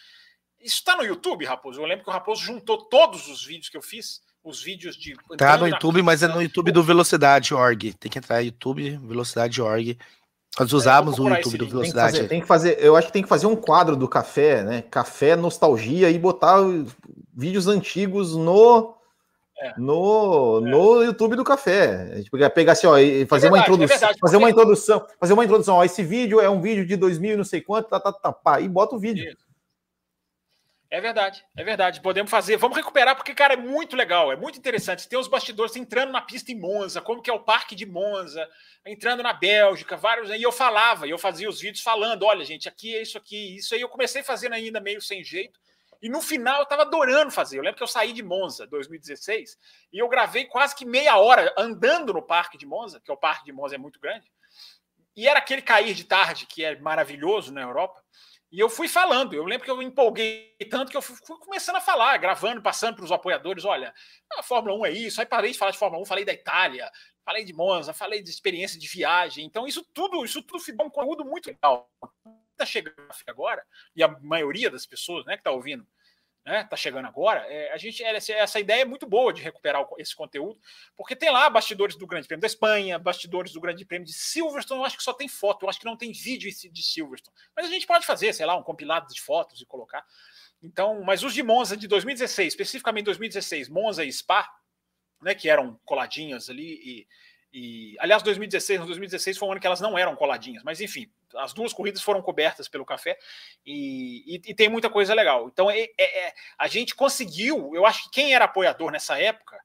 Isso está no YouTube, Raposo. Eu lembro que o Raposo juntou todos os vídeos que eu fiz, os vídeos de. Tá no YouTube, mas é no YouTube do Velocidade.org. Tem que entrar no YouTube, Velocidade.org. Nós é, usávamos o YouTube do Velocidade. Tem que, fazer, tem que, fazer, eu acho que tem que fazer um quadro do café, né? Café Nostalgia e botar vídeos antigos no é. no, é. no YouTube do café. A gente pegar assim, ó, e fazer é verdade, uma introdução, verdade, fazer uma introdução, fazer uma introdução, ó, esse vídeo é um vídeo de 2000 não sei quanto, tá, tá, tá, pá, e bota o vídeo. Isso. É verdade, é verdade. Podemos fazer. Vamos recuperar, porque, cara, é muito legal, é muito interessante. Tem os bastidores entrando na pista em Monza, como que é o parque de Monza, entrando na Bélgica, vários. E eu falava, e eu fazia os vídeos falando: olha, gente, aqui é isso aqui, isso aí. Eu comecei fazendo ainda meio sem jeito. E no final eu estava adorando fazer. Eu lembro que eu saí de Monza 2016 e eu gravei quase que meia hora andando no parque de Monza, que é o parque de Monza é muito grande. E era aquele cair de tarde que é maravilhoso na Europa. E eu fui falando, eu lembro que eu empolguei tanto que eu fui começando a falar, gravando, passando para os apoiadores: olha, a Fórmula 1 é isso. Aí parei de falar de Fórmula 1, falei da Itália, falei de Monza, falei de experiência de viagem. Então, isso tudo, isso tudo ficou um conteúdo muito legal. Está chegando agora, e a maioria das pessoas né, que está ouvindo né, tá chegando agora, é, a gente essa ideia é muito boa de recuperar esse conteúdo, porque tem lá bastidores do Grande Prêmio da Espanha, bastidores do Grande Prêmio de Silverstone, eu acho que só tem foto, eu acho que não tem vídeo de Silverstone. Mas a gente pode fazer, sei lá, um compilado de fotos e colocar. Então, mas os de Monza de 2016, especificamente 2016, Monza e Spa, né, que eram coladinhas ali e, e aliás, 2016, 2016 foi um ano que elas não eram coladinhas, mas enfim, as duas corridas foram cobertas pelo café e, e, e tem muita coisa legal. Então é, é, é, a gente conseguiu, eu acho que quem era apoiador nessa época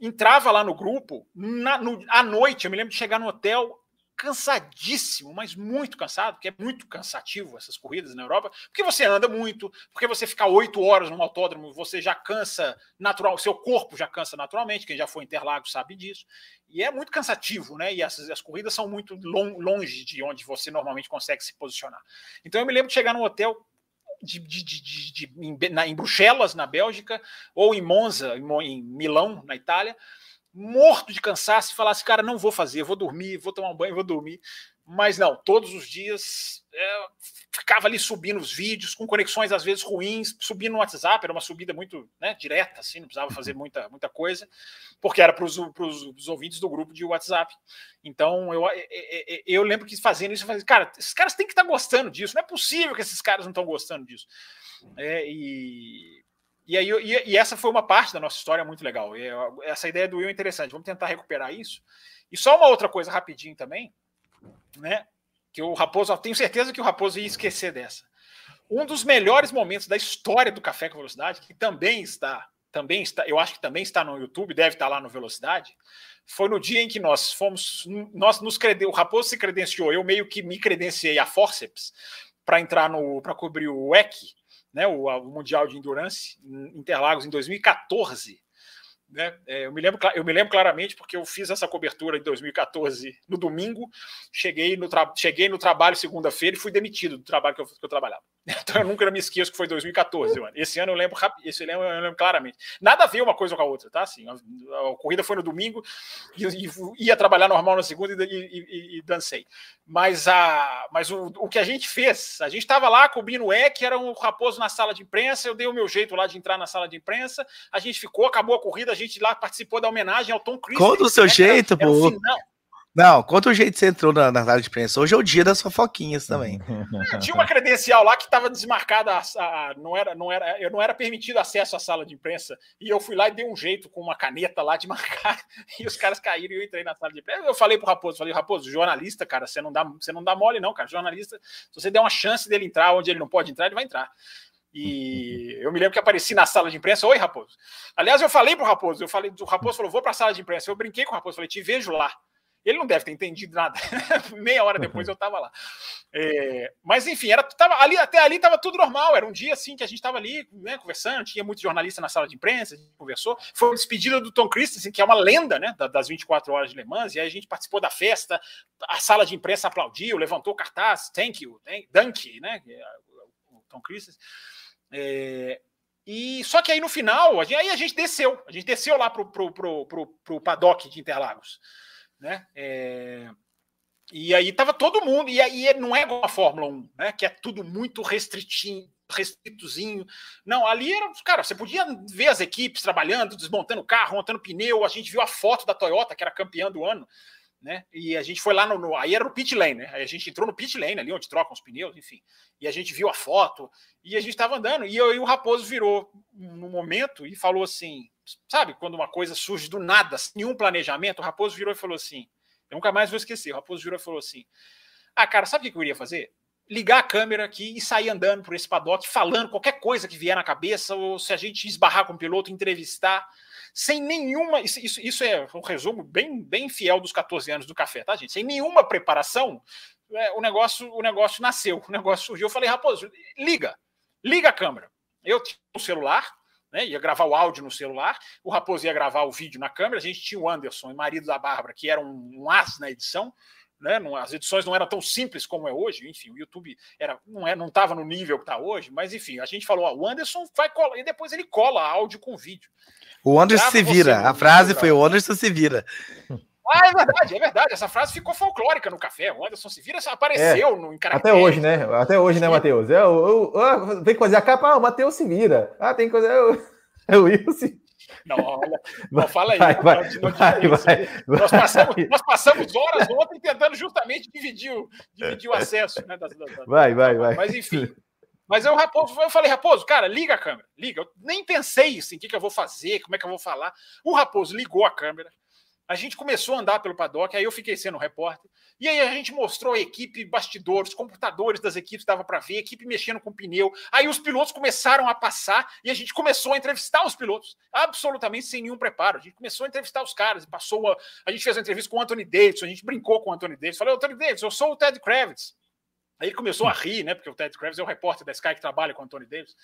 entrava lá no grupo na, no, à noite. Eu me lembro de chegar no hotel cansadíssimo, mas muito cansado, porque é muito cansativo essas corridas na Europa, porque você anda muito, porque você ficar oito horas no autódromo, você já cansa natural, seu corpo já cansa naturalmente, quem já foi Interlagos sabe disso, e é muito cansativo, né? E essas as corridas são muito longe de onde você normalmente consegue se posicionar. Então eu me lembro de chegar no hotel de, de, de, de em, na, em Bruxelas, na Bélgica, ou em Monza, em, em Milão, na Itália, morto de cansaço e falasse, cara, não vou fazer, vou dormir, vou tomar um banho, vou dormir. Mas não, todos os dias é, ficava ali subindo os vídeos, com conexões às vezes ruins, subindo no WhatsApp, era uma subida muito né, direta, assim, não precisava fazer muita, muita coisa, porque era para os ouvintes do grupo de WhatsApp. Então eu, eu, eu lembro que fazendo isso, eu falei, cara, esses caras têm que estar tá gostando disso, não é possível que esses caras não estão gostando disso. É, e e, aí, e, e, essa foi uma parte da nossa história muito legal. E, essa ideia do Will é interessante. Vamos tentar recuperar isso. E só uma outra coisa rapidinho também, né? Que o Raposo, tenho certeza que o Raposo ia esquecer dessa. Um dos melhores momentos da história do Café com Velocidade, que também está, também está, eu acho que também está no YouTube, deve estar lá no Velocidade, foi no dia em que nós fomos, nós nos creden, o Raposo se credenciou, eu meio que me credenciei a Forceps para entrar no, para cobrir o EC né, o, o Mundial de Endurance em Interlagos em 2014. Né? É, eu, me lembro, eu me lembro claramente porque eu fiz essa cobertura em 2014 no domingo, cheguei no, cheguei no trabalho segunda-feira e fui demitido do trabalho que eu, que eu, trabalhava. Então eu nunca me esqueço que foi 2014. Mano. Esse ano eu lembro, esse eu lembro claramente. Nada a ver uma coisa com a outra, tá? Assim, a, a corrida foi no domingo e, e, ia trabalhar normal na segunda e, e, e dancei. Mas, a, mas o, o, que a gente fez, a gente estava lá cobrindo o EC, era um raposo na sala de imprensa, eu dei o meu jeito lá de entrar na sala de imprensa, a gente ficou, acabou a corrida, a gente gente lá participou da homenagem ao Tom Cruise. Conta o seu né? jeito, pô. Não, conta o jeito que você entrou na, na sala de imprensa. Hoje é o dia das fofoquinhas também. É, tinha uma credencial lá que estava desmarcada, a, a, não era, não era, eu não era permitido acesso à sala de imprensa. E eu fui lá e dei um jeito com uma caneta lá de marcar. E os caras caíram e eu entrei na sala de imprensa. Eu falei pro Raposo, falei, Raposo, jornalista, cara, você não dá, você não dá mole, não, cara. Jornalista, se você der uma chance dele entrar onde ele não pode entrar, ele vai entrar. E eu me lembro que apareci na sala de imprensa. Oi, Raposo. Aliás, eu falei pro Raposo, eu falei, o Raposo falou: vou para a sala de imprensa. Eu brinquei com o Raposo, falei, te vejo lá. Ele não deve ter entendido nada. Meia hora depois eu estava lá. É, mas enfim, era, tava, ali, até ali estava tudo normal. Era um dia assim que a gente estava ali né, conversando, tinha muitos jornalistas na sala de imprensa, a gente conversou. Foi a despedida do Tom Christensen, que é uma lenda né, das 24 horas de Le Mans, e aí a gente participou da festa, a sala de imprensa aplaudiu, levantou o cartaz, thank you, thank, dunk, né? Tom Christensen. É, e só que aí no final, a gente, aí a gente desceu, a gente desceu lá pro, pro, pro, pro, pro paddock de Interlagos, né? É, e aí tava todo mundo, e aí não é igual a Fórmula 1, né? Que é tudo muito restritinho, restritozinho. Não, ali era, cara, você podia ver as equipes trabalhando, desmontando carro, montando pneu. A gente viu a foto da Toyota, que era campeã do ano, né? E a gente foi lá no, no, aí era no pit lane, né? Aí a gente entrou no pit lane ali onde trocam os pneus, enfim. E a gente viu a foto e a gente estava andando e, eu, e o Raposo virou no momento e falou assim, sabe, quando uma coisa surge do nada, sem nenhum planejamento, o Raposo virou e falou assim, eu nunca mais vou esquecer, o Raposo virou e falou assim: "Ah, cara, sabe o que eu iria fazer? Ligar a câmera aqui e sair andando por esse paddock, falando qualquer coisa que vier na cabeça, ou se a gente esbarrar com o piloto, entrevistar sem nenhuma. Isso, isso, é um resumo bem, bem fiel dos 14 anos do café, tá, gente? Sem nenhuma preparação, é, o, negócio, o negócio nasceu, o negócio surgiu. Eu falei, Raposo, liga, liga a câmera. Eu tinha um celular, né, ia gravar o áudio no celular, o Raposo ia gravar o vídeo na câmera, a gente tinha o Anderson, marido da Bárbara, que era um, um as na edição. Né, não, as edições não eram tão simples como é hoje, enfim, o YouTube era, não é, não estava no nível que está hoje, mas enfim, a gente falou, ó, o Anderson vai colar, e depois ele cola áudio com vídeo. O Anderson se vira. A frase foi o Anderson se vira. Ah, é verdade, é verdade. Essa frase ficou folclórica no café. O Anderson se vira apareceu é, no Até hoje, né? Até hoje, né, Matheus? É, eu, eu, tem que fazer a capa, ah, o Matheus se vira. Ah, tem que fazer. É o Will se não, olha, não fala aí. Vai, vai, não, vai, vai, nós, passamos, nós, passamos, horas ontem tentando justamente dividir o, dividir o acesso. Né, vai, vai, vai. Mas enfim, mas eu, Raposo, eu falei, Raposo, cara, liga a câmera, liga. Eu nem pensei assim, o que, que eu vou fazer, como é que eu vou falar. O Raposo ligou a câmera, a gente começou a andar pelo paddock, aí eu fiquei sendo repórter, e aí a gente mostrou a equipe, bastidores, computadores das equipes, dava para ver, equipe mexendo com pneu. Aí os pilotos começaram a passar e a gente começou a entrevistar os pilotos, absolutamente sem nenhum preparo. A gente começou a entrevistar os caras, passou uma, a gente fez uma entrevista com o Anthony Davidson, a gente brincou com o Anthony Davidson, falei, Anthony Davidson, eu sou o Ted Kravitz. Aí ele começou a rir, né? Porque o Ted Kravitz é o repórter da Sky que trabalha com o Anthony Davis.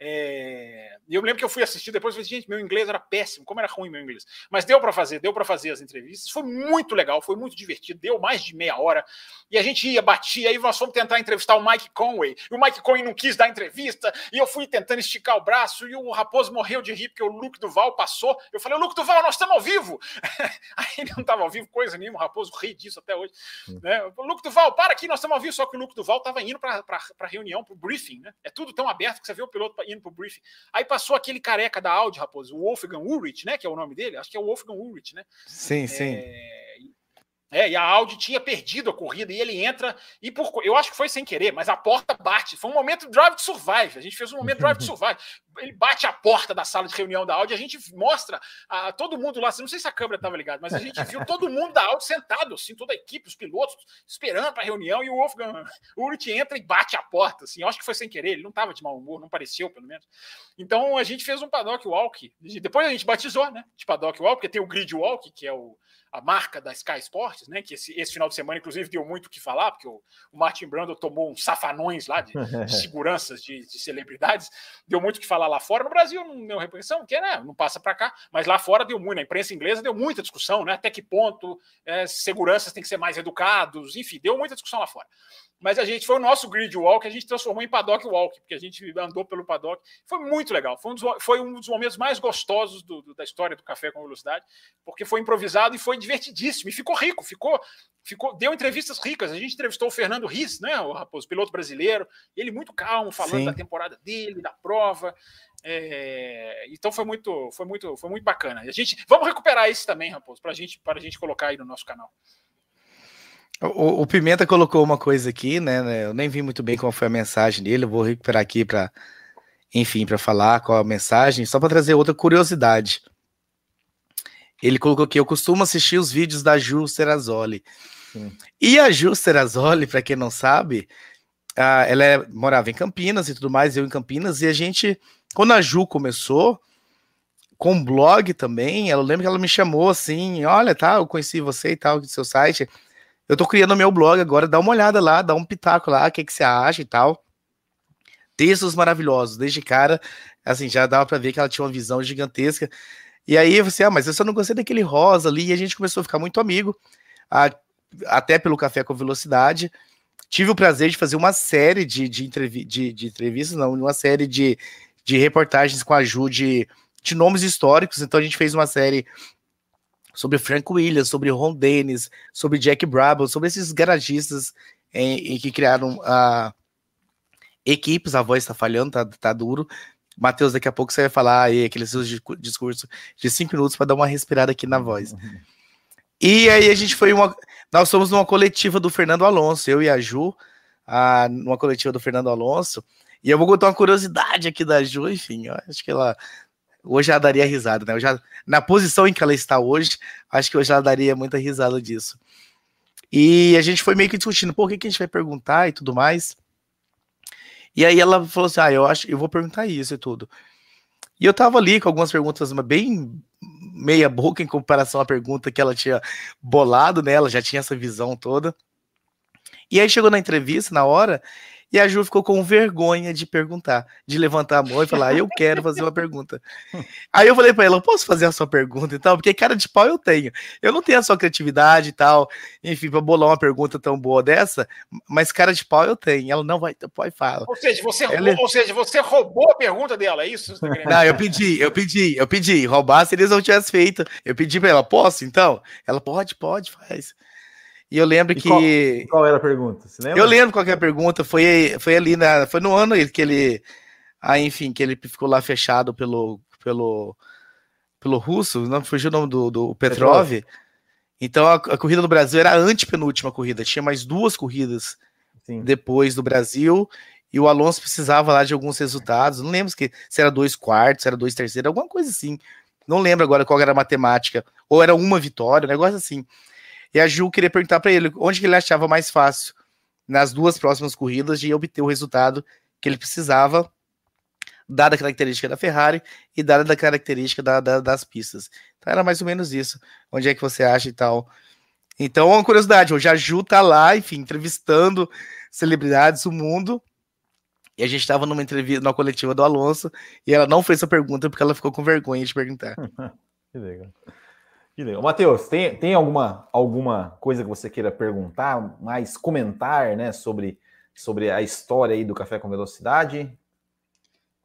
É... E eu lembro que eu fui assistir depois e falei, gente, meu inglês era péssimo, como era ruim meu inglês. Mas deu para fazer, deu para fazer as entrevistas. Foi muito legal, foi muito divertido, deu mais de meia hora. E a gente ia, batia, aí nós fomos tentar entrevistar o Mike Conway. E o Mike Conway não quis dar entrevista, e eu fui tentando esticar o braço, e o Raposo morreu de rir, porque o Luke Duval passou. Eu falei, Luke Duval, nós estamos ao vivo! aí ele não estava ao vivo, coisa nenhuma, o Raposo ri disso até hoje. Hum. Né? Luke Duval, para aqui, nós estamos ao vivo, só que o Luke Duval estava indo para a reunião, para o briefing, né? É tudo tão aberto que você vê o piloto indo para o briefing. Aí passou aquele careca da Audi, Raposo, o Wolfgang Ulrich, né? Que é o nome dele, acho que é o Wolfgang Ulrich, né? Sim, é... sim. É, e a Audi tinha perdido a corrida e ele entra e por eu acho que foi sem querer, mas a porta bate. Foi um momento Drive to Survive. A gente fez um momento Drive to Survive. Ele bate a porta da sala de reunião da Audi, a gente mostra a todo mundo lá, não sei se a câmera estava ligada, mas a gente viu todo mundo da Audi sentado, assim, toda a equipe, os pilotos esperando para a reunião e o Wolfgang Ulrich entra e bate a porta, assim. Eu acho que foi sem querer, ele não estava de mau humor, não pareceu, pelo menos. Então a gente fez um paddock walk. Depois a gente batizou, né? De paddock walk, porque tem o grid walk, que é o a marca da Sky Sports, né? Que esse, esse final de semana, inclusive, deu muito o que falar, porque o, o Martin Brando tomou uns safanões lá de, de seguranças de, de, celebridades, deu muito o que falar lá fora. No Brasil não deu repressão, porque né, não passa para cá, mas lá fora deu muito. Na imprensa inglesa deu muita discussão, né? Até que ponto é, seguranças têm que ser mais educados, enfim, deu muita discussão lá fora. Mas a gente foi o nosso grid walk, a gente transformou em paddock walk, porque a gente andou pelo paddock. Foi muito legal. Foi um dos, foi um dos momentos mais gostosos do, do, da história do Café com Velocidade, porque foi improvisado e foi divertidíssimo. E ficou rico, ficou, ficou, deu entrevistas ricas. A gente entrevistou o Fernando Riz, né, o Raposo, piloto brasileiro, ele muito calmo, falando Sim. da temporada dele, da prova. É, então foi muito, foi muito, foi muito bacana. A gente, vamos recuperar esse também, Raposo, para gente, a gente colocar aí no nosso canal. O, o, Pimenta colocou uma coisa aqui, né, né? Eu nem vi muito bem qual foi a mensagem dele. Eu vou recuperar aqui para, enfim, para falar qual a mensagem, só para trazer outra curiosidade. Ele colocou aqui: eu costumo assistir os vídeos da Ju Serazoli. Sim. E a Ju Serazoli, para quem não sabe, ela é, morava em Campinas e tudo mais, eu em Campinas, e a gente, quando a Ju começou, com blog também. Eu lembro que ela me chamou assim: olha, tá, eu conheci você e tal, do seu site. Eu tô criando meu blog agora, dá uma olhada lá, dá um pitaco lá, o que, que você acha e tal. Textos maravilhosos, desde cara, assim, já dava para ver que ela tinha uma visão gigantesca. E aí você, ah, mas eu só não gostei daquele rosa ali, e a gente começou a ficar muito amigo, a, até pelo Café com Velocidade. Tive o prazer de fazer uma série de, de, entrevi de, de entrevistas, não, uma série de, de reportagens com a Ju de, de nomes históricos. Então a gente fez uma série sobre Frank Williams, sobre Ron Dennis, sobre Jack Brabham, sobre esses garagistas em, em que criaram uh, equipes. A voz está falhando, tá, tá duro. Matheus, daqui a pouco você vai falar aí aquele seu discurso de cinco minutos para dar uma respirada aqui na voz. E aí a gente foi uma. Nós fomos numa coletiva do Fernando Alonso, eu e a Ju, a, numa coletiva do Fernando Alonso. E eu vou contar uma curiosidade aqui da Ju, enfim, acho que ela hoje ela daria risada, né? Eu já, na posição em que ela está hoje, acho que hoje ela daria muita risada disso. E a gente foi meio que discutindo, o que, que a gente vai perguntar e tudo mais. E aí ela falou assim: ah, eu acho, eu vou perguntar isso e tudo. E eu tava ali com algumas perguntas bem meia boca em comparação à pergunta que ela tinha bolado nela, né? já tinha essa visão toda. E aí chegou na entrevista, na hora, e a Ju ficou com vergonha de perguntar, de levantar a mão e falar, eu quero fazer uma pergunta. Aí eu falei para ela, eu posso fazer a sua pergunta e tal? Porque cara de pau eu tenho. Eu não tenho a sua criatividade e tal, enfim, para bolar uma pergunta tão boa dessa, mas cara de pau eu tenho. Ela não vai, pode falar. Ou seja, você ela... roubou, ou seja, você roubou a pergunta dela, é isso? Tá não, eu pedi, eu pedi, eu pedi. Roubar se eles não tivessem feito. Eu pedi para ela, posso então? Ela pode, pode, faz. E eu lembro e que. Qual, qual, era a pergunta? Eu lembro qual era a pergunta. Foi, foi ali na. Foi no ano que ele. Ah, enfim, que ele ficou lá fechado pelo. pelo pelo russo, não fugiu o nome do, do Petrov. Petrov. Então a, a, corrida do Brasil era a antepenúltima corrida, tinha mais duas corridas Sim. depois do Brasil, e o Alonso precisava lá de alguns resultados. Não lembro se era dois quartos, se era dois terceiros, alguma coisa assim. Não lembro agora qual era a matemática. Ou era uma vitória, um negócio assim. E a Ju queria perguntar para ele onde ele achava mais fácil nas duas próximas corridas de obter o resultado que ele precisava, dada a característica da Ferrari e dada a característica da, da, das pistas. Então era mais ou menos isso. Onde é que você acha e tal? Então, uma curiosidade, hoje a Ju tá lá, enfim, entrevistando celebridades do mundo. E a gente estava numa entrevista, numa coletiva do Alonso, e ela não fez essa pergunta porque ela ficou com vergonha de perguntar. que legal. Que legal. Matheus, tem, tem alguma, alguma coisa que você queira perguntar, mais comentar, né, sobre, sobre a história aí do Café com Velocidade?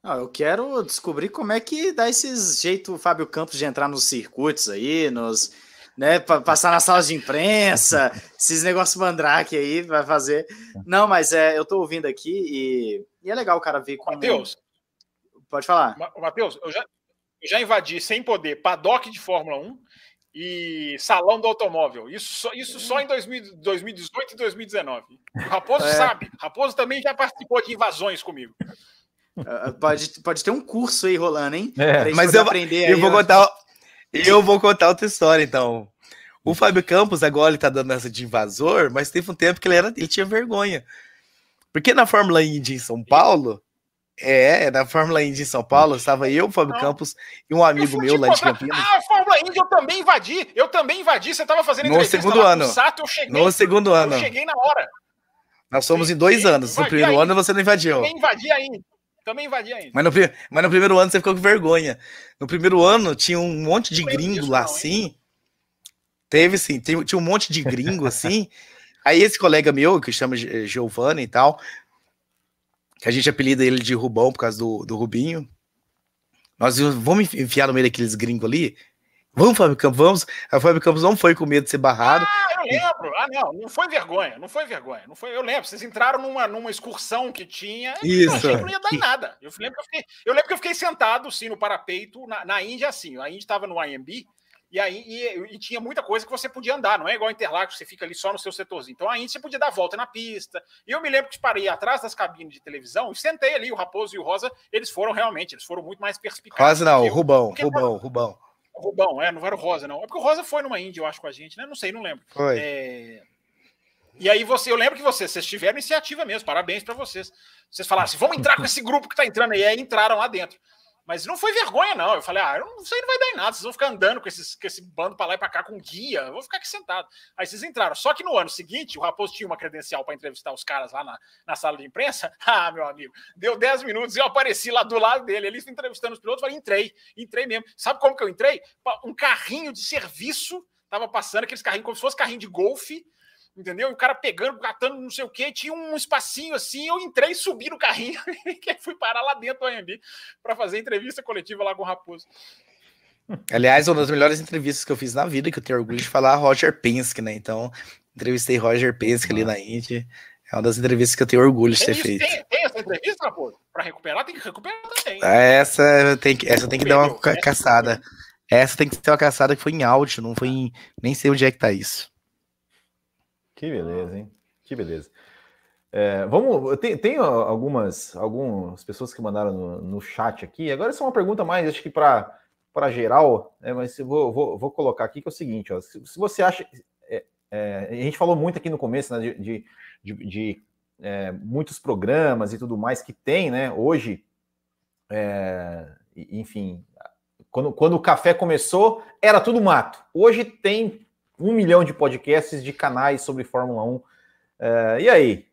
Não, eu quero descobrir como é que dá esse jeito o Fábio Campos de entrar nos circuitos aí, nos, né, passar nas salas de imprensa, esses negócios mandrake aí, vai fazer. Não, mas é, eu tô ouvindo aqui e, e é legal o cara ver como... Matheus, pode falar. Matheus, eu já, eu já invadi sem poder paddock de Fórmula 1, e Salão do Automóvel. Isso só, isso só em 2000, 2018 e 2019. O Raposo é. sabe. Raposo também já participou de invasões comigo. Uh, pode, pode ter um curso aí rolando, hein? É. Mas eu, aprender eu aí, vou contar. Eu vou contar outra história, então. O Fábio Campos agora ele tá dando essa de invasor, mas teve um tempo que ele, era, ele tinha vergonha. Porque na Fórmula Indy em São Paulo, é, na Fórmula Indy em São Paulo, estava eu, Fábio Campos e um amigo meu lá de Campinas. Ah, a Fórmula Indy eu também invadi, eu também invadi, você estava fazendo no segundo ano. Sato, cheguei, no segundo ano. Eu cheguei na hora. Nós somos em dois anos, no primeiro ano você não invadiu. Também invadi ainda. Também invadi ainda. Mas no, mas no primeiro ano você ficou com vergonha. No primeiro ano tinha um monte de gringo lá assim. Teve sim, tinha um monte de gringo assim. Aí esse colega meu, que chama Giovanni e tal, que a gente apelida ele de Rubão por causa do, do Rubinho. Nós vamos enfiar no meio daqueles gringos ali? Vamos, Fábio Campos, vamos. A Fábio Campos não foi com medo de ser barrado. Ah, eu lembro. Ah, não, não foi vergonha, não foi vergonha. Não foi, eu lembro, vocês entraram numa, numa excursão que tinha. Isso. Não, não ia dar em nada. Eu lembro, que eu, fiquei, eu lembro que eu fiquei sentado, assim, no parapeito, na, na Índia, assim. A Índia estava no IMB, e aí e, e, tinha muita coisa que você podia andar, não é igual Interlagos, você fica ali só no seu setorzinho. Então aí você podia dar volta na pista. E eu me lembro que parei atrás das cabines de televisão e sentei ali, o Raposo e o Rosa, eles foram realmente, eles foram muito mais perspicazes. Rosa não, eu, Rubão, Rubão, Rubão. Rubão, é, não era o Rosa, não. É porque o Rosa foi numa Índia, eu acho, com a gente, né? Não sei, não lembro. Foi. É... E aí você, eu lembro que vocês, vocês tiveram iniciativa mesmo, parabéns para vocês. Vocês falaram assim, vamos entrar com esse grupo que tá entrando aí, aí entraram lá dentro. Mas não foi vergonha, não. Eu falei, ah, eu não, isso aí não vai dar em nada. Vocês vão ficar andando com, esses, com esse bando para lá e para cá com guia. Eu vou ficar aqui sentado. Aí vocês entraram. Só que no ano seguinte, o Raposo tinha uma credencial para entrevistar os caras lá na, na sala de imprensa. Ah, meu amigo, deu 10 minutos e eu apareci lá do lado dele. Ele entrevistando os pilotos. Falei, entrei, entrei mesmo. Sabe como que eu entrei? Um carrinho de serviço tava passando, aqueles carrinhos como se fosse carrinho de golfe entendeu? E o cara pegando, catando não sei o que, tinha um espacinho assim, eu entrei, subi no carrinho e fui parar lá dentro do AMB para fazer entrevista coletiva lá com o Raposo. Aliás, uma das melhores entrevistas que eu fiz na vida, que eu tenho orgulho de falar, Roger Penske, né? Então, entrevistei Roger Penske ali na Indy. É uma das entrevistas que eu tenho orgulho de ter feito. Tem, tem, essa entrevista, Raposo? Para recuperar, tem que recuperar também. Essa tem que, essa tem que dar uma caçada. Essa tem que ter uma caçada que foi em áudio, não foi em. Nem sei onde é que tá isso. Que beleza, hein? Que beleza. É, vamos, tem, tem, algumas, algumas pessoas que mandaram no, no, chat aqui. Agora essa é uma pergunta mais, acho que para geral, né, mas vou, vou, vou, colocar aqui que é o seguinte: ó, se, se, você acha. É, é, a gente falou muito aqui no começo né, de, de, de, de é, muitos programas e tudo mais que tem, né? Hoje, é, enfim, quando, quando o café começou, era tudo mato. Hoje tem um milhão de podcasts de canais sobre Fórmula 1. É, e aí?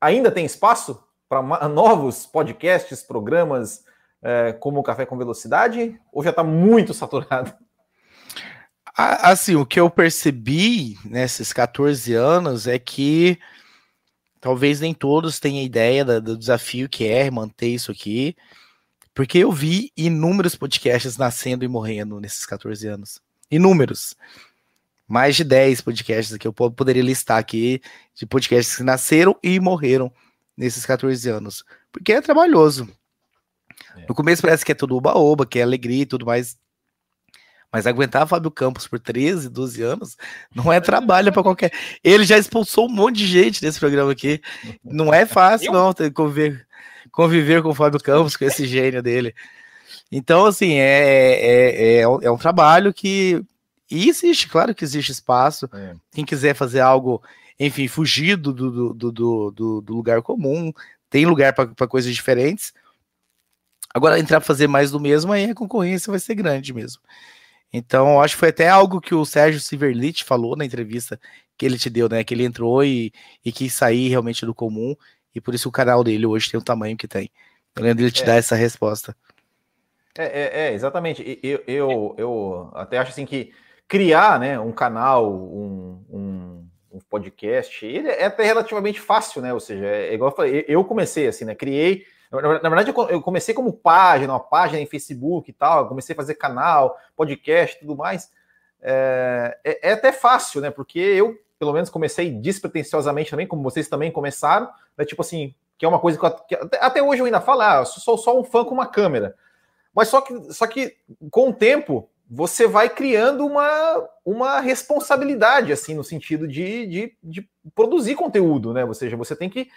Ainda tem espaço para novos podcasts, programas é, como o Café com Velocidade? Ou já está muito saturado? Assim, o que eu percebi nesses 14 anos é que talvez nem todos tenham ideia do desafio que é manter isso aqui, porque eu vi inúmeros podcasts nascendo e morrendo nesses 14 anos. Inúmeros mais de 10 podcasts que eu poderia listar aqui, de podcasts que nasceram e morreram nesses 14 anos. Porque é trabalhoso. É. No começo parece que é tudo oba-oba, que é alegria e tudo mais. Mas aguentar Fábio Campos por 13, 12 anos não é trabalho para qualquer. Ele já expulsou um monte de gente nesse programa aqui. Não é fácil, não, conviver, conviver com o Fábio Campos, com esse gênio dele. Então, assim, é, é, é, é um trabalho que e existe, claro que existe espaço. É. Quem quiser fazer algo, enfim, fugir do, do, do, do, do lugar comum, tem lugar para coisas diferentes. Agora, entrar para fazer mais do mesmo, aí a concorrência vai ser grande mesmo. Então, acho que foi até algo que o Sérgio Silverlit falou na entrevista que ele te deu, né? Que ele entrou e, e quis sair realmente do comum, e por isso o canal dele hoje tem o tamanho que tem. Eu lembro dele te é. dar essa resposta. É, é, é exatamente. Eu, eu, eu até acho assim que criar né, um canal, um, um, um, podcast, ele é até relativamente fácil, né? Ou seja, é, é igual eu falei, eu comecei assim, né? Criei. Na verdade, eu comecei como página, uma página em Facebook e tal, comecei a fazer canal, podcast tudo mais. É, é, é, até fácil, né? Porque eu, pelo menos, comecei despretensiosamente também, como vocês também começaram, né? Tipo assim, que é uma coisa que, eu, que até, até, hoje eu ainda falo, ah, eu sou só um fã com uma câmera. Mas só que, só que com o tempo, você vai criando uma, uma responsabilidade, assim, no sentido de, de, de, produzir conteúdo, né? Ou seja, você tem que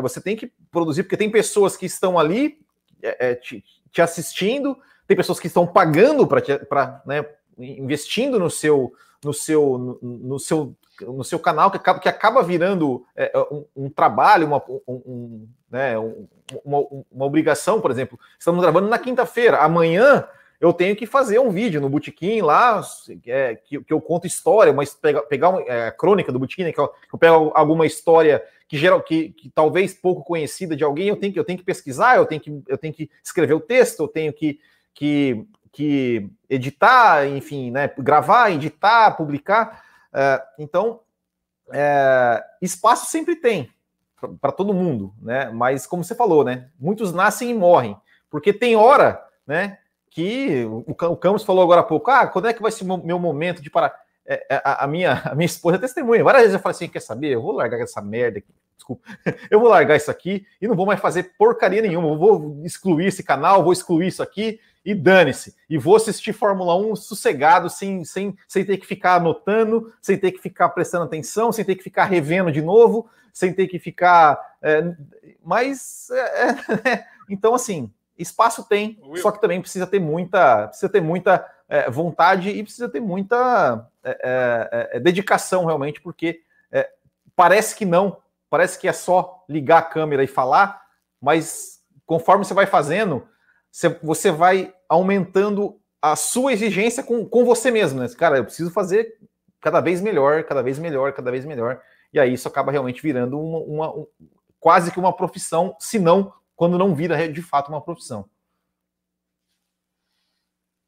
você tem que produzir, porque tem pessoas que estão ali é, te, te, assistindo, tem pessoas que estão pagando para né, investindo no seu no seu no, no, seu no seu canal que acaba, que acaba virando é, um, um, trabalho, uma, um, um né, uma, uma obrigação, por exemplo. Estamos gravando na quinta-feira, amanhã eu tenho que fazer um vídeo no Botequim lá, é, que, que, eu conto história, mas pegar, pegar uma é, crônica do Botequim, né, que eu, eu, pego alguma história que, geral, que, que, talvez pouco conhecida de alguém, eu tenho que, eu tenho que pesquisar, eu tenho que, eu tenho que escrever o texto, eu tenho que, que, que editar, enfim, né, gravar, editar, publicar. É, então, é, espaço sempre tem para todo mundo, né? Mas como você falou, né? Muitos nascem e morrem, porque tem hora, né? Que o, o Campos falou agora há pouco, ah, quando é que vai ser o meu momento de parar? É, é, a, a, minha, a minha esposa é testemunha. Várias vezes eu falei assim: quer saber? Eu vou largar essa merda aqui. Desculpa. Eu vou largar isso aqui e não vou mais fazer porcaria nenhuma. Eu vou excluir esse canal, vou excluir isso aqui e dane-se. E vou assistir Fórmula 1 sossegado, sem, sem, sem ter que ficar anotando, sem ter que ficar prestando atenção, sem ter que ficar revendo de novo, sem ter que ficar. É, mas. É, é então, assim, Espaço tem, Will. só que também precisa ter muita, precisa ter muita é, vontade e precisa ter muita é, é, é dedicação realmente, porque é, parece que não, parece que é só ligar a câmera e falar, mas conforme você vai fazendo, você vai aumentando a sua exigência com, com você mesmo, né? Cara, eu preciso fazer cada vez melhor, cada vez melhor, cada vez melhor. E aí isso acaba realmente virando uma, uma um, quase que uma profissão, se não, quando não vira de fato uma profissão.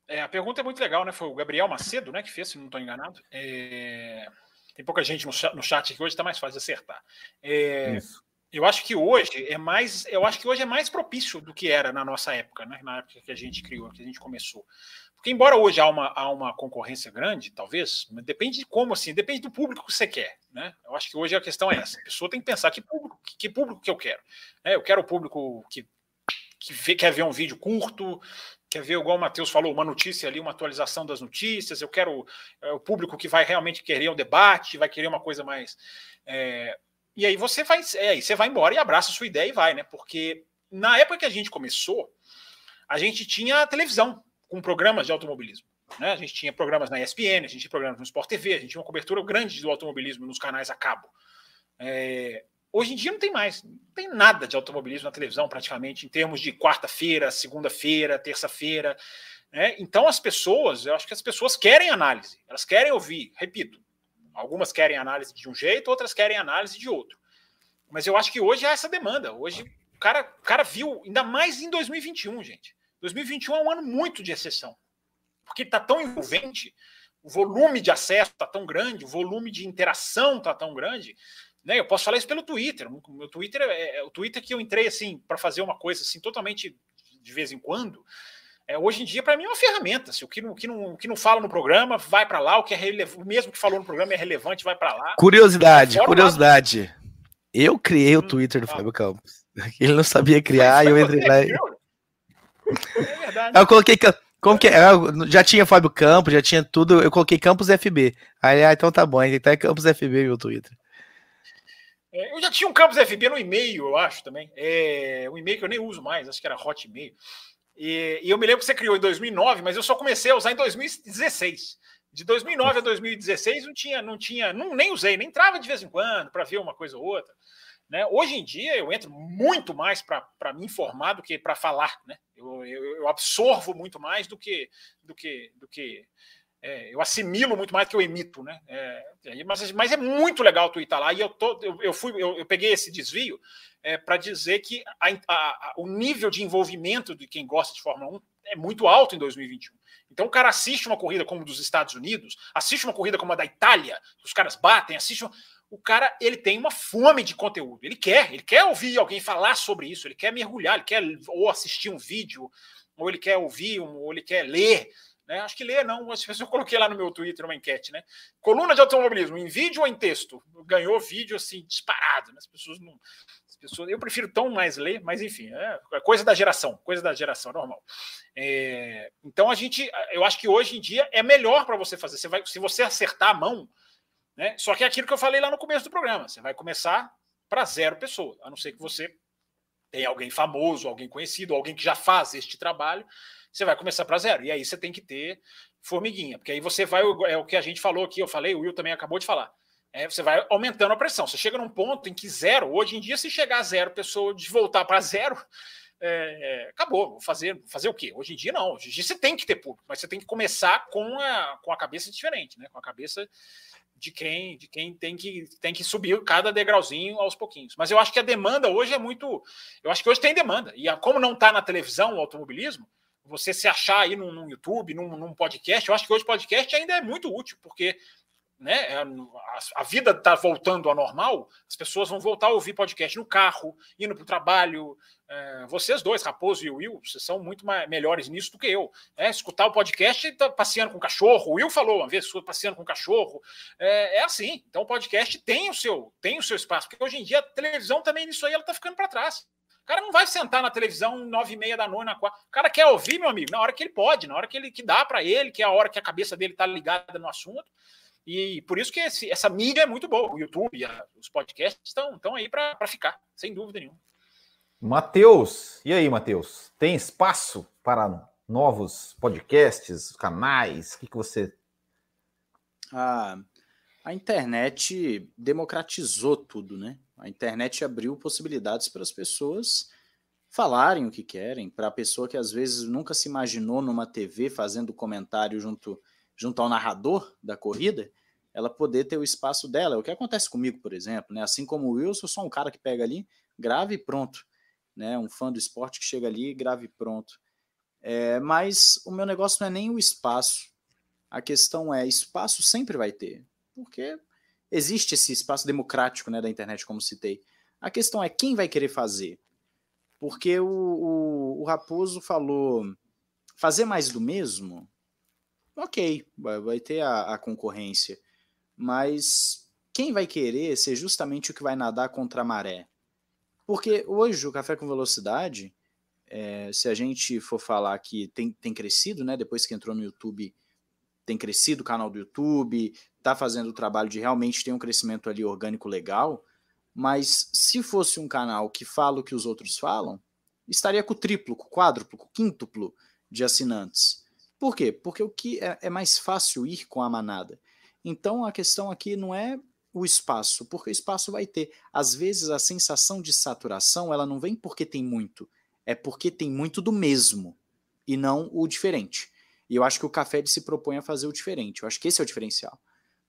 É, a pergunta é muito legal, né? Foi o Gabriel Macedo, né, que fez, se não estou enganado. É... Tem pouca gente no chat, no chat aqui hoje, está mais fácil de acertar. É... Eu acho que hoje é mais, eu acho que hoje é mais propício do que era na nossa época, né? Na época que a gente criou, que a gente começou. Porque embora hoje há uma, há uma concorrência grande, talvez, depende de como, assim, depende do público que você quer, né? Eu acho que hoje a questão é essa. A pessoa tem que pensar que público, que, que público que eu quero. Né? Eu quero o público que, que vê, quer ver um vídeo curto, quer ver, igual o Matheus falou, uma notícia ali, uma atualização das notícias. Eu quero é, o público que vai realmente querer um debate, vai querer uma coisa mais. É, e aí você vai, é, aí você vai embora e abraça a sua ideia e vai, né? Porque na época que a gente começou, a gente tinha televisão com programas de automobilismo. Né? A gente tinha programas na ESPN, a gente tinha programas no Sport TV, a gente tinha uma cobertura grande do automobilismo nos canais a cabo. É, hoje em dia não tem mais, não tem nada de automobilismo na televisão, praticamente, em termos de quarta-feira, segunda-feira, terça-feira. Né? Então as pessoas, eu acho que as pessoas querem análise, elas querem ouvir, repito, Algumas querem análise de um jeito, outras querem análise de outro. Mas eu acho que hoje há essa demanda. Hoje o cara, o cara viu, ainda mais em 2021, gente. 2021 é um ano muito de exceção. Porque está tão envolvente, o volume de acesso está tão grande, o volume de interação está tão grande. Né? Eu posso falar isso pelo Twitter. O meu Twitter é, é o Twitter que eu entrei assim para fazer uma coisa assim totalmente de vez em quando. É, hoje em dia, para mim, é uma ferramenta. Se o que não, que não, o que não fala no programa vai para lá, o que é relevante, mesmo que falou no programa é relevante, vai para lá. Curiosidade, curiosidade. Eu criei o hum, Twitter do ah. Fábio Campos. Ele não sabia criar e eu entrei lá. E... É verdade. Eu coloquei. Como que é? Já tinha Fábio Campos, já tinha tudo. Eu coloquei Campos FB. Aí, ah, então tá bom, então é Campos FB meu Twitter. É, eu já tinha um Campos FB no e-mail, eu acho também. É, um e-mail que eu nem uso mais, acho que era Hotmail. E, e, eu me lembro que você criou em 2009, mas eu só comecei a usar em 2016. De 2009 a 2016 não tinha, não tinha, não, nem usei, nem entrava de vez em quando para ver uma coisa ou outra. Né? Hoje em dia eu entro muito mais para me informar do que para falar. Né? Eu, eu, eu, absorvo muito mais do que do que do que é, eu assimilo muito mais do que eu emito, né? É, mas, mas é muito legal tu estar lá e eu, tô, eu, eu fui eu, eu peguei esse desvio é, para dizer que a, a, a, o nível de envolvimento de quem gosta de Fórmula 1 é muito alto em 2021. Então o cara assiste uma corrida como dos Estados Unidos, assiste uma corrida como a da Itália, os caras batem, assiste. O cara ele tem uma fome de conteúdo. Ele quer, ele quer ouvir alguém falar sobre isso, ele quer mergulhar, ele quer ou assistir um vídeo, ou ele quer ouvir, ou ele quer ler. Né? Acho que ler não, mas eu coloquei lá no meu Twitter uma enquete, né? Coluna de automobilismo, em vídeo ou em texto? Ganhou vídeo assim, disparado. Né? As pessoas não pessoas. Eu prefiro tão mais ler, mas enfim, é, é coisa da geração, coisa da geração normal. É, então a gente, eu acho que hoje em dia é melhor para você fazer. Você vai, se você acertar a mão, né? Só que é aquilo que eu falei lá no começo do programa. Você vai começar para zero pessoa, a não ser que você tenha alguém famoso, alguém conhecido, alguém que já faz este trabalho. Você vai começar para zero. E aí você tem que ter formiguinha, porque aí você vai. É o que a gente falou aqui, eu falei, o Will também acabou de falar é, você vai aumentando a pressão. Você chega num ponto em que zero, hoje em dia, se chegar a zero, pessoa de voltar para zero, é, acabou. Vou fazer, fazer o quê? Hoje em dia, não. Hoje em dia você tem que ter público, mas você tem que começar com a, com a cabeça diferente, né? com a cabeça de quem de quem tem que, tem que subir cada degrauzinho aos pouquinhos. Mas eu acho que a demanda hoje é muito. Eu acho que hoje tem demanda. E a, como não está na televisão o automobilismo, você se achar aí no, no YouTube, num, num, podcast, eu acho que hoje podcast ainda é muito útil, porque né, é, a, a vida está voltando ao normal, as pessoas vão voltar a ouvir podcast no carro, indo para o trabalho. É, vocês dois, Raposo e Will, vocês são muito mais, melhores nisso do que eu. É, escutar o podcast tá passeando com o cachorro. O Will falou uma vez, passeando com o cachorro. É, é, assim. Então o podcast tem o seu, tem o seu espaço, porque hoje em dia a televisão também nisso aí ela está ficando para trás. O cara não vai sentar na televisão nove e meia da noite, na quatro. O cara quer ouvir, meu amigo, na hora que ele pode, na hora que ele que dá para ele, que é a hora que a cabeça dele está ligada no assunto. E por isso que esse, essa mídia é muito boa. O YouTube, a, os podcasts estão, estão aí para ficar, sem dúvida nenhuma. Matheus, e aí, Matheus? Tem espaço para novos podcasts, canais? O que, que você. Ah, a internet democratizou tudo, né? A internet abriu possibilidades para as pessoas falarem o que querem, para a pessoa que às vezes nunca se imaginou numa TV fazendo comentário junto, junto ao narrador da corrida, ela poder ter o espaço dela. É o que acontece comigo, por exemplo, né? Assim como o Wilson, eu sou um cara que pega ali, grave e pronto. Né? Um fã do esporte que chega ali, grave e pronto. É, mas o meu negócio não é nem o espaço. A questão é, espaço sempre vai ter. Porque existe esse espaço democrático né, da internet, como citei. A questão é quem vai querer fazer. Porque o, o, o Raposo falou fazer mais do mesmo. Ok, vai, ter a, a concorrência. Mas quem vai querer ser justamente o que vai nadar contra a maré? Porque hoje o Café com Velocidade, é, se a gente for falar que tem, tem crescido, né? Depois que entrou no YouTube, tem crescido o canal do YouTube, tá fazendo o trabalho de realmente ter um crescimento ali orgânico legal. Mas se fosse um canal que fala o que os outros falam, estaria com o triplo, com o quádruplo, com o quíntuplo de assinantes. Por quê? Porque o que é, é mais fácil ir com a manada. Então a questão aqui não é o espaço, porque o espaço vai ter. Às vezes a sensação de saturação, ela não vem porque tem muito, é porque tem muito do mesmo e não o diferente. E eu acho que o café ele se propõe a fazer o diferente. Eu acho que esse é o diferencial.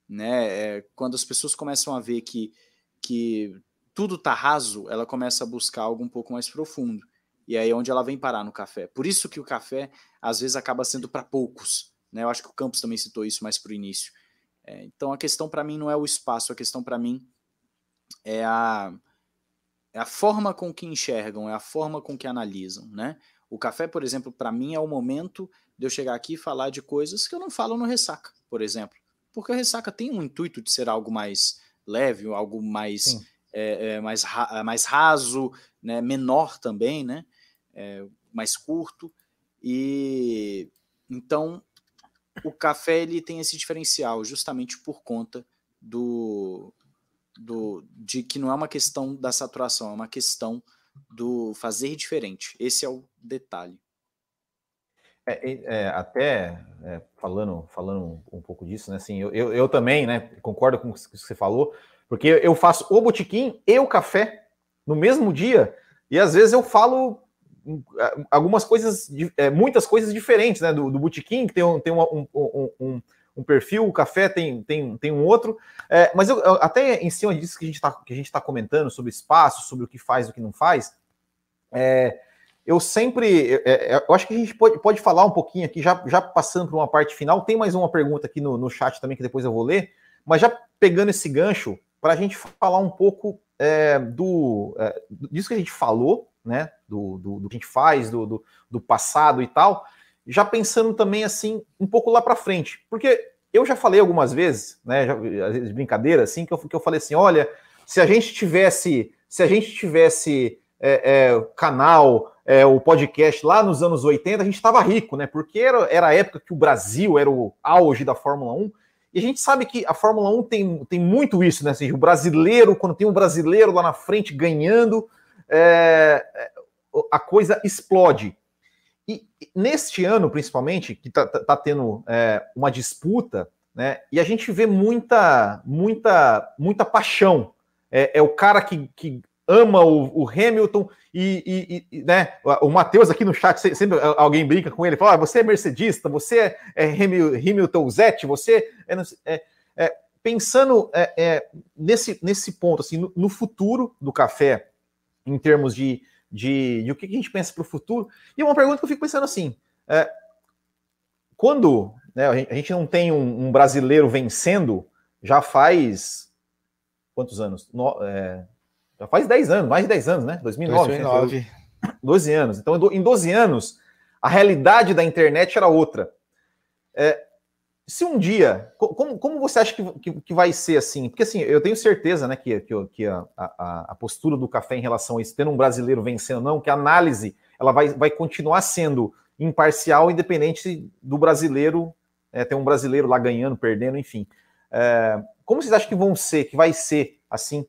Né? É, quando as pessoas começam a ver que, que tudo tá raso, ela começa a buscar algo um pouco mais profundo. E aí é onde ela vem parar no café. Por isso que o café às vezes acaba sendo para poucos. Né? Eu acho que o Campos também citou isso mais para o início. É, então a questão para mim não é o espaço, a questão para mim é a, é a forma com que enxergam, é a forma com que analisam, né? O café, por exemplo, para mim é o momento de eu chegar aqui e falar de coisas que eu não falo no ressaca, por exemplo. Porque a ressaca tem um intuito de ser algo mais leve, algo mais, é, é, mais, ra mais raso, né? menor também, né? É, mais curto. E então o café ele tem esse diferencial justamente por conta do, do de que não é uma questão da saturação, é uma questão do fazer diferente. Esse é o detalhe. É, é, até é, falando falando um pouco disso, né? Assim, eu, eu, eu, também, né? Concordo com o que você falou, porque eu faço o botiquim e o café no mesmo dia e às vezes eu falo algumas coisas, é, muitas coisas diferentes, né? Do, do Botequim, que tem, um, tem um, um, um, perfil, o café tem, tem, tem um outro. É, mas eu, até em cima disso que a gente está tá comentando sobre espaço, sobre o que faz e o que não faz, é, eu sempre. É, é, eu acho que a gente pode, pode falar um pouquinho aqui, já, já passando para uma parte final. Tem mais uma pergunta aqui no, no chat também que depois eu vou ler, mas já pegando esse gancho, para a gente falar um pouco é, do, é, disso que a gente falou né, do, do, do que a gente faz, do, do, do, passado e tal, já pensando também assim, um pouco lá para frente. Porque eu já falei algumas vezes, né, já, às vezes de brincadeira, assim, que eu, que eu falei assim: olha, se a gente tivesse, se a gente tivesse é, é, canal, é, o podcast lá nos anos 80, a gente estava rico, né? Porque era, era a época que o Brasil era o auge da Fórmula 1. E a gente sabe que a Fórmula 1 tem, tem muito isso, né? Assim, o brasileiro, quando tem um brasileiro lá na frente ganhando, é, é, a coisa explode. E neste ano, principalmente, que está tá, tá tendo é, uma disputa, né? E a gente vê muita, muita, muita paixão. É, é o cara que, que ama o, o Hamilton e, e, e, né? O Matheus aqui no chat sempre alguém brinca com ele, fala: ah, você é mercedista, você é Hamilton Zete, você é, é, é pensando é, é, nesse, nesse ponto, assim, no, no futuro do café, em termos de, de, de o que a gente pensa para o futuro. E uma pergunta que eu fico pensando assim: é, quando né, a gente não tem um, um, brasileiro vencendo, já faz quantos anos? No, é, já faz 10 anos, mais de 10 anos, né? 2009. 2009. 12 anos. Então, em 12 anos, a realidade da internet era outra. É, se um dia, como, como você acha que, que, que, vai ser assim? Porque assim, eu tenho certeza né, que, que, que a, a, a, postura do café em relação a isso, tendo um brasileiro vencendo, não, que a análise ela vai, vai continuar sendo imparcial, independente do brasileiro, é, ter um brasileiro lá ganhando, perdendo, enfim. É, como vocês acham que vão ser, que vai ser assim?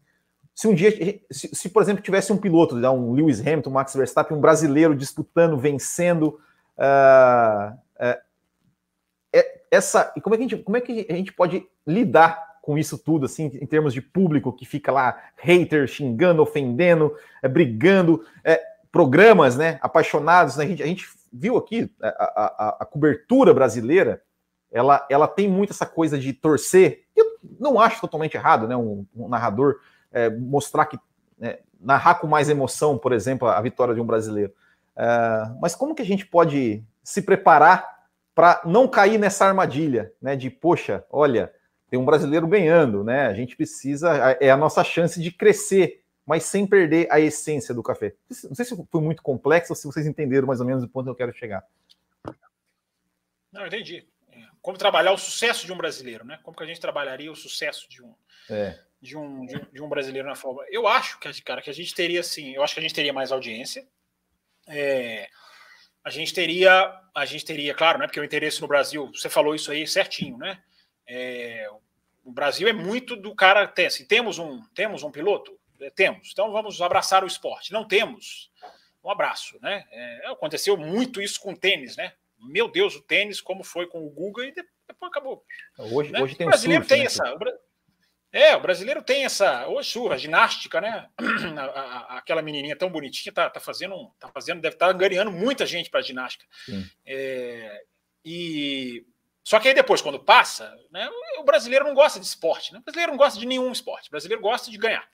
Se um dia, se, se por exemplo, tivesse um piloto, um Lewis Hamilton, Max Verstappen, um brasileiro disputando, vencendo, uh, uh, essa e como é que a gente, como é que a gente pode lidar com isso tudo assim em termos de público que fica lá hater xingando, ofendendo, é, brigando, é, programas, né? Apaixonados, né? A gente, a gente viu aqui a, a, a, cobertura brasileira, ela, ela tem muito essa coisa de torcer. Eu não acho totalmente errado, né? Um, um narrador é, mostrar que né, narrar com mais emoção, por exemplo, a vitória de um brasileiro. É, mas como que a gente pode se preparar para não cair nessa armadilha, né? De poxa, olha, tem um brasileiro ganhando, né? A gente precisa, é a nossa chance de crescer, mas sem perder a essência do café. Não sei se foi muito complexo ou se vocês entenderam mais ou menos o ponto que eu quero chegar. Não, entendi. É, como trabalhar o sucesso de um brasileiro, né? Como que a gente trabalharia o sucesso de um, é. De um, de um, de um brasileiro na forma? Eu acho que, cara, que a gente teria, assim, eu acho que a gente teria mais audiência. É, a gente teria, a gente teria, claro, né? Porque o interesse no Brasil, você falou isso aí certinho, né? É, o Brasil é muito do cara. Tem, assim, temos um, temos um piloto, é, temos. Então vamos abraçar o esporte. Não temos. Um abraço, né? É, aconteceu muito isso com o tênis, né? Meu Deus, o tênis, como foi com o Guga e depois acabou. Hoje, né? hoje tem o brasileiro surf, tem né? essa. É, o brasileiro tem essa. Hoje surra, ginástica, né? Aquela menininha tão bonitinha tá, tá fazendo, tá fazendo, deve estar tá ganhando muita gente para ginástica. É, e só que aí depois, quando passa, né, o brasileiro não gosta de esporte. Né? O brasileiro não gosta de nenhum esporte. O brasileiro gosta de ganhar.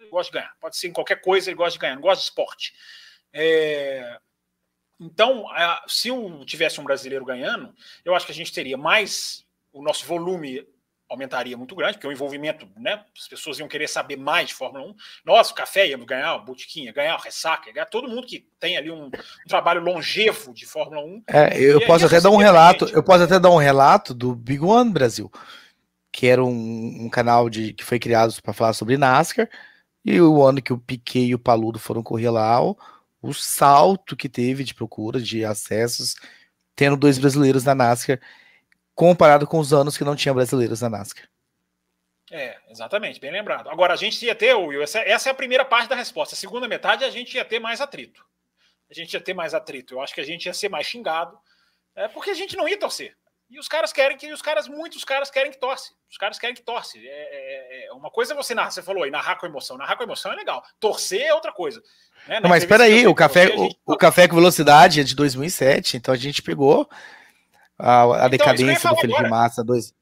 Ele gosta de ganhar. Pode ser em qualquer coisa, ele gosta de ganhar, não gosta de esporte. É... Então, se eu tivesse um brasileiro ganhando, eu acho que a gente teria mais o nosso volume aumentaria muito grande, porque o envolvimento, né? As pessoas iam querer saber mais de Fórmula 1. Nós, o café, íamos ganhar, o Botiquim ia ganhar, o Ressaca, ia ganhar todo mundo que tem ali um, um trabalho longevo de Fórmula 1. É, eu posso até dar um relato, eu posso até dar um relato do Big One Brasil, que era um, um canal de, que foi criado para falar sobre NASCAR, e o ano que o Piquet e o Paludo foram correr lá, o, o salto que teve de procura, de acessos, tendo dois brasileiros na NASCAR, comparado com os anos que não tinha brasileiros na NASCAR. É, exatamente, bem lembrado. Agora, a gente ia ter, Will, essa, essa é a primeira parte da resposta. A segunda metade, a gente ia ter mais atrito. A gente ia ter mais atrito. Eu acho que a gente ia ser mais xingado, é, porque a gente não ia torcer. E os caras querem que, os caras, muitos caras querem que torce. Os caras querem que torce. É, é, é uma coisa é você narrar, você falou aí, narrar com emoção. Narrar com emoção é legal. Torcer é outra coisa. Né? Não, mas espera aí, o café, o, o, café com velocidade é de 2007, então a gente pegou a, a então, decadência do Felipe agora. Massa. Dois...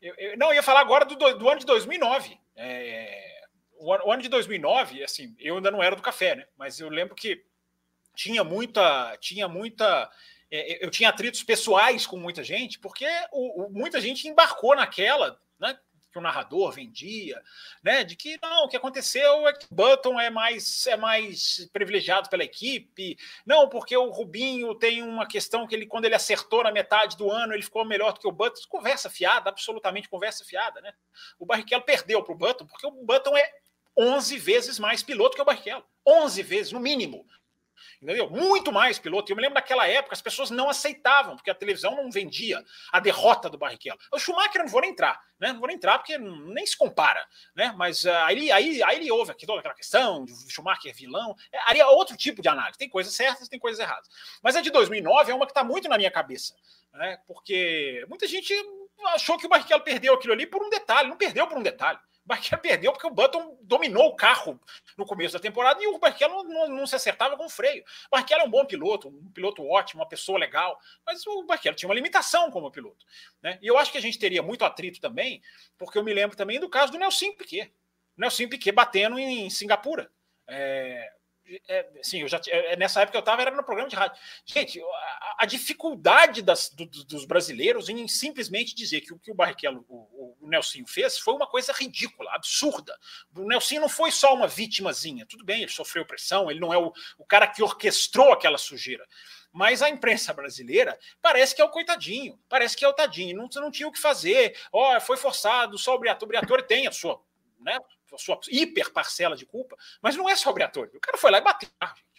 Eu, eu, não, eu ia falar agora do, do ano de 2009. É, o, o, ano de 2009, assim, eu ainda não era do café, né? Mas eu lembro que tinha muita, tinha muita, é, eu tinha atritos pessoais com muita gente, porque o, muita gente embarcou naquela, né? Que o narrador vendia, né? De que não, o que aconteceu é que o Button é mais é mais privilegiado pela equipe, não, porque o Rubinho tem uma questão que ele quando ele acertou na metade do ano ele ficou melhor do que o Button, conversa fiada, absolutamente conversa fiada, né? O Barrichello perdeu para o Button porque o Button é 11 vezes mais piloto que o Barrichello, 11 vezes no mínimo entendeu? Muito mais piloto. Eu me lembro daquela época, as pessoas não aceitavam, porque a televisão não vendia a derrota do Barrichello. O Schumacher não vou nem entrar, né? Não vou nem entrar porque nem se compara, né? Mas uh, aí, aí, aí ele ouve aqui toda aquela questão de Schumacher vilão. É, aí é outro tipo de análise. Tem coisas certas, tem coisas erradas. Mas a de 2009 é uma que está muito na minha cabeça, né? Porque muita gente achou que o Barrichello perdeu aquilo ali por um detalhe, não perdeu por um detalhe. Barrichello perdeu porque o Button dominou o carro no começo da temporada e o Barrichello não, não, não, se acertava com o freio. O Barrichello é um bom piloto, um piloto ótimo, uma pessoa legal, mas o Barrichello tinha uma limitação como piloto. Né? E eu acho que a gente teria muito atrito também, porque eu me lembro também do caso do Nelson Piquet. Nelson Piquet batendo em Singapura. É, é, eu já é, nessa época eu estava era no programa de rádio. Gente, a, a dificuldade das, do, dos brasileiros em simplesmente dizer que o que o Barrichello, o, o Nelson fez foi uma coisa ridícula, absurda. O Nelson não foi só uma vítimazinha. Tudo bem, ele sofreu pressão, ele não é o, o cara que orquestrou aquela sujeira. Mas a imprensa brasileira parece que é o coitadinho, parece que é o tadinho, não, não tinha o que fazer. Ó, oh, foi forçado, só o Briatore, o Briatore tem a sua, né, sua hiper parcela de culpa, mas não é só obrigatório. O cara foi lá e bateu.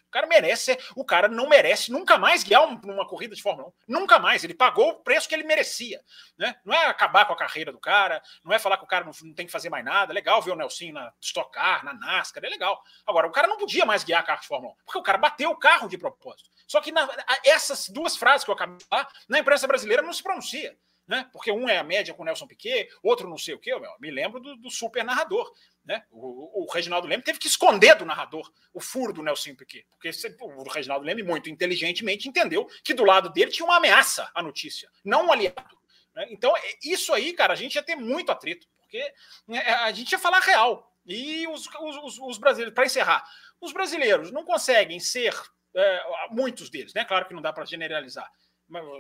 O cara merece, o cara não merece nunca mais guiar uma corrida de Fórmula 1. Nunca mais. Ele pagou o preço que ele merecia. Né? Não é acabar com a carreira do cara, não é falar que o cara não, não tem que fazer mais nada. Legal ver o Nelson na Stock Car, na NASCAR, é legal. Agora, o cara não podia mais guiar carro de Fórmula 1, porque o cara bateu o carro de propósito. Só que na, essas duas frases que eu acabei de falar, na imprensa brasileira não se pronuncia. Né? Porque um é a média com o Nelson Piquet, outro não sei o quê. Me lembro do, do super narrador, né? O, o, Reginaldo Leme teve que esconder do narrador o furo do Nelson Piquet, porque o Reginaldo Leme, muito inteligentemente, entendeu que do lado dele tinha uma ameaça à notícia, não um aliado. Né? Então, é, isso aí, cara, a gente ia ter muito atrito, porque né, a gente ia falar real. E os, os, os brasileiros, para encerrar, os brasileiros não conseguem ser, é, muitos deles, né? Claro que não dá para generalizar,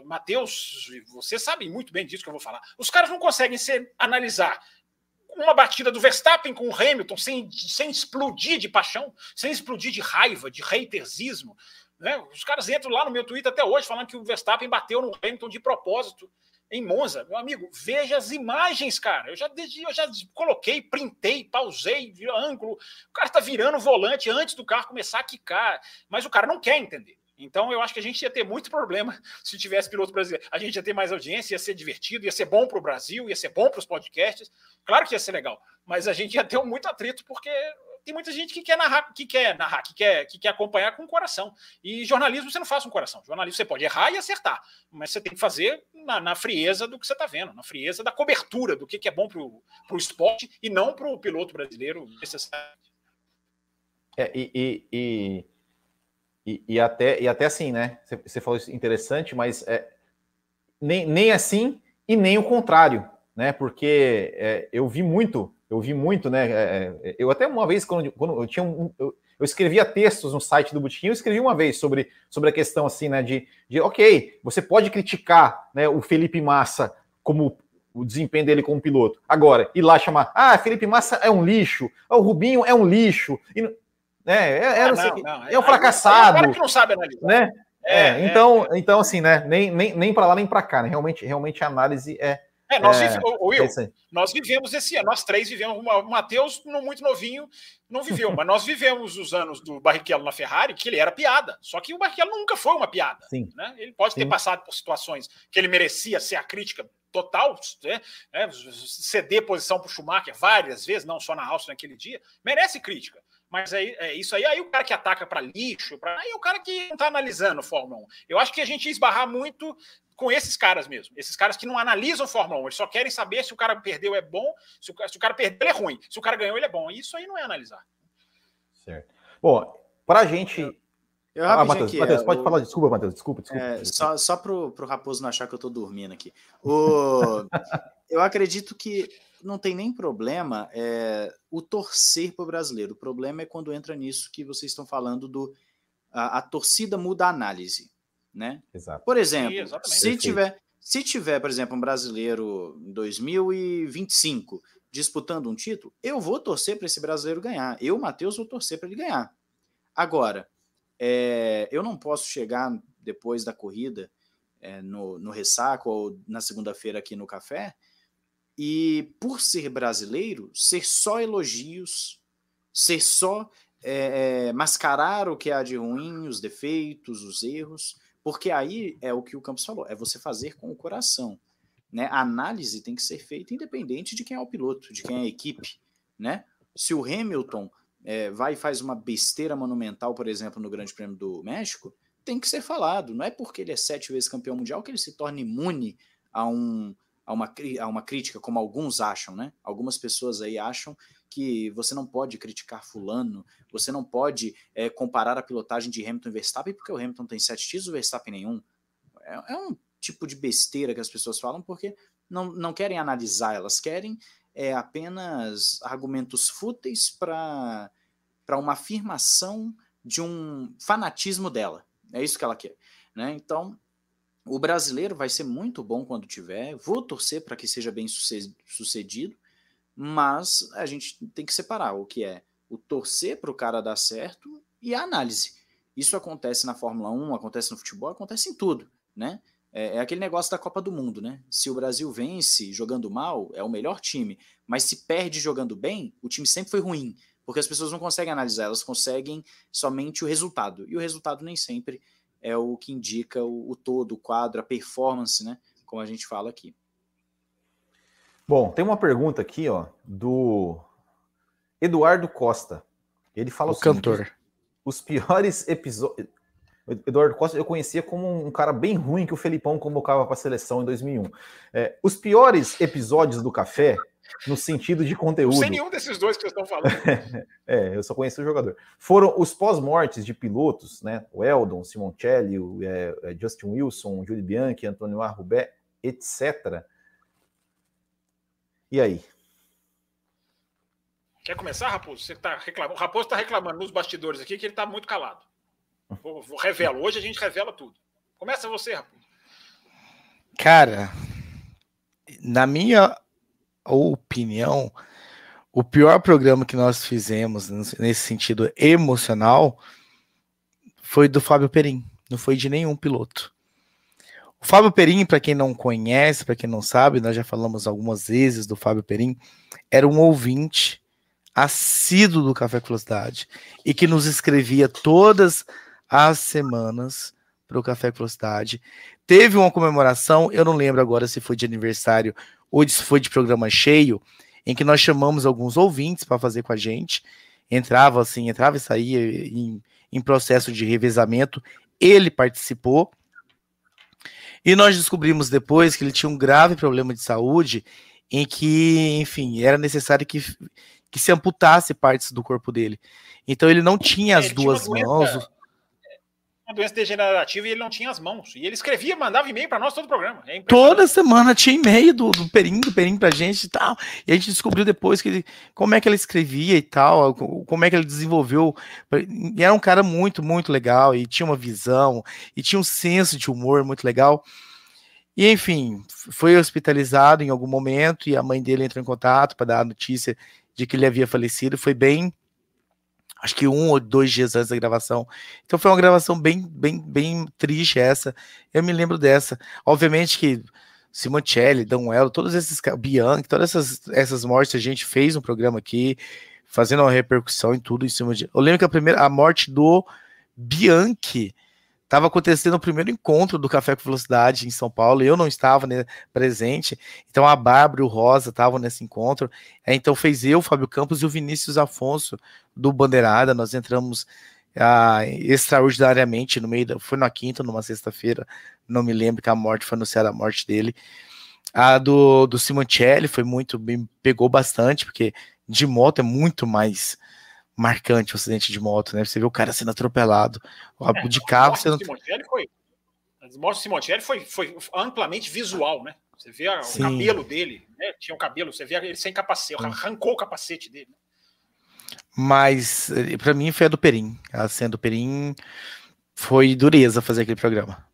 Matheus, você sabe muito bem disso que eu vou falar. Os caras não conseguem ser, analisar uma batida do Verstappen com o Hamilton sem, sem explodir de paixão, sem explodir de raiva, de hatersismo. Né? Os caras entram lá no meu Twitter até hoje falando que o Verstappen bateu no Hamilton de propósito em Monza. Meu amigo, veja as imagens, cara. Eu já, eu já coloquei, printei, pausei, ângulo. O cara está virando o volante antes do carro começar a quicar, mas o cara não quer entender. Então, eu acho que a gente ia ter muito problema se tivesse piloto brasileiro. A gente ia ter mais audiência, ia ser divertido, ia ser bom para o Brasil, ia ser bom para os podcasts. Claro que ia ser legal, mas a gente ia ter muito atrito, porque tem muita gente que quer narrar, que quer narrar, que quer, que quer acompanhar com o coração. E jornalismo você não faz com o coração. Jornalismo você pode errar e acertar, mas você tem que fazer na, na frieza do que você está vendo, na frieza da cobertura do que, que é bom para o esporte e não para o piloto brasileiro necessariamente. É, e, e, e e, e, até, e até assim, né? Você falou isso interessante, mas é, nem, nem assim e nem o contrário, né? Porque é, eu vi muito, eu vi muito, né? É, é eu até uma vez, quando, quando eu tinha um. Eu, eu escrevia textos no site do Botequim, eu escrevi uma vez sobre, sobre a questão assim, né? De, de ok, você pode criticar né, o Felipe Massa como o desempenho dele como piloto. Agora, ir lá chamar, ah, Felipe Massa é um lixo, o Rubinho é um lixo. E, né? É, é, ah, não, não, é um fracassado. É um cara que não sabe analisar. Né? É, é, então, é. então, assim, né? Nem, nem, nem para lá nem para cá, né? Realmente, realmente a análise é. É, nós, é, Will, é nós vivemos esse ano, nós três vivemos. O Matheus, muito novinho, não viveu, mas nós vivemos os anos do Barrichello na Ferrari, que ele era piada. Só que o Barrichello nunca foi uma piada. Sim. Né? Ele pode Sim. ter passado por situações que ele merecia ser a crítica total, né? ceder posição para o Schumacher várias vezes, não só na Áustria naquele dia, merece crítica. Mas é, é isso aí. Aí o cara que ataca para lixo, pra, aí o cara que não está analisando Fórmula 1. Eu acho que a gente ia esbarrar muito com esses caras mesmo. Esses caras que não analisam Fórmula 1, eles só querem saber se o cara perdeu é bom, se o, se o cara perdeu ele é ruim, se o cara ganhou ele é bom. Isso aí não é analisar. Certo. Bom, para a gente. Eu, eu ah, Matheus, Matheus, pode o... falar, desculpa, Matheus, desculpa, desculpa. É. Só, só para o Raposo não achar que eu estou dormindo aqui. O... eu acredito que não tem nem problema é, o torcer para o brasileiro. O problema é quando entra nisso que vocês estão falando do a, a torcida muda a análise, né? Exato. Por exemplo, Sim, se tiver se tiver, por exemplo, um brasileiro em 2025 disputando um título, eu vou torcer para esse brasileiro ganhar. Eu, Matheus, vou torcer para ele ganhar. Agora, é, eu não posso chegar depois da corrida é, no, no ressaco ou na segunda-feira aqui no café e por ser brasileiro, ser só elogios, ser só é, é, mascarar o que há de ruim, os defeitos, os erros, porque aí é o que o Campos falou, é você fazer com o coração. Né? A análise tem que ser feita independente de quem é o piloto, de quem é a equipe. Né? Se o Hamilton é, vai e faz uma besteira monumental, por exemplo, no Grande Prêmio do México, tem que ser falado. Não é porque ele é sete vezes campeão mundial que ele se torna imune a um, a uma, a uma crítica, como alguns acham, né? Algumas pessoas aí acham que você não pode criticar fulano, você não pode é, comparar a pilotagem de Hamilton e Verstappen, porque o Hamilton tem sete títulos, o Verstappen nenhum. É, é, um tipo de besteira que as pessoas falam porque não, não querem analisar, elas querem é, apenas argumentos fúteis para uma afirmação de um fanatismo dela. É isso que ela quer. Né? Então, o brasileiro vai ser muito bom quando tiver. Vou torcer para que seja bem sucedido, mas a gente tem que separar o que é o torcer para o cara dar certo e a análise. Isso acontece na Fórmula 1, acontece no futebol, acontece em tudo, né? É, é, aquele negócio da Copa do Mundo, né? Se o Brasil vence jogando mal, é o melhor time, mas se perde jogando bem, o time sempre foi ruim, porque as pessoas não conseguem analisar, elas conseguem somente o resultado, e o resultado nem sempre é o que indica o, o todo, o quadro, a performance, né? Como a gente fala aqui. Bom, tem uma pergunta aqui, ó, do Eduardo Costa. Ele fala o, o seguinte, cantor. Os piores episódios. Eduardo Costa eu conhecia como um cara bem ruim que o Felipão convocava para a seleção em 2001. É, os piores episódios do Café, no sentido de conteúdo. Sem nenhum desses dois que vocês estão falando. é, eu só conheci o jogador. Foram os pós-mortes de pilotos, né? O Eldon, Simoncelli, o, é, é Justin Wilson, Júlio Bianchi, Antônio Arrubé, etc. E aí? Quer começar, Raposo? Você tá reclamando. O Raposo está reclamando nos bastidores aqui que ele está muito calado. Vou, vou, revelo. Hoje a gente revela tudo. Começa você, Raposo. Cara, na minha opinião, o pior programa que nós fizemos nesse sentido emocional foi do Fábio Perim, não foi de nenhum piloto. O Fábio Perim, para quem não conhece, para quem não sabe, nós já falamos algumas vezes do Fábio Perim, era um ouvinte assíduo do Café Velocidade e que nos escrevia todas as semanas para o Café Velocidade. Teve uma comemoração, eu não lembro agora se foi de aniversário ou se foi de programa cheio, em que nós chamamos alguns ouvintes para fazer com a gente. Entrava assim, entrava e saía em, em processo de revezamento. Ele participou. E nós descobrimos depois que ele tinha um grave problema de saúde, em que, enfim, era necessário que que se amputasse partes do corpo dele. Então ele não tinha as duas tinha mãos. Uma doença degenerativa e ele não tinha as mãos. E ele escrevia, mandava e-mail para nós todo o programa. É Toda semana tinha e-mail do, do Perim, do Perim pra gente e tal. E a gente descobriu depois que ele, como é que ele escrevia e tal, como é que ele desenvolveu. E era um cara muito, muito legal e tinha uma visão e tinha um senso de humor muito legal. E enfim, foi hospitalizado em algum momento e a mãe dele entrou em contato para dar a notícia de que ele havia falecido. Foi bem, acho que um ou dois dias antes da gravação. Então foi uma gravação bem, bem, bem triste essa. Eu me lembro dessa. Obviamente que Simoncelli, Danuelo, todos esses Bianchi, todas essas, essas mortes a gente fez um programa aqui, fazendo uma repercussão em tudo em cima de. Eu lembro que a primeira, a morte do Bianchi estava acontecendo o primeiro encontro do Café com Velocidade em São Paulo, eu não estava né, presente, então a Bárbara e o Rosa estavam nesse encontro, é, então fez eu, Fábio Campos e o Vinícius Afonso do Bandeirada, nós entramos ah, extraordinariamente no meio da, foi na quinta, numa sexta-feira, não me lembro que a morte foi anunciada a morte dele, a do, do Simoncelli foi muito, me pegou bastante, porque de moto é muito mais marcante o acidente de moto, né? Você vê o cara sendo atropelado, é, de carro sendo. Foi, a morte do Simoncelli foi, foi amplamente visual, né? Você vê o cabelo dele, né? Tinha um cabelo, você vê ele sem capacete, arrancou o capacete dele. Mas eh, para mim foi a do Perim. A cena do Perim foi dureza fazer aquele programa.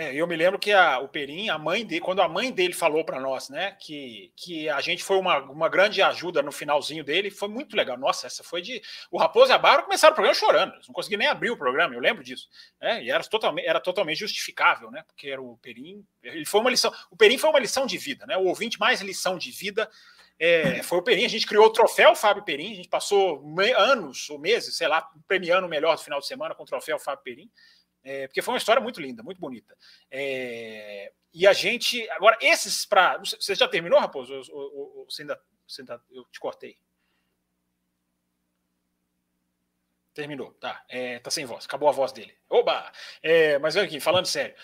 É, eu me lembro que a, o Perim, a mãe dele, quando a mãe dele falou para nós, né, que, que a gente foi uma, uma grande ajuda no finalzinho dele, foi muito legal. Nossa, essa foi de. O Raposo e a Bárbara começaram o programa chorando, eles não conseguiam nem abrir o programa, eu lembro disso. Né, e era totalmente, era totalmente justificável, né, porque era o Perim. Ele foi uma lição. O Perim foi uma lição de vida, né, o ouvinte mais lição de vida. É, foi o Perim, a gente criou o troféu Fábio Perim, a gente passou anos ou meses, sei lá, premiando o melhor do final de semana com o troféu Fábio Perim. É, porque foi uma história muito linda, muito bonita. É, e a gente. Agora, esses para. Você já terminou, Raposo? Ou, ou, ou, você ainda, você ainda, eu te cortei? Terminou, tá. É, tá sem voz, acabou a voz dele. Oba! É, mas olha aqui, falando sério.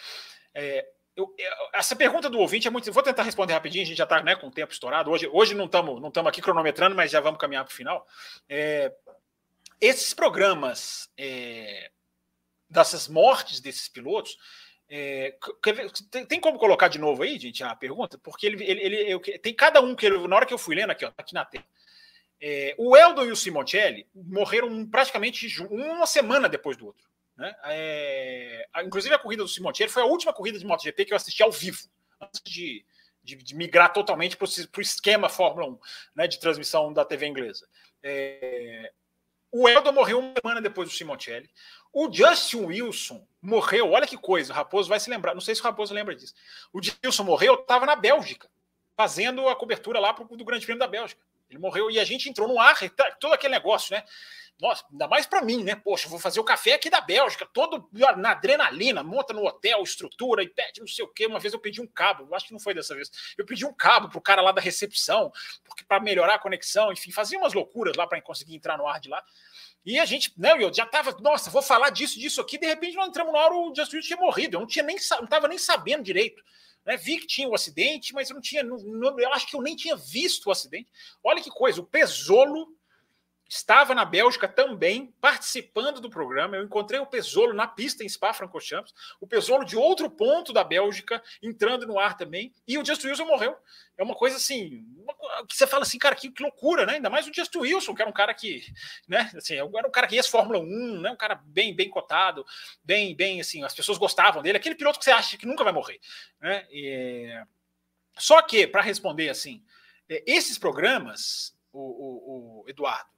É, eu, essa pergunta do ouvinte é muito. Vou tentar responder rapidinho, a gente já está né, com o tempo estourado. Hoje, hoje não estamos não aqui cronometrando, mas já vamos caminhar para o final. É, esses programas é, dessas mortes desses pilotos. É, tem, como colocar de novo aí, gente, a pergunta? Porque ele, ele, ele eu, tem cada um que ele, na hora que eu fui lendo aqui, ó, aqui na tela. É, o Eldon e o Simoncelli morreram praticamente uma semana depois do outro. Né? É, inclusive a corrida do Simoncelli foi a última corrida de MotoGP que eu assisti ao vivo, antes de, de, de migrar totalmente para o esquema Fórmula 1 né, de transmissão da TV inglesa. É, o Eldon morreu uma semana depois do Simoncelli. O Justin Wilson morreu, olha que coisa, o Raposo vai se lembrar, não sei se o Raposo lembra disso. O Wilson morreu, estava na Bélgica, fazendo a cobertura lá pro, do Grande Prêmio da Bélgica. Ele morreu e a gente entrou no ar, tá, todo aquele negócio, né? Nossa, ainda mais para mim, né? Poxa, vou fazer o café aqui da Bélgica, todo na adrenalina, monta no hotel, estrutura e pede não sei o quê. Uma vez eu pedi um cabo, acho que não foi dessa vez. Eu pedi um cabo pro cara lá da recepção, porque para melhorar a conexão, enfim, fazia umas loucuras lá para conseguir entrar no ar de lá. E a gente, né, eu já tava, nossa, vou falar disso, disso aqui. De repente, nós entramos na hora, o Justin tinha morrido. Eu não tinha nem, não tava nem sabendo direito. Né? Vi que tinha o um acidente, mas eu não tinha, não, não, eu acho que eu nem tinha visto o acidente. Olha que coisa, o Pesolo estava na Bélgica também, participando do programa. Eu encontrei o Pesolo na pista em Spa-Francorchamps, o Pesolo de outro ponto da Bélgica, entrando no ar também, e o Just Wilson morreu. É uma coisa assim, uma, que você fala assim, cara, que, que, loucura, né? Ainda mais o Just Wilson, que era um cara que, né, assim, era um cara que ia Fórmula 1, né? Um cara bem, bem cotado, bem, bem, assim, as pessoas gostavam dele, aquele piloto que você acha que nunca vai morrer, né? E... Só que, para responder assim, é, esses programas, o, o, o Eduardo,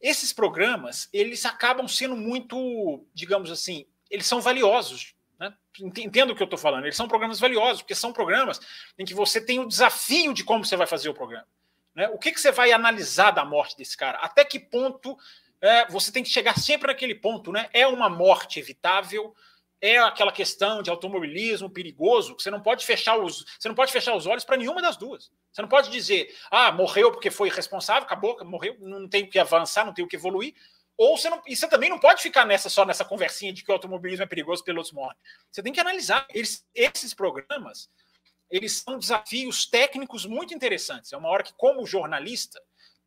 esses programas, eles acabam sendo muito, digamos assim, eles são valiosos. Né? Entendo o que eu estou falando. Eles são programas valiosos, porque são programas em que você tem o desafio de como você vai fazer o programa. Né? O que, que você vai analisar da morte desse cara? Até que ponto é, você tem que chegar sempre naquele ponto, né? É uma morte evitável? É aquela questão de automobilismo perigoso, que você não pode fechar os, você não pode fechar os olhos para nenhuma das duas. Você não pode dizer, ah, morreu porque foi irresponsável, acabou, morreu, não tem o que avançar, não tem o que evoluir. Ou você não, e você também não pode ficar nessa só nessa conversinha de que o automobilismo é perigoso, pilotos morrem. Você tem que analisar. Eles, esses programas, eles são desafios técnicos muito interessantes. É uma hora que, como jornalista,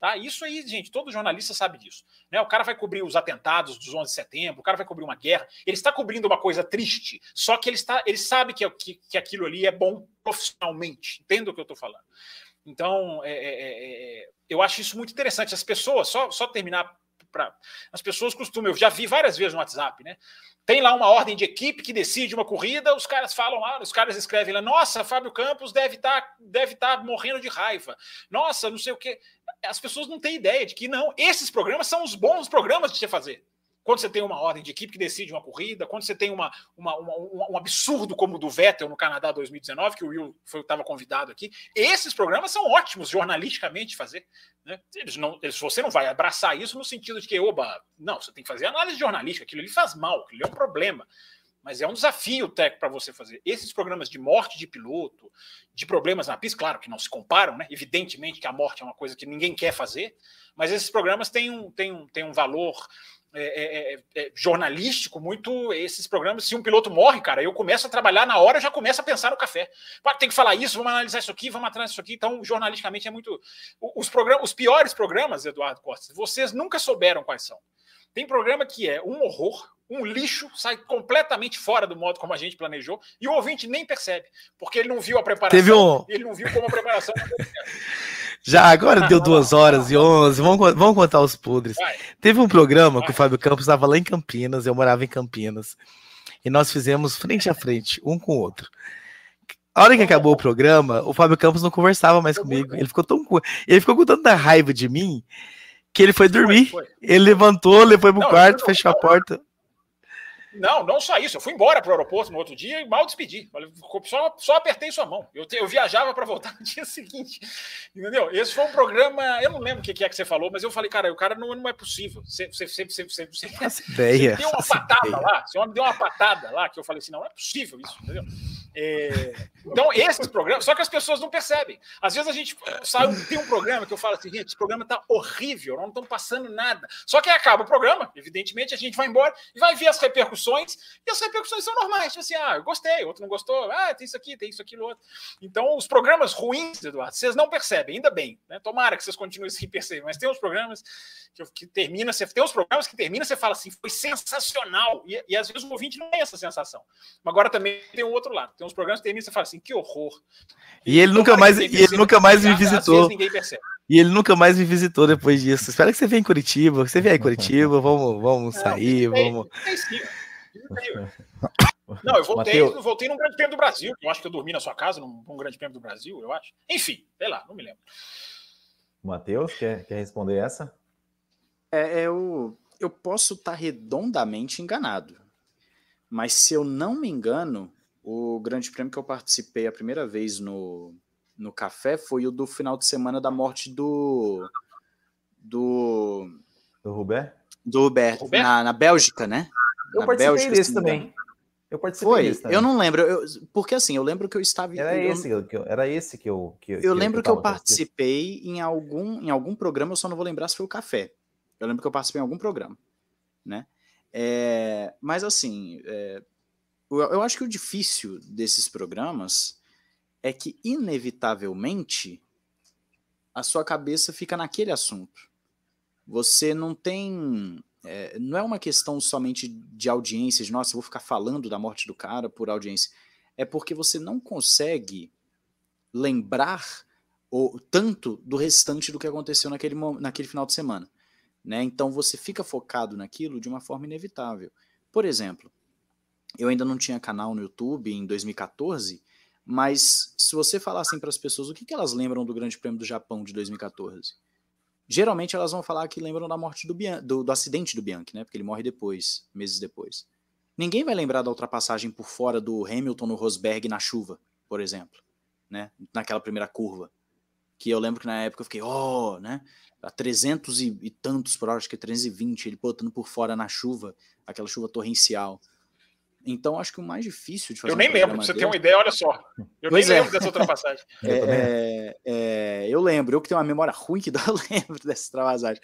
Tá? Isso aí, gente, todo jornalista sabe disso. Né? O cara vai cobrir os atentados dos 11 de setembro, o cara vai cobrir uma guerra. Ele está cobrindo uma coisa triste, só que ele, está, ele sabe que, que, que aquilo ali é bom profissionalmente. Entenda o que eu estou falando. Então, é, é, é, é, eu acho isso muito interessante. As pessoas, só, só terminar As pessoas costumam, eu já vi várias vezes no WhatsApp, né? Tem lá uma ordem de equipe que decide uma corrida, os caras falam lá, os caras escrevem lá, nossa, Fábio Campos deve estar tá, deve tá morrendo de raiva. Nossa, não sei o quê. As pessoas não têm ideia de que não, esses programas são os bons programas de você fazer quando você tem uma ordem de equipe que decide uma corrida, quando você tem uma, uma, uma, um absurdo como o do Vettel no Canadá 2019, que o Will estava convidado aqui, esses programas são ótimos jornalisticamente fazer. Né? Eles não, eles, você não vai abraçar isso no sentido de que, oba, não, você tem que fazer análise jornalística, aquilo ali faz mal, aquilo é um problema. Mas é um desafio técnico para você fazer. Esses programas de morte de piloto, de problemas na pista, claro que não se comparam, né? Evidentemente que a morte é uma coisa que ninguém quer fazer, mas esses programas têm um, têm um, têm um valor é é, é, é, jornalístico muito esses programas. Se um piloto morre, cara, eu começo a trabalhar na hora, já começo a pensar no café. Tem que falar isso, vamos analisar isso aqui, vamos atrás disso aqui. Então, jornalisticamente é muito. Os, programas, os piores programas, Eduardo Costa, vocês nunca souberam quais são. Tem programa que é um horror, um lixo, sai completamente fora do modo como a gente planejou, e o ouvinte nem percebe, porque ele não viu a preparação, Teve um... ele não viu como a preparação. Já, agora deu duas horas e onze. Vamos, vamos contar os podres. Vai. Teve um programa Vai. que o Fábio Campos estava lá em Campinas, eu morava em Campinas. E nós fizemos frente a frente, um com o outro. A hora que acabou o programa, o Fábio Campos não conversava mais comigo. Ele ficou tão. Ele ficou com tanta raiva de mim que ele foi dormir. Ele levantou, levou pro quarto, fechou a porta. Não, não só isso. Eu fui embora para o aeroporto no outro dia e mal despedi. Só, só apertei sua mão. Eu, te, eu viajava para voltar no dia seguinte. Entendeu? Esse foi um programa. Eu não lembro o que é que você falou, mas eu falei, cara, o cara não, não é possível. Você, você, você, você, você, você, ideia, você deu uma patada ideia. lá. Você me deu uma patada lá que eu falei assim: não, não é possível isso, entendeu? É, então, esses programas, só que as pessoas não percebem. Às vezes a gente sabe, tem um programa que eu falo assim, gente, esse programa tá horrível, não estão passando nada. Só que acaba o programa, evidentemente, a gente vai embora e vai ver as repercussões, e as repercussões são normais. Tipo assim, ah, eu gostei, outro não gostou, ah, tem isso aqui, tem isso, aquilo, outro. Então, os programas ruins, Eduardo, vocês não percebem, ainda bem. Né? Tomara que vocês continuem sem perceber, mas tem uns programas que, que termina, você tem uns programas que termina, você fala assim, foi sensacional. E, e às vezes o ouvinte não tem essa sensação. Mas agora também tem um outro lado. Tem uns programas que terminam e você fala assim, que horror. E ele nunca mais, e ele nunca mais me visitou. E ele nunca mais me visitou depois disso. Espero que você venha em Curitiba. Você vier em Curitiba, vamos, vamos sair, vamos. Não, eu voltei, eu voltei num grande prêmio do Brasil. Eu acho que eu dormi na sua casa num, num grande prêmio do Brasil, eu acho. Enfim, sei lá, não me lembro. Matheus, quer, quer responder essa? É, é eu, eu posso estar redondamente enganado. Mas se eu não me engano, o grande prêmio que eu participei a primeira vez no, no café foi o do final de semana da morte do. Do. Do Rubé? Do Roberto, Roberto? Na, na Bélgica, né? Eu na participei Bélgica, desse também. Eu participei Foi? Desse também. Eu não lembro, eu, porque assim, eu lembro que eu estava... Era eu, esse que eu, era esse que eu... Que, eu que lembro que eu, que eu participei em algum, em algum programa, eu só não vou lembrar se foi o Café. Eu lembro que eu participei em algum programa, né? É, mas assim, é, eu, acho que o difícil desses programas é que, inevitavelmente, a sua cabeça fica naquele assunto. Você não tem. É, não é uma questão somente de audiência, de nossa, eu vou ficar falando da morte do cara por audiência. É porque você não consegue lembrar ou tanto do restante do que aconteceu naquele, naquele final de semana. Né? Então você fica focado naquilo de uma forma inevitável. Por exemplo, eu ainda não tinha canal no YouTube em 2014, mas se você falar assim para as pessoas o que, que elas lembram do Grande Prêmio do Japão de 2014, geralmente elas vão falar que lembram da morte do, Bian do, do acidente do Bianchi, né? Porque ele morre depois, meses depois. Ninguém vai lembrar da ultrapassagem por fora do Hamilton no Rosberg na chuva, por exemplo, né? Naquela primeira curva. Que eu lembro que na época eu fiquei, oh, né? A 300 e, e tantos por hora, acho que é 320, ele botando por fora na chuva, aquela chuva torrencial. Então, acho que o mais difícil de fazer. Eu nem um lembro, pra você tem uma ideia, olha só. Eu pois nem é. lembro dessa ultrapassagem. É, é, é, eu lembro, eu que tenho uma memória ruim que eu lembro dessa ultrapassagem.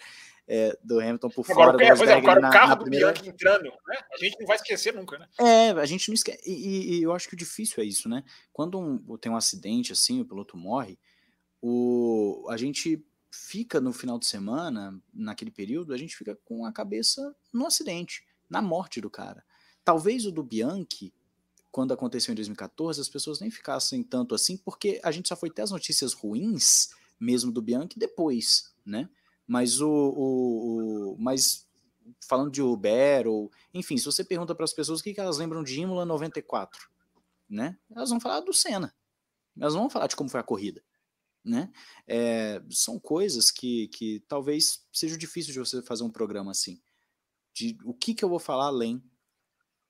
É, do Hamilton por Agora, fora. É, pois é, agora, o carro do primeira... Bianchi entrando, né? A gente não vai esquecer nunca, né? É, a gente não esquece. E, e eu acho que o difícil é isso, né? Quando um, tem um acidente assim, o piloto morre, o, a gente fica no final de semana, naquele período, a gente fica com a cabeça no acidente, na morte do cara. Talvez o do Bianchi, quando aconteceu em 2014, as pessoas nem ficassem tanto assim, porque a gente só foi ter as notícias ruins mesmo do Bianchi depois, né? Mas o, o, o mas falando de Uber ou enfim, se você pergunta para as pessoas o que, que elas lembram de Imola 94, né? Elas vão falar do Senna. Elas vão falar de como foi a corrida, né? É, são coisas que, que talvez seja difícil de você fazer um programa assim. De o que que eu vou falar além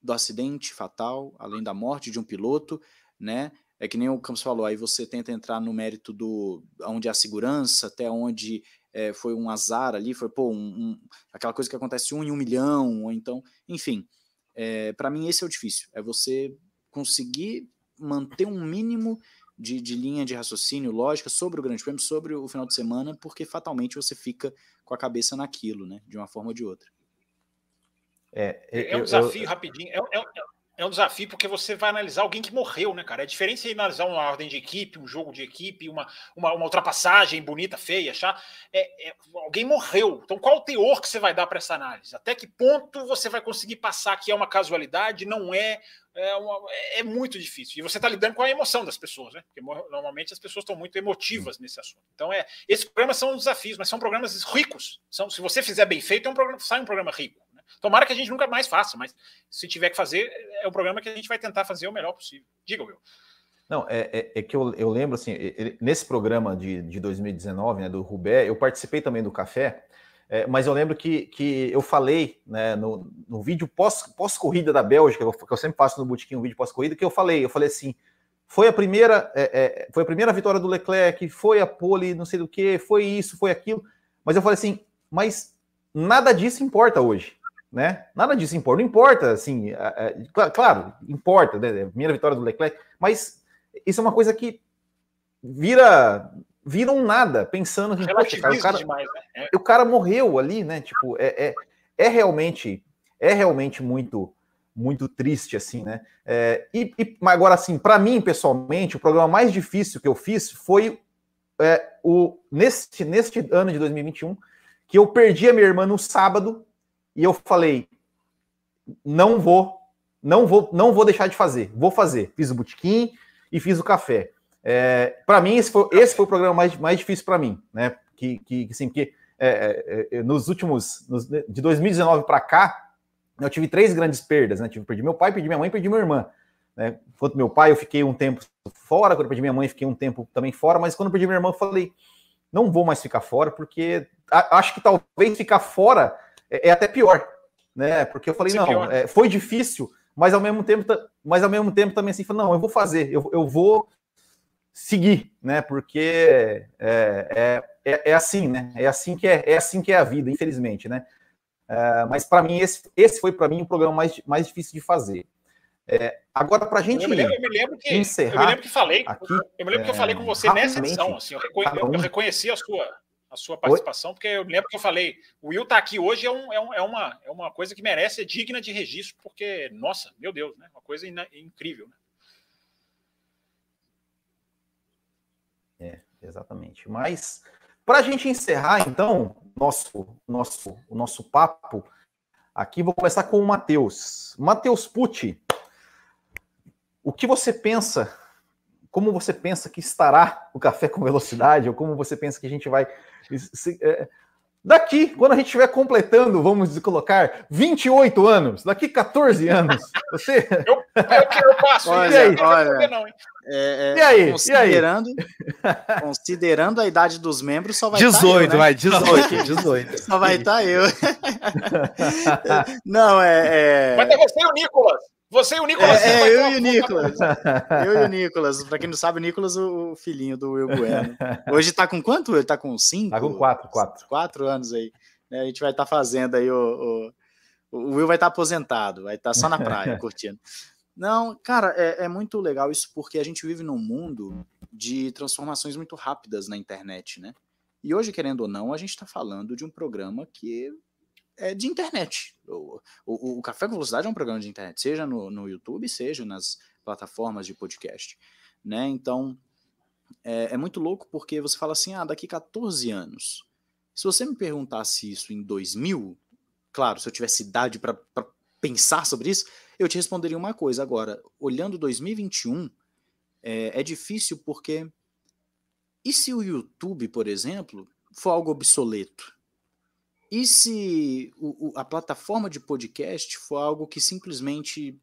do acidente fatal, além da morte de um piloto, né? É que nem o Campos falou, aí você tenta entrar no mérito do onde é a segurança, até onde é, foi um azar ali, foi pô, um, um, aquela coisa que acontece um em um milhão, ou então, enfim. É, para mim esse é o difícil, é você conseguir manter um mínimo de, de, linha de raciocínio, lógica sobre o Grande Prêmio, sobre o final de semana, porque fatalmente você fica com a cabeça naquilo, né? De uma forma ou de outra. É, é, é um desafio eu, rapidinho. É, é, é, um desafio porque você vai analisar alguém que morreu, né, cara? É diferente você analisar uma ordem de equipe, um jogo de equipe, uma, uma, uma ultrapassagem bonita, feia, achar. É, é, alguém morreu. Então, qual o teor que você vai dar para essa análise? Até que ponto você vai conseguir passar que é uma casualidade? Não é. É, uma, é muito difícil. E você está lidando com a emoção das pessoas, né? Porque normalmente as pessoas estão muito emotivas nesse assunto. Então, é, esses programas são desafios, mas são programas ricos. São, se você fizer bem feito, é um programa, sai um programa rico. Tomara que a gente nunca mais faça, mas se tiver que fazer, é o programa que a gente vai tentar fazer o melhor possível. Diga, Will. Não, é, é, é que eu, eu, lembro, assim, nesse programa de, de 2019, né, do Rubé, eu participei também do Café, é, mas eu lembro que, que eu falei né, no, no vídeo pós-corrida pós da Bélgica, que eu sempre faço no Botequim um vídeo pós-corrida, que eu falei, eu falei assim, foi a primeira é, é, foi a primeira vitória do Leclerc, foi a pole, não sei do que, foi isso, foi aquilo, mas eu falei assim, mas nada disso importa hoje né? Nada disso importa. Não importa, assim, é, é, claro, importa, né? Primeira vitória do Leclerc, mas isso é uma coisa que vira vira um nada, pensando assim, cara, o cara, demais, né? o cara morreu ali, né? Tipo, é, é, é realmente é realmente muito muito triste assim, né? É, e, e agora assim, para mim pessoalmente, o programa mais difícil que eu fiz foi é, o neste neste ano de 2021 que eu perdi a minha irmã no sábado e eu falei, não vou, não vou, não vou deixar de fazer, vou fazer. Fiz o botequim e fiz o café. É, para mim esse foi, esse foi o programa mais, mais difícil para mim, né? Que, que assim, porque é, é, é nos últimos, nos, de 2019 para cá, eu tive três grandes perdas, né? Tive perdi meu pai, perdi minha mãe, perdi minha irmã. Né? Enquanto meu pai, eu fiquei um tempo fora, quando eu perdi minha mãe, fiquei um tempo também fora, mas quando eu perdi minha irmã, eu falei, não vou mais ficar fora, porque acho que talvez ficar fora é, é até pior, né? Porque eu falei, não, é, foi difícil, mas ao mesmo tempo, mas ao mesmo tempo também assim, não, eu vou fazer, eu, eu vou seguir, né? Porque é, é, é, é, assim, né? É assim que é, é assim que é a vida, infelizmente, né? É, mas para mim, esse, esse foi para mim o programa mais, mais difícil de fazer. É, agora, para a gente. Eu me, lembro, eu me lembro que, encerrar eu me lembro que falei. Aqui, eu me lembro que eu falei com você nessa edição. Assim, eu, reconhe, eu, reconheci a sua, a sua participação, Oi? porque eu lembro que eu falei, o Will tá aqui hoje é, um, é, um, é, uma, é uma coisa que merece, é digna de registro, porque, nossa, meu Deus, né? Uma coisa in, incrível, né? É, exatamente. Mas para a gente encerrar, então, nosso, nosso, o nosso papo aqui, vou começar com o Matheus. Matheus Pucci, o que você pensa? Como você pensa que estará o café com velocidade? Ou como você pensa que a gente vai. Se, é, Daqui, quando a gente estiver completando, vamos colocar 28 anos, daqui 14 anos, você. Eu, eu, eu passo, olha, e aí? Olha, não, é, é, e aí? Considerando, e aí? considerando a idade dos membros, só vai 18, tá vai, 18, 18. Só vai estar tá eu. não, é, é. Mas é você e o Nicolas. Você e o Nicolas. É, é eu e o Nicolas. eu e o Nicolas. Pra quem não sabe, o Nicolas, o filhinho do Will Bueno. Hoje tá com quanto? Ele tá com cinco? Tá com quatro, quatro. Quatro anos aí. A gente vai estar tá fazendo aí o, o, o, Will vai estar tá aposentado, vai estar tá só na praia, curtindo. Não, cara, é, é muito legal isso porque a gente vive num mundo de transformações muito rápidas na internet, né? E hoje, querendo ou não, a gente está falando de um programa que é, de internet. O, o, o, Café com Velocidade é um programa de internet, seja no, no YouTube, seja nas plataformas de podcast. Né? Então, é, é, muito louco porque você fala assim, ah, daqui 14 anos. Se você me perguntasse isso em 2000, claro, se eu tivesse idade para pensar sobre isso, eu te responderia uma coisa. Agora, olhando 2021, é, é difícil porque. E se o YouTube, por exemplo, for algo obsoleto? E se o, o, a plataforma de podcast for algo que simplesmente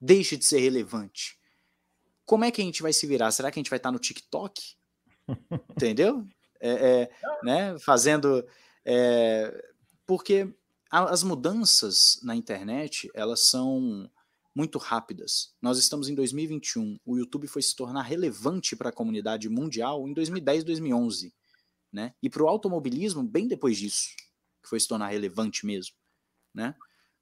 deixe de ser relevante? Como é que a gente vai se virar? Será que a gente vai estar no TikTok? Entendeu? É, é, né? Fazendo. É, porque as mudanças na internet elas são muito rápidas. Nós estamos em 2021. O YouTube foi se tornar relevante para a comunidade mundial em 2010, 2011, né? E para o automobilismo bem depois disso que foi se tornar relevante mesmo, né?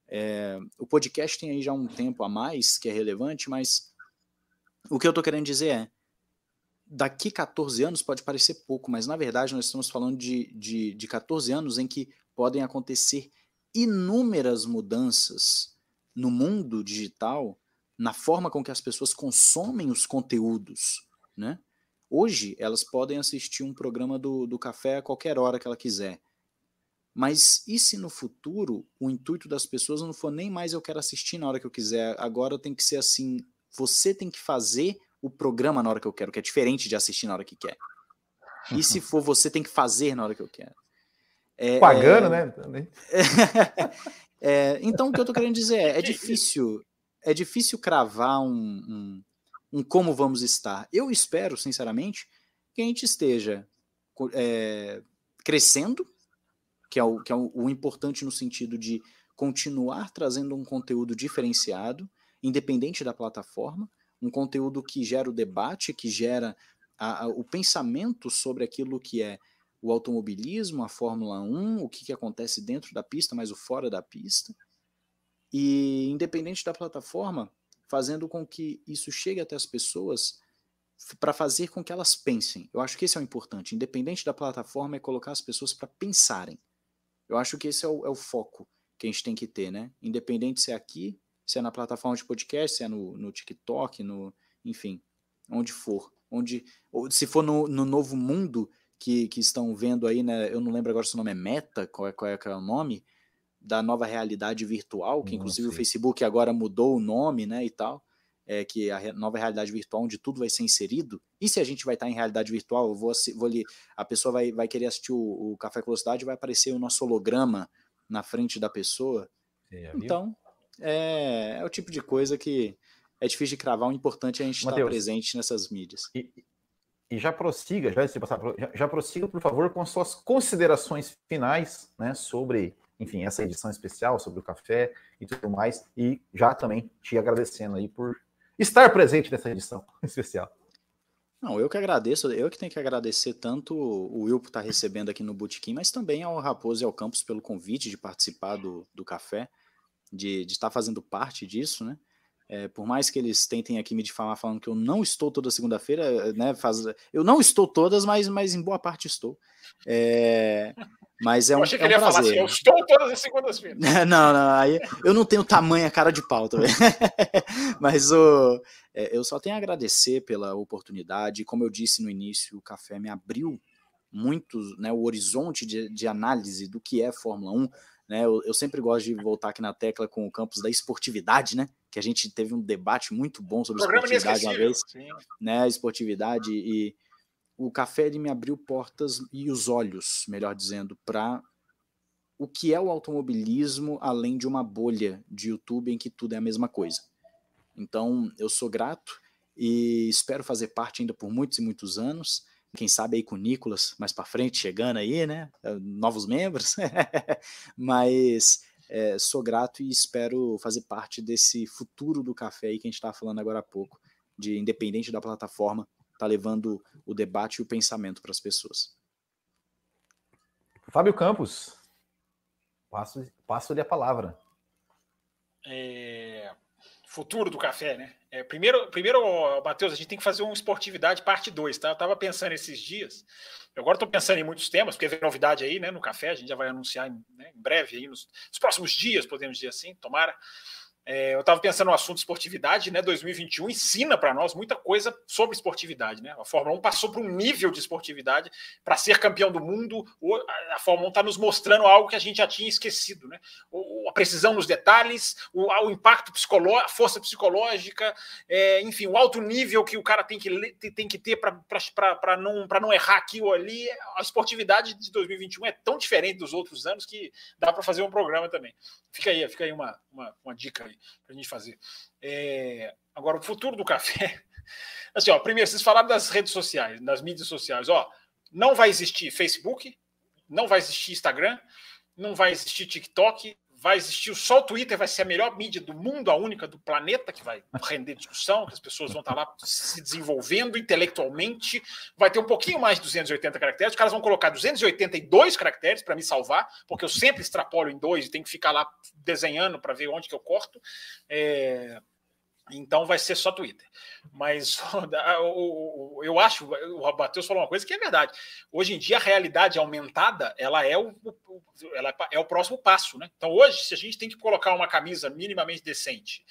É, o podcast tem aí já um tempo a mais que é relevante, mas o que eu estou querendo dizer é, daqui 14 anos pode parecer pouco, mas na verdade nós estamos falando de, de, de 14 anos em que podem acontecer inúmeras mudanças no mundo digital, na forma com que as pessoas consomem os conteúdos, né? Hoje, elas podem assistir um programa do, do café a qualquer hora que ela quiser. Mas e se no futuro o intuito das pessoas não for nem mais eu quero assistir na hora que eu quiser, agora tem que ser assim, você tem que fazer o programa na hora que eu quero, que é diferente de assistir na hora que quer. E se for você tem que fazer na hora que eu quero. É, Pagando, é... né? é, então o que eu tô querendo dizer é, é difícil, é difícil cravar um, um, um, como vamos estar. Eu espero, sinceramente, que a gente esteja é, crescendo que é, o, que é o, o importante no sentido de continuar trazendo um conteúdo diferenciado, independente da plataforma, um conteúdo que gera o debate, que gera a, a, o pensamento sobre aquilo que é o automobilismo, a Fórmula 1, o que, que acontece dentro da pista, mas o fora da pista. E independente da plataforma, fazendo com que isso chegue até as pessoas para fazer com que elas pensem. Eu acho que esse é o importante. Independente da plataforma, é colocar as pessoas para pensarem. Eu acho que esse é o, é o, foco que a gente tem que ter, né? Independente se é aqui, se é na plataforma de podcast, se é no, no TikTok, no, enfim, onde for. Onde, ou se for no, no novo mundo que, que estão vendo aí, né? Eu não lembro agora se o nome é Meta, qual é, qual é, qual é o nome, da nova realidade virtual, que inclusive o Facebook agora mudou o nome, né, e tal é, que a nova realidade virtual, onde tudo vai ser inserido. E se a gente vai estar em realidade virtual, eu vou, vou ali, a pessoa vai, vai querer assistir o, o Café com Velocidade, vai aparecer o nosso holograma na frente da pessoa. Então, é, é, o tipo de coisa que é difícil de cravar. O importante é a gente Mateus, estar presente nessas mídias. E, e já prossiga, já, já, já prossiga, por favor, com as suas considerações finais né, sobre enfim, essa edição especial sobre o café e tudo mais. E já também te agradecendo aí por estar presente nessa edição especial. Não, eu que agradeço, eu que tenho que agradecer tanto o Will por estar recebendo aqui no Botequim, mas também ao Raposo e ao Campos pelo convite de participar do, do café, de, de estar fazendo parte disso, né? É, por mais que eles tentem aqui me difamar falando que eu não estou toda segunda-feira, né? Faz, eu não estou todas, mas, mas em boa parte estou. É, mas é um, eu achei que é um ele ia prazer. falar assim, eu estou todas as segundas-feiras. não, não, aí eu não tenho tamanha cara de pau também. mas o, é, eu só tenho a agradecer pela oportunidade. Como eu disse no início, o café me abriu muito né, o horizonte de, de análise do que é Fórmula 1. Né, eu, eu, sempre gosto de voltar aqui na tecla com o campus da esportividade, né? Que a gente teve um debate muito bom sobre esportividade uma vez. Sim. Né, esportividade e o café ele me abriu portas e os olhos, melhor dizendo, para o que é o automobilismo além de uma bolha de YouTube em que tudo é a mesma coisa. Então, eu sou grato e espero fazer parte ainda por muitos e muitos anos. Quem sabe aí com o Nicolas mais para frente, chegando aí, né? Novos membros. Mas é, sou grato e espero fazer parte desse futuro do café aí que a gente estava falando agora há pouco, de independente da plataforma, está levando o debate e o pensamento para as pessoas. Fábio Campos, passo, passo-lhe a palavra. É, futuro do café, né? É, primeiro, primeiro, Matheus, a gente tem que fazer uma esportividade parte 2, tá? Eu estava pensando esses dias, eu agora estou pensando em muitos temas, porque vem novidade aí, né, no café, a gente já vai anunciar em, né, em breve aí, nos, nos próximos dias, podemos dizer assim, tomara. É, eu estava pensando no assunto esportividade, né? 2021 ensina para nós muita coisa sobre esportividade, né? A Fórmula 1 passou para um nível de esportividade para ser campeão do mundo. A Fórmula 1 está nos mostrando algo que a gente já tinha esquecido, né? A precisão nos detalhes, o, o impacto psicológico, a força psicológica, é, enfim, o alto nível que o cara tem que, tem que ter para não, não errar aqui ou ali. A esportividade de 2021 é tão diferente dos outros anos que dá para fazer um programa também. Fica aí, fica aí uma, uma, uma dica para a gente fazer. É, agora, o futuro do café. Assim, ó, primeiro, vocês falaram das redes sociais, das mídias sociais. Ó, não vai existir Facebook, não vai existir Instagram, não vai existir TikTok, vai existir só o Twitter, vai ser a melhor mídia do mundo, a única do planeta, que vai render discussão, que as pessoas vão estar lá se desenvolvendo intelectualmente. Vai ter um pouquinho mais de 280 caracteres. Os caras vão colocar 282 caracteres para me salvar, porque eu sempre extrapolo em dois e tenho que ficar lá desenhando para ver onde que eu corto. É... Então vai ser só Twitter. Mas eu acho, o Matheus falou uma coisa que é verdade. Hoje em dia a realidade aumentada ela é o, ela é o próximo passo, né? Então hoje, se a gente tem que colocar uma camisa minimamente decente,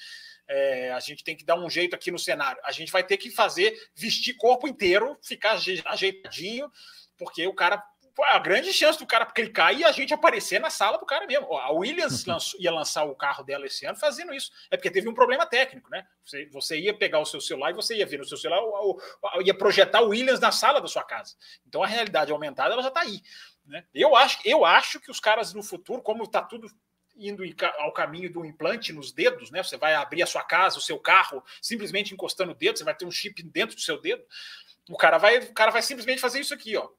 é, a gente tem que dar um jeito aqui no cenário. A gente vai ter que fazer vestir corpo inteiro, ficar ajeitadinho, porque o cara a grande chance do cara clicar e a gente aparecer na sala do cara mesmo. A Williams uhum. lançou, ia lançar o carro dela esse ano fazendo isso. É porque teve um problema técnico, né? Você, você ia pegar o seu celular e você ia ver no seu celular, ia projetar o Williams na sala da sua casa. Então a realidade aumentada ela já está aí. Né? Eu, acho, eu acho que os caras no futuro, como está tudo indo ao caminho do implante nos dedos, né? Você vai abrir a sua casa, o seu carro, simplesmente encostando o dedo, você vai ter um chip dentro do seu dedo. O cara vai, o cara vai simplesmente fazer isso aqui, ó.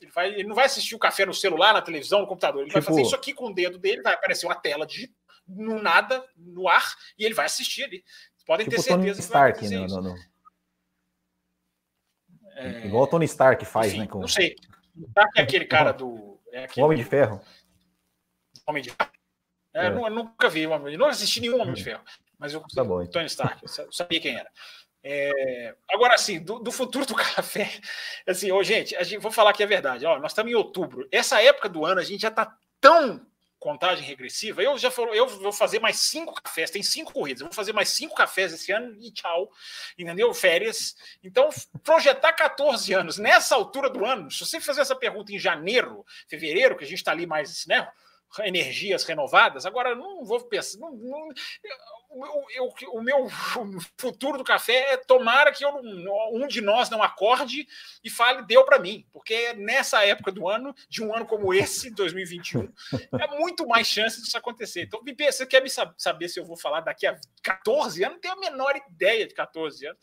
Ele, vai, ele não vai assistir o café no celular, na televisão, no computador. Ele tipo... vai fazer isso aqui com o dedo dele, vai aparecer uma tela de no nada, no ar, e ele vai assistir ali. Podem tipo ter certeza Tony Stark, que vai no, no, no... É... Igual o Tony Stark faz, Enfim, né? Com... Não sei. Stark é aquele cara do. É aquele... Homem de Ferro. Homem de Ferro. É, é. Eu nunca vi, não assisti nenhum Homem de Ferro. Mas eu tá bom, então. Tony Stark, eu sabia quem era. É, agora, assim, do, do, futuro do café, assim, ô, gente, a gente, vou falar que é verdade. Ó, nós estamos em outubro. Essa época do ano a gente já está tão contagem regressiva. Eu já falo, eu vou fazer mais cinco cafés, tem cinco corridas. Eu vou fazer mais cinco cafés esse ano e tchau, entendeu? Férias. Então, projetar 14 anos nessa altura do ano, se você fazer essa pergunta em janeiro, fevereiro, que a gente está ali mais, né? Energias renovadas. Agora, não vou pensar. Não, não, eu, eu, o meu futuro do café é tomara que eu, um de nós não acorde e fale, deu para mim, porque nessa época do ano, de um ano como esse, 2021, é muito mais chance disso acontecer. Então, você quer me saber se eu vou falar daqui a 14 anos? Não tenho a menor ideia de 14 anos.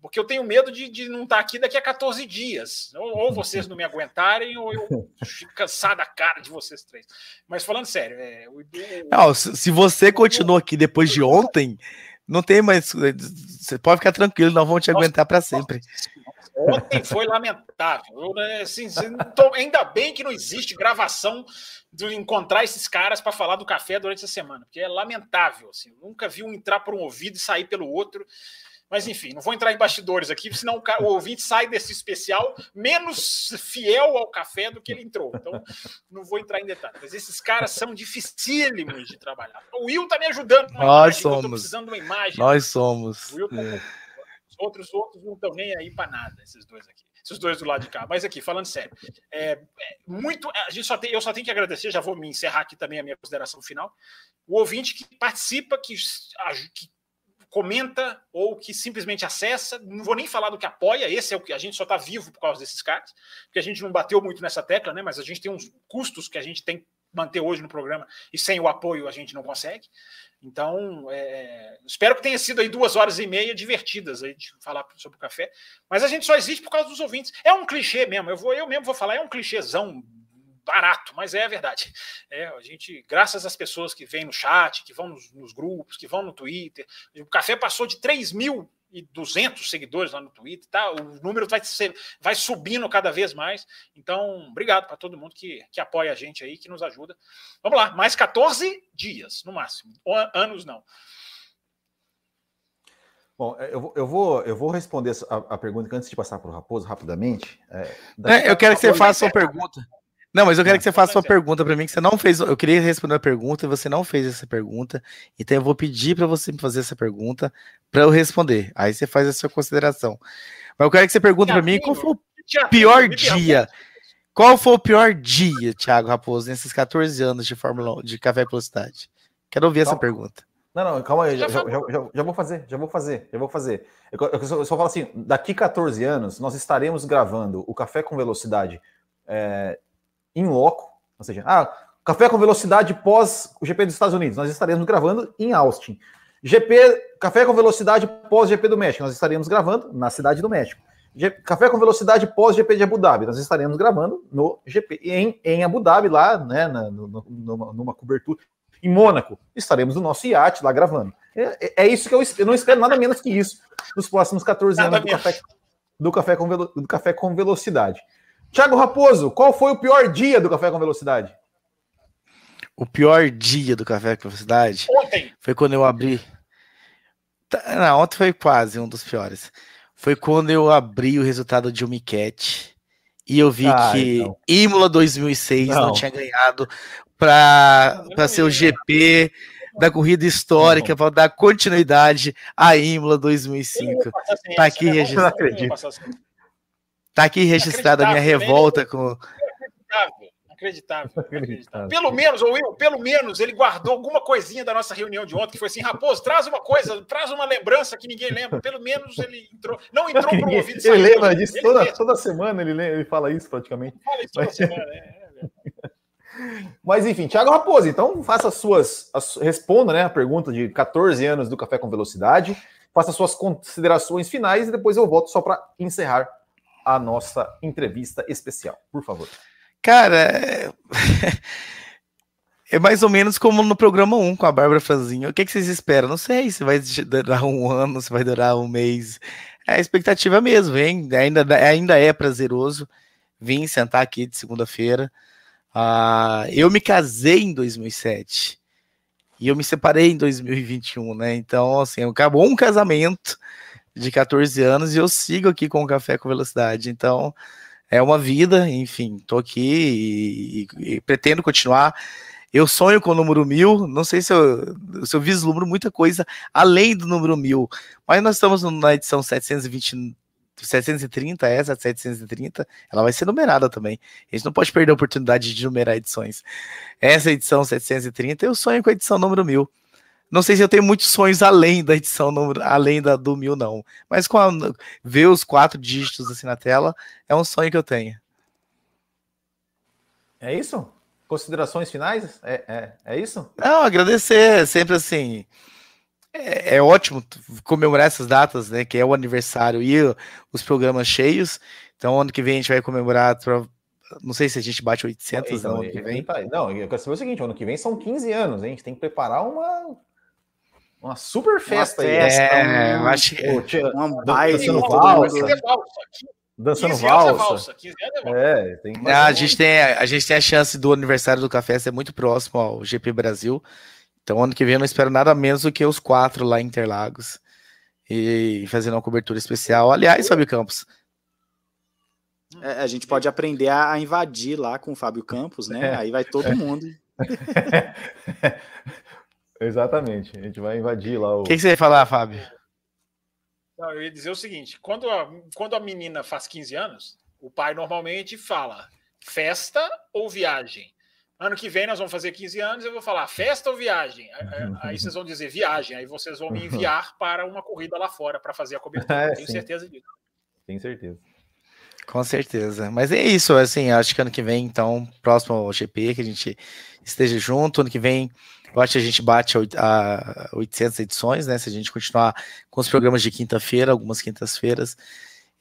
Porque eu tenho medo de, de não estar tá aqui daqui a 14 dias. Ou, ou vocês não me aguentarem, ou eu fico cansado da cara de vocês três. Mas falando sério, é, o, não, se você continua aqui depois de ontem, não tem mais. Você pode ficar tranquilo, não vão te aguentar para sempre. Ontem foi lamentável. Eu, né, assim, tô, ainda bem que não existe gravação de encontrar esses caras para falar do café durante a semana, porque é lamentável. Assim, nunca vi um entrar por um ouvido e sair pelo outro. Mas enfim, não vou entrar em bastidores aqui, senão o, ouvinte sai desse especial menos fiel ao café do que ele entrou. Então, não vou entrar em detalhes. Mas esses caras são dificílimos de trabalhar. O Will tá me ajudando. Nós imagem, somos. Eu precisando de uma imagem. Nós somos. O Will tá... é. Outros, outros não estão nem aí para nada, esses dois aqui. Esses dois do lado de cá. Mas aqui, falando sério, é, é muito. A gente só tem, eu só tenho que agradecer, já vou me encerrar aqui também a minha consideração final. O ouvinte que participa, que, que comenta ou que simplesmente acessa. Não vou nem falar do que apoia, esse é o que a gente só está vivo por causa desses caras, porque a gente não bateu muito nessa tecla, né? Mas a gente tem uns custos que a gente tem que manter hoje no programa e sem o apoio a gente não consegue. Então, é, espero que tenha sido aí duas horas e meia divertidas aí de falar sobre o café. Mas a gente só existe por causa dos ouvintes. É um clichê mesmo. Eu vou, eu mesmo vou falar, é um clichêzão barato, mas é a verdade. É, a gente, graças às pessoas que vêm no chat, que vão nos, nos grupos, que vão no Twitter, o café passou de 3 mil e 200 seguidores lá no Twitter, tá? O número vai, ser, vai subindo cada vez mais. Então, obrigado para todo mundo que, que apoia a gente aí, que nos ajuda. Vamos lá, mais 14 dias, no máximo. Anos não. Bom, é, eu, eu, vou, eu vou responder a, a pergunta antes de passar para o Raposo rapidamente. É, é, eu quero que você faça a pergunta. Não, mas eu quero que você faça uma pergunta para mim que você não fez. Eu queria responder a pergunta e você não fez essa pergunta. Então eu vou pedir para você me fazer essa pergunta para eu responder. Aí você faz a sua consideração. Mas eu quero que você pergunte para mim qual foi o pior dia. Qual foi o pior dia, Thiago Raposo, nesses 14 anos de Fórmula 1, de Café Velocidade? Quero ouvir calma. essa pergunta. Não, não, calma aí, já, já, já, já, vou fazer, já vou fazer, já vou fazer. Eu, eu, só, eu só falo assim: daqui 14 anos, nós estaremos gravando o Café com Velocidade é, em loco, ou seja, ah, café com velocidade pós o GP dos Estados Unidos, nós estaremos gravando em Austin. GP, café com velocidade pós GP do México, nós estaremos gravando na cidade do México. Café com velocidade pós GP de Abu Dhabi, nós estaremos gravando no GP em, em Abu Dhabi lá, né, na, no, numa, numa cobertura em Mônaco, estaremos no nosso iate lá gravando. É, é, é isso que eu, eu, não espero nada menos que isso nos próximos 14 anos do café, do café, com, do café com velocidade. Tiago Raposo, qual foi o pior dia do Café com Velocidade? O pior dia do Café com Velocidade? Ontem. Foi quando eu abri. Tá, não, ontem foi quase um dos piores. Foi quando eu abri o resultado de Umicat e eu vi ah, que então. Imola 2006 não, não tinha ganhado para ser o GP da corrida histórica para dar continuidade à Imola 2005. Tá aqui né? registrado. Tá aqui registrada a minha né? revolta com. Inacreditável, inacreditável. Pelo menos, ou Will, pelo menos ele guardou alguma coisinha da nossa reunião de ontem, que foi assim: Raposo, traz uma coisa, traz uma lembrança que ninguém lembra. Pelo menos ele entrou. Não entrou para o ouvido. Ele lembra disso ele toda, toda semana, ele, ele fala isso praticamente. Fala isso toda Mas... semana, é. é Mas enfim, Thiago Raposo, então faça as suas. As, responda né, a pergunta de 14 anos do Café com Velocidade, faça suas considerações finais e depois eu volto só para encerrar a nossa entrevista especial, por favor. Cara, é... é mais ou menos como no programa 1 com a Bárbara Franzinho. O que, que vocês esperam? Não sei se vai durar um ano, se vai durar um mês. É a expectativa mesmo, hein? Ainda, ainda é prazeroso vir sentar aqui de segunda-feira. Uh, eu me casei em 2007 e eu me separei em 2021, né? Então, assim, acabou um casamento de 14 anos e eu sigo aqui com o Café com Velocidade. Então, é uma vida, enfim, tô aqui e, e pretendo continuar. Eu sonho com o número mil, não sei se eu, se eu vislumbro muita coisa além do número mil, mas nós estamos na edição 720, 730, essa 730, ela vai ser numerada também. A gente não pode perder a oportunidade de numerar edições. Essa edição 730, eu sonho com a edição número mil. Não sei se eu tenho muitos sonhos além da edição, além da do mil, não. Mas com a, ver os quatro dígitos assim na tela é um sonho que eu tenho. É isso? Considerações finais? É, é, é isso? Não, agradecer. Sempre assim. É, é, ótimo comemorar essas datas, né? Que é o aniversário e os programas cheios. Então, ano que vem a gente vai comemorar. Não sei se a gente bate 800 então, ano que vem. Não, eu quero saber o seguinte: ano que vem são 15 anos, hein? A gente tem que preparar uma uma super festa, uma festa aí. É, eu acho que uma baile. dançando valsa. valsa. 15 anos é valsa. É, tem que a, gente tem, a gente tem a chance do aniversário do café ser muito próximo ao GP Brasil. Então, ano que vem eu não espero nada menos do que os quatro lá em Interlagos. E fazendo uma cobertura especial. Aliás, Fábio Campos. É, a gente pode aprender a invadir lá com o Fábio Campos, né? É. Aí vai todo mundo. Exatamente. A gente vai invadir lá o. O que, que, você ia falar, Fábio? Não, eu ia dizer o seguinte: quando a, quando a menina faz 15 anos, o pai normalmente fala festa ou viagem. Ano que vem nós vamos fazer 15 anos, eu vou falar festa ou viagem? Aí vocês vão dizer viagem, aí vocês vão me enviar para uma corrida lá fora para fazer a cobertura. É, Tenho sim. certeza disso. Tenho certeza. Com certeza. Mas é isso, assim, acho que ano que vem, então, próximo ao GP, que a gente esteja junto. Ano que vem, eu acho que a gente bate a 800 edições, né? Se a gente continuar com os programas de quinta-feira, algumas quintas-feiras.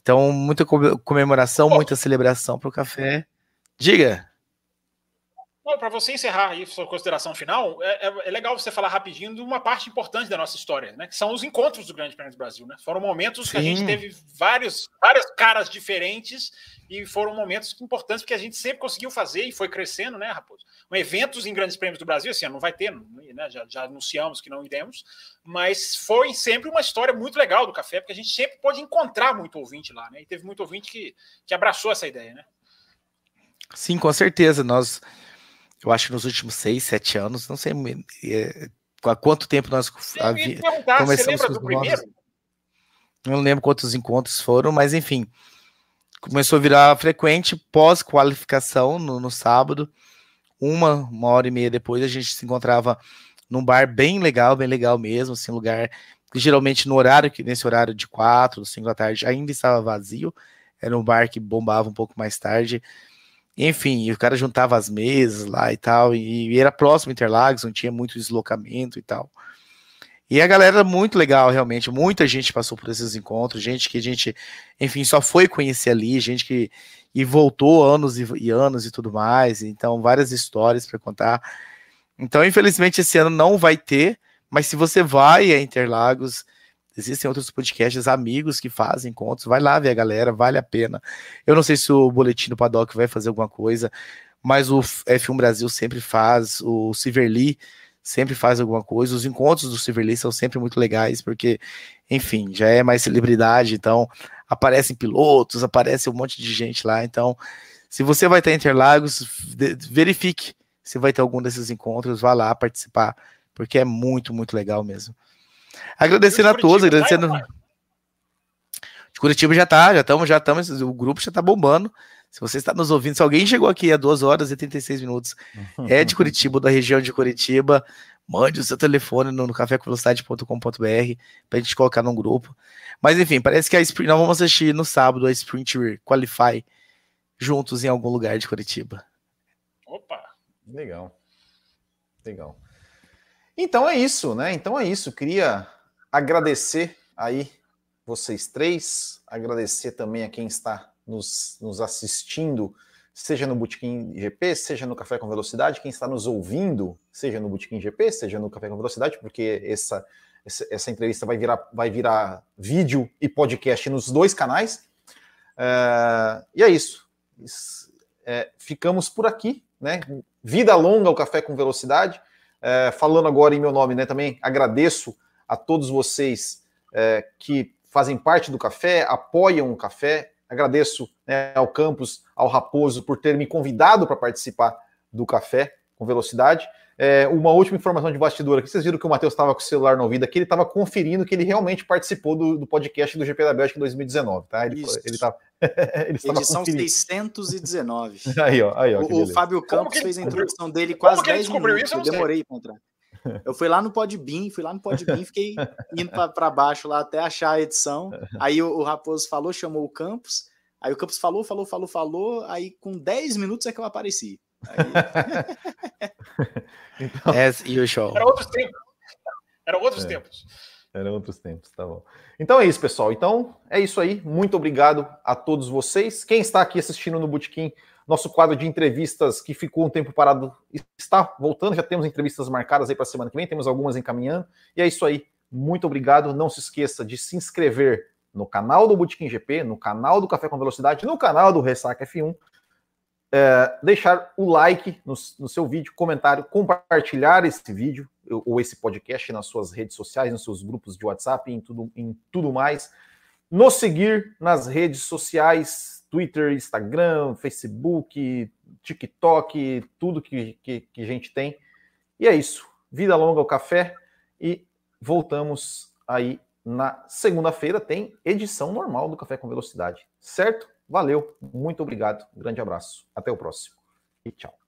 Então, muita comemoração, muita celebração para o café. Diga! Para você encerrar aí sua consideração final, é, é, é, legal você falar rapidinho de uma parte importante da nossa história, né? Que são os encontros do Grande Prêmio do Brasil, né? Foram momentos Sim. que a gente teve vários, várias caras diferentes e foram momentos importantes porque a gente sempre conseguiu fazer e foi crescendo, né, Raposo? Eventos em Grandes Prêmios do Brasil, assim, não vai ter, né? Já, já anunciamos que não iremos, mas foi sempre uma história muito legal do café, porque a gente sempre pôde encontrar muito ouvinte lá, né? E teve muito ouvinte que, que abraçou essa ideia, né? Sim, com certeza. Nós eu acho que nos últimos seis, sete anos, não sei é, há quanto tempo nós começamos com os primeiro? Não lembro quantos encontros foram, mas enfim, começou a virar frequente pós-qualificação no, no, sábado. Uma, uma hora e meia depois, a gente se encontrava num bar bem legal, bem legal mesmo, assim, lugar que geralmente no horário, que nesse horário de quatro, cinco da tarde, ainda estava vazio. Era um bar que bombava um pouco mais tarde. Enfim, o cara juntava as mesas lá e tal, e, e era próximo Interlagos, não tinha muito deslocamento e tal. E a galera muito legal, realmente. Muita gente passou por esses encontros, gente que a gente, enfim, só foi conhecer ali, gente que e voltou anos e, e anos e tudo mais. Então, várias histórias para contar. Então, infelizmente, esse ano não vai ter, mas se você vai a Interlagos, Existem outros podcasts amigos que fazem encontros. Vai lá ver a galera, vale a pena. Eu não sei se o Boletim do Paddock vai fazer alguma coisa, mas o F1 Brasil sempre faz, o Silverly sempre faz alguma coisa. Os encontros do Silverly são sempre muito legais, porque, enfim, já é mais celebridade, então aparecem pilotos, aparece um monte de gente lá. Então, se você vai ter Interlagos, verifique se vai ter algum desses encontros, vá lá participar, porque é muito, muito legal mesmo. Agradecendo a todos, agradecendo. De Curitiba já tá, já estamos, já estamos, o grupo já tá bombando. Se você está nos ouvindo, se alguém chegou aqui a 2 horas e 36 minutos, é de Curitiba, da região de Curitiba, mande o seu telefone no, no cafécomvelocidade.com.br para a gente colocar num grupo. Mas enfim, parece que a Sprint, nós vamos assistir no sábado a Sprint Qualify juntos em algum lugar de Curitiba. Opa! Legal. Legal. Então é isso, né? Então é isso. Queria agradecer aí vocês três, agradecer também a quem está nos, nos assistindo, seja no Botequim GP, seja no Café com Velocidade, quem está nos ouvindo, seja no Botequim GP, seja no Café com Velocidade, porque essa, essa, essa entrevista vai virar, vai virar vídeo e podcast nos dois canais. É, e é isso. É, ficamos por aqui, né? Vida longa ao Café com Velocidade. É, falando agora em meu nome, né, também agradeço a todos vocês é, que fazem parte do café, apoiam o café. Agradeço né, ao Campos, ao Raposo, por ter me convidado para participar do café com velocidade. É, uma última informação de bastidor aqui. Vocês viram que o Matheus estava com o celular no ouvido aqui, ele estava conferindo que ele realmente participou do, do, podcast do GP da Bélgica em 2019, tá? Ele, Isso. ele, tá, ele Edição 619. aí, ó, aí, ó, o, o Fábio Campos fez a introdução dele quase 10 minutos. Isso? Eu, eu demorei para entrar. Eu fui lá no Podbean, fui lá no Podbean, fiquei indo para baixo lá até achar a edição. Aí o, o Raposo falou, chamou o Campos. Aí o Campos falou, falou, falou, falou. Aí com 10 minutos é que eu apareci. então, As usual. Era outros tempos. Eram outros é, tempos. Eram outros tempos, tá bom. Então é isso, pessoal. Então é isso aí. Muito obrigado a todos vocês. Quem está aqui assistindo no Bootkin, nosso quadro de entrevistas que ficou um tempo parado está voltando. Já temos entrevistas marcadas aí para a semana que vem, temos algumas encaminhando. E é isso aí. Muito obrigado. Não se esqueça de se inscrever no canal do Botequim GP, no canal do Café com Velocidade, no canal do Ressaca F1. É, deixar o like no, no, seu vídeo, comentário, compartilhar esse vídeo ou esse podcast nas suas redes sociais, nos seus grupos de WhatsApp, em tudo, em tudo mais. Nos seguir nas redes sociais, Twitter, Instagram, Facebook, TikTok, tudo que, que, que a gente tem. E é isso. Vida longa ao café e voltamos aí na segunda-feira. Tem edição normal do Café com Velocidade, certo? Valeu, muito obrigado, grande abraço, até o próximo e tchau.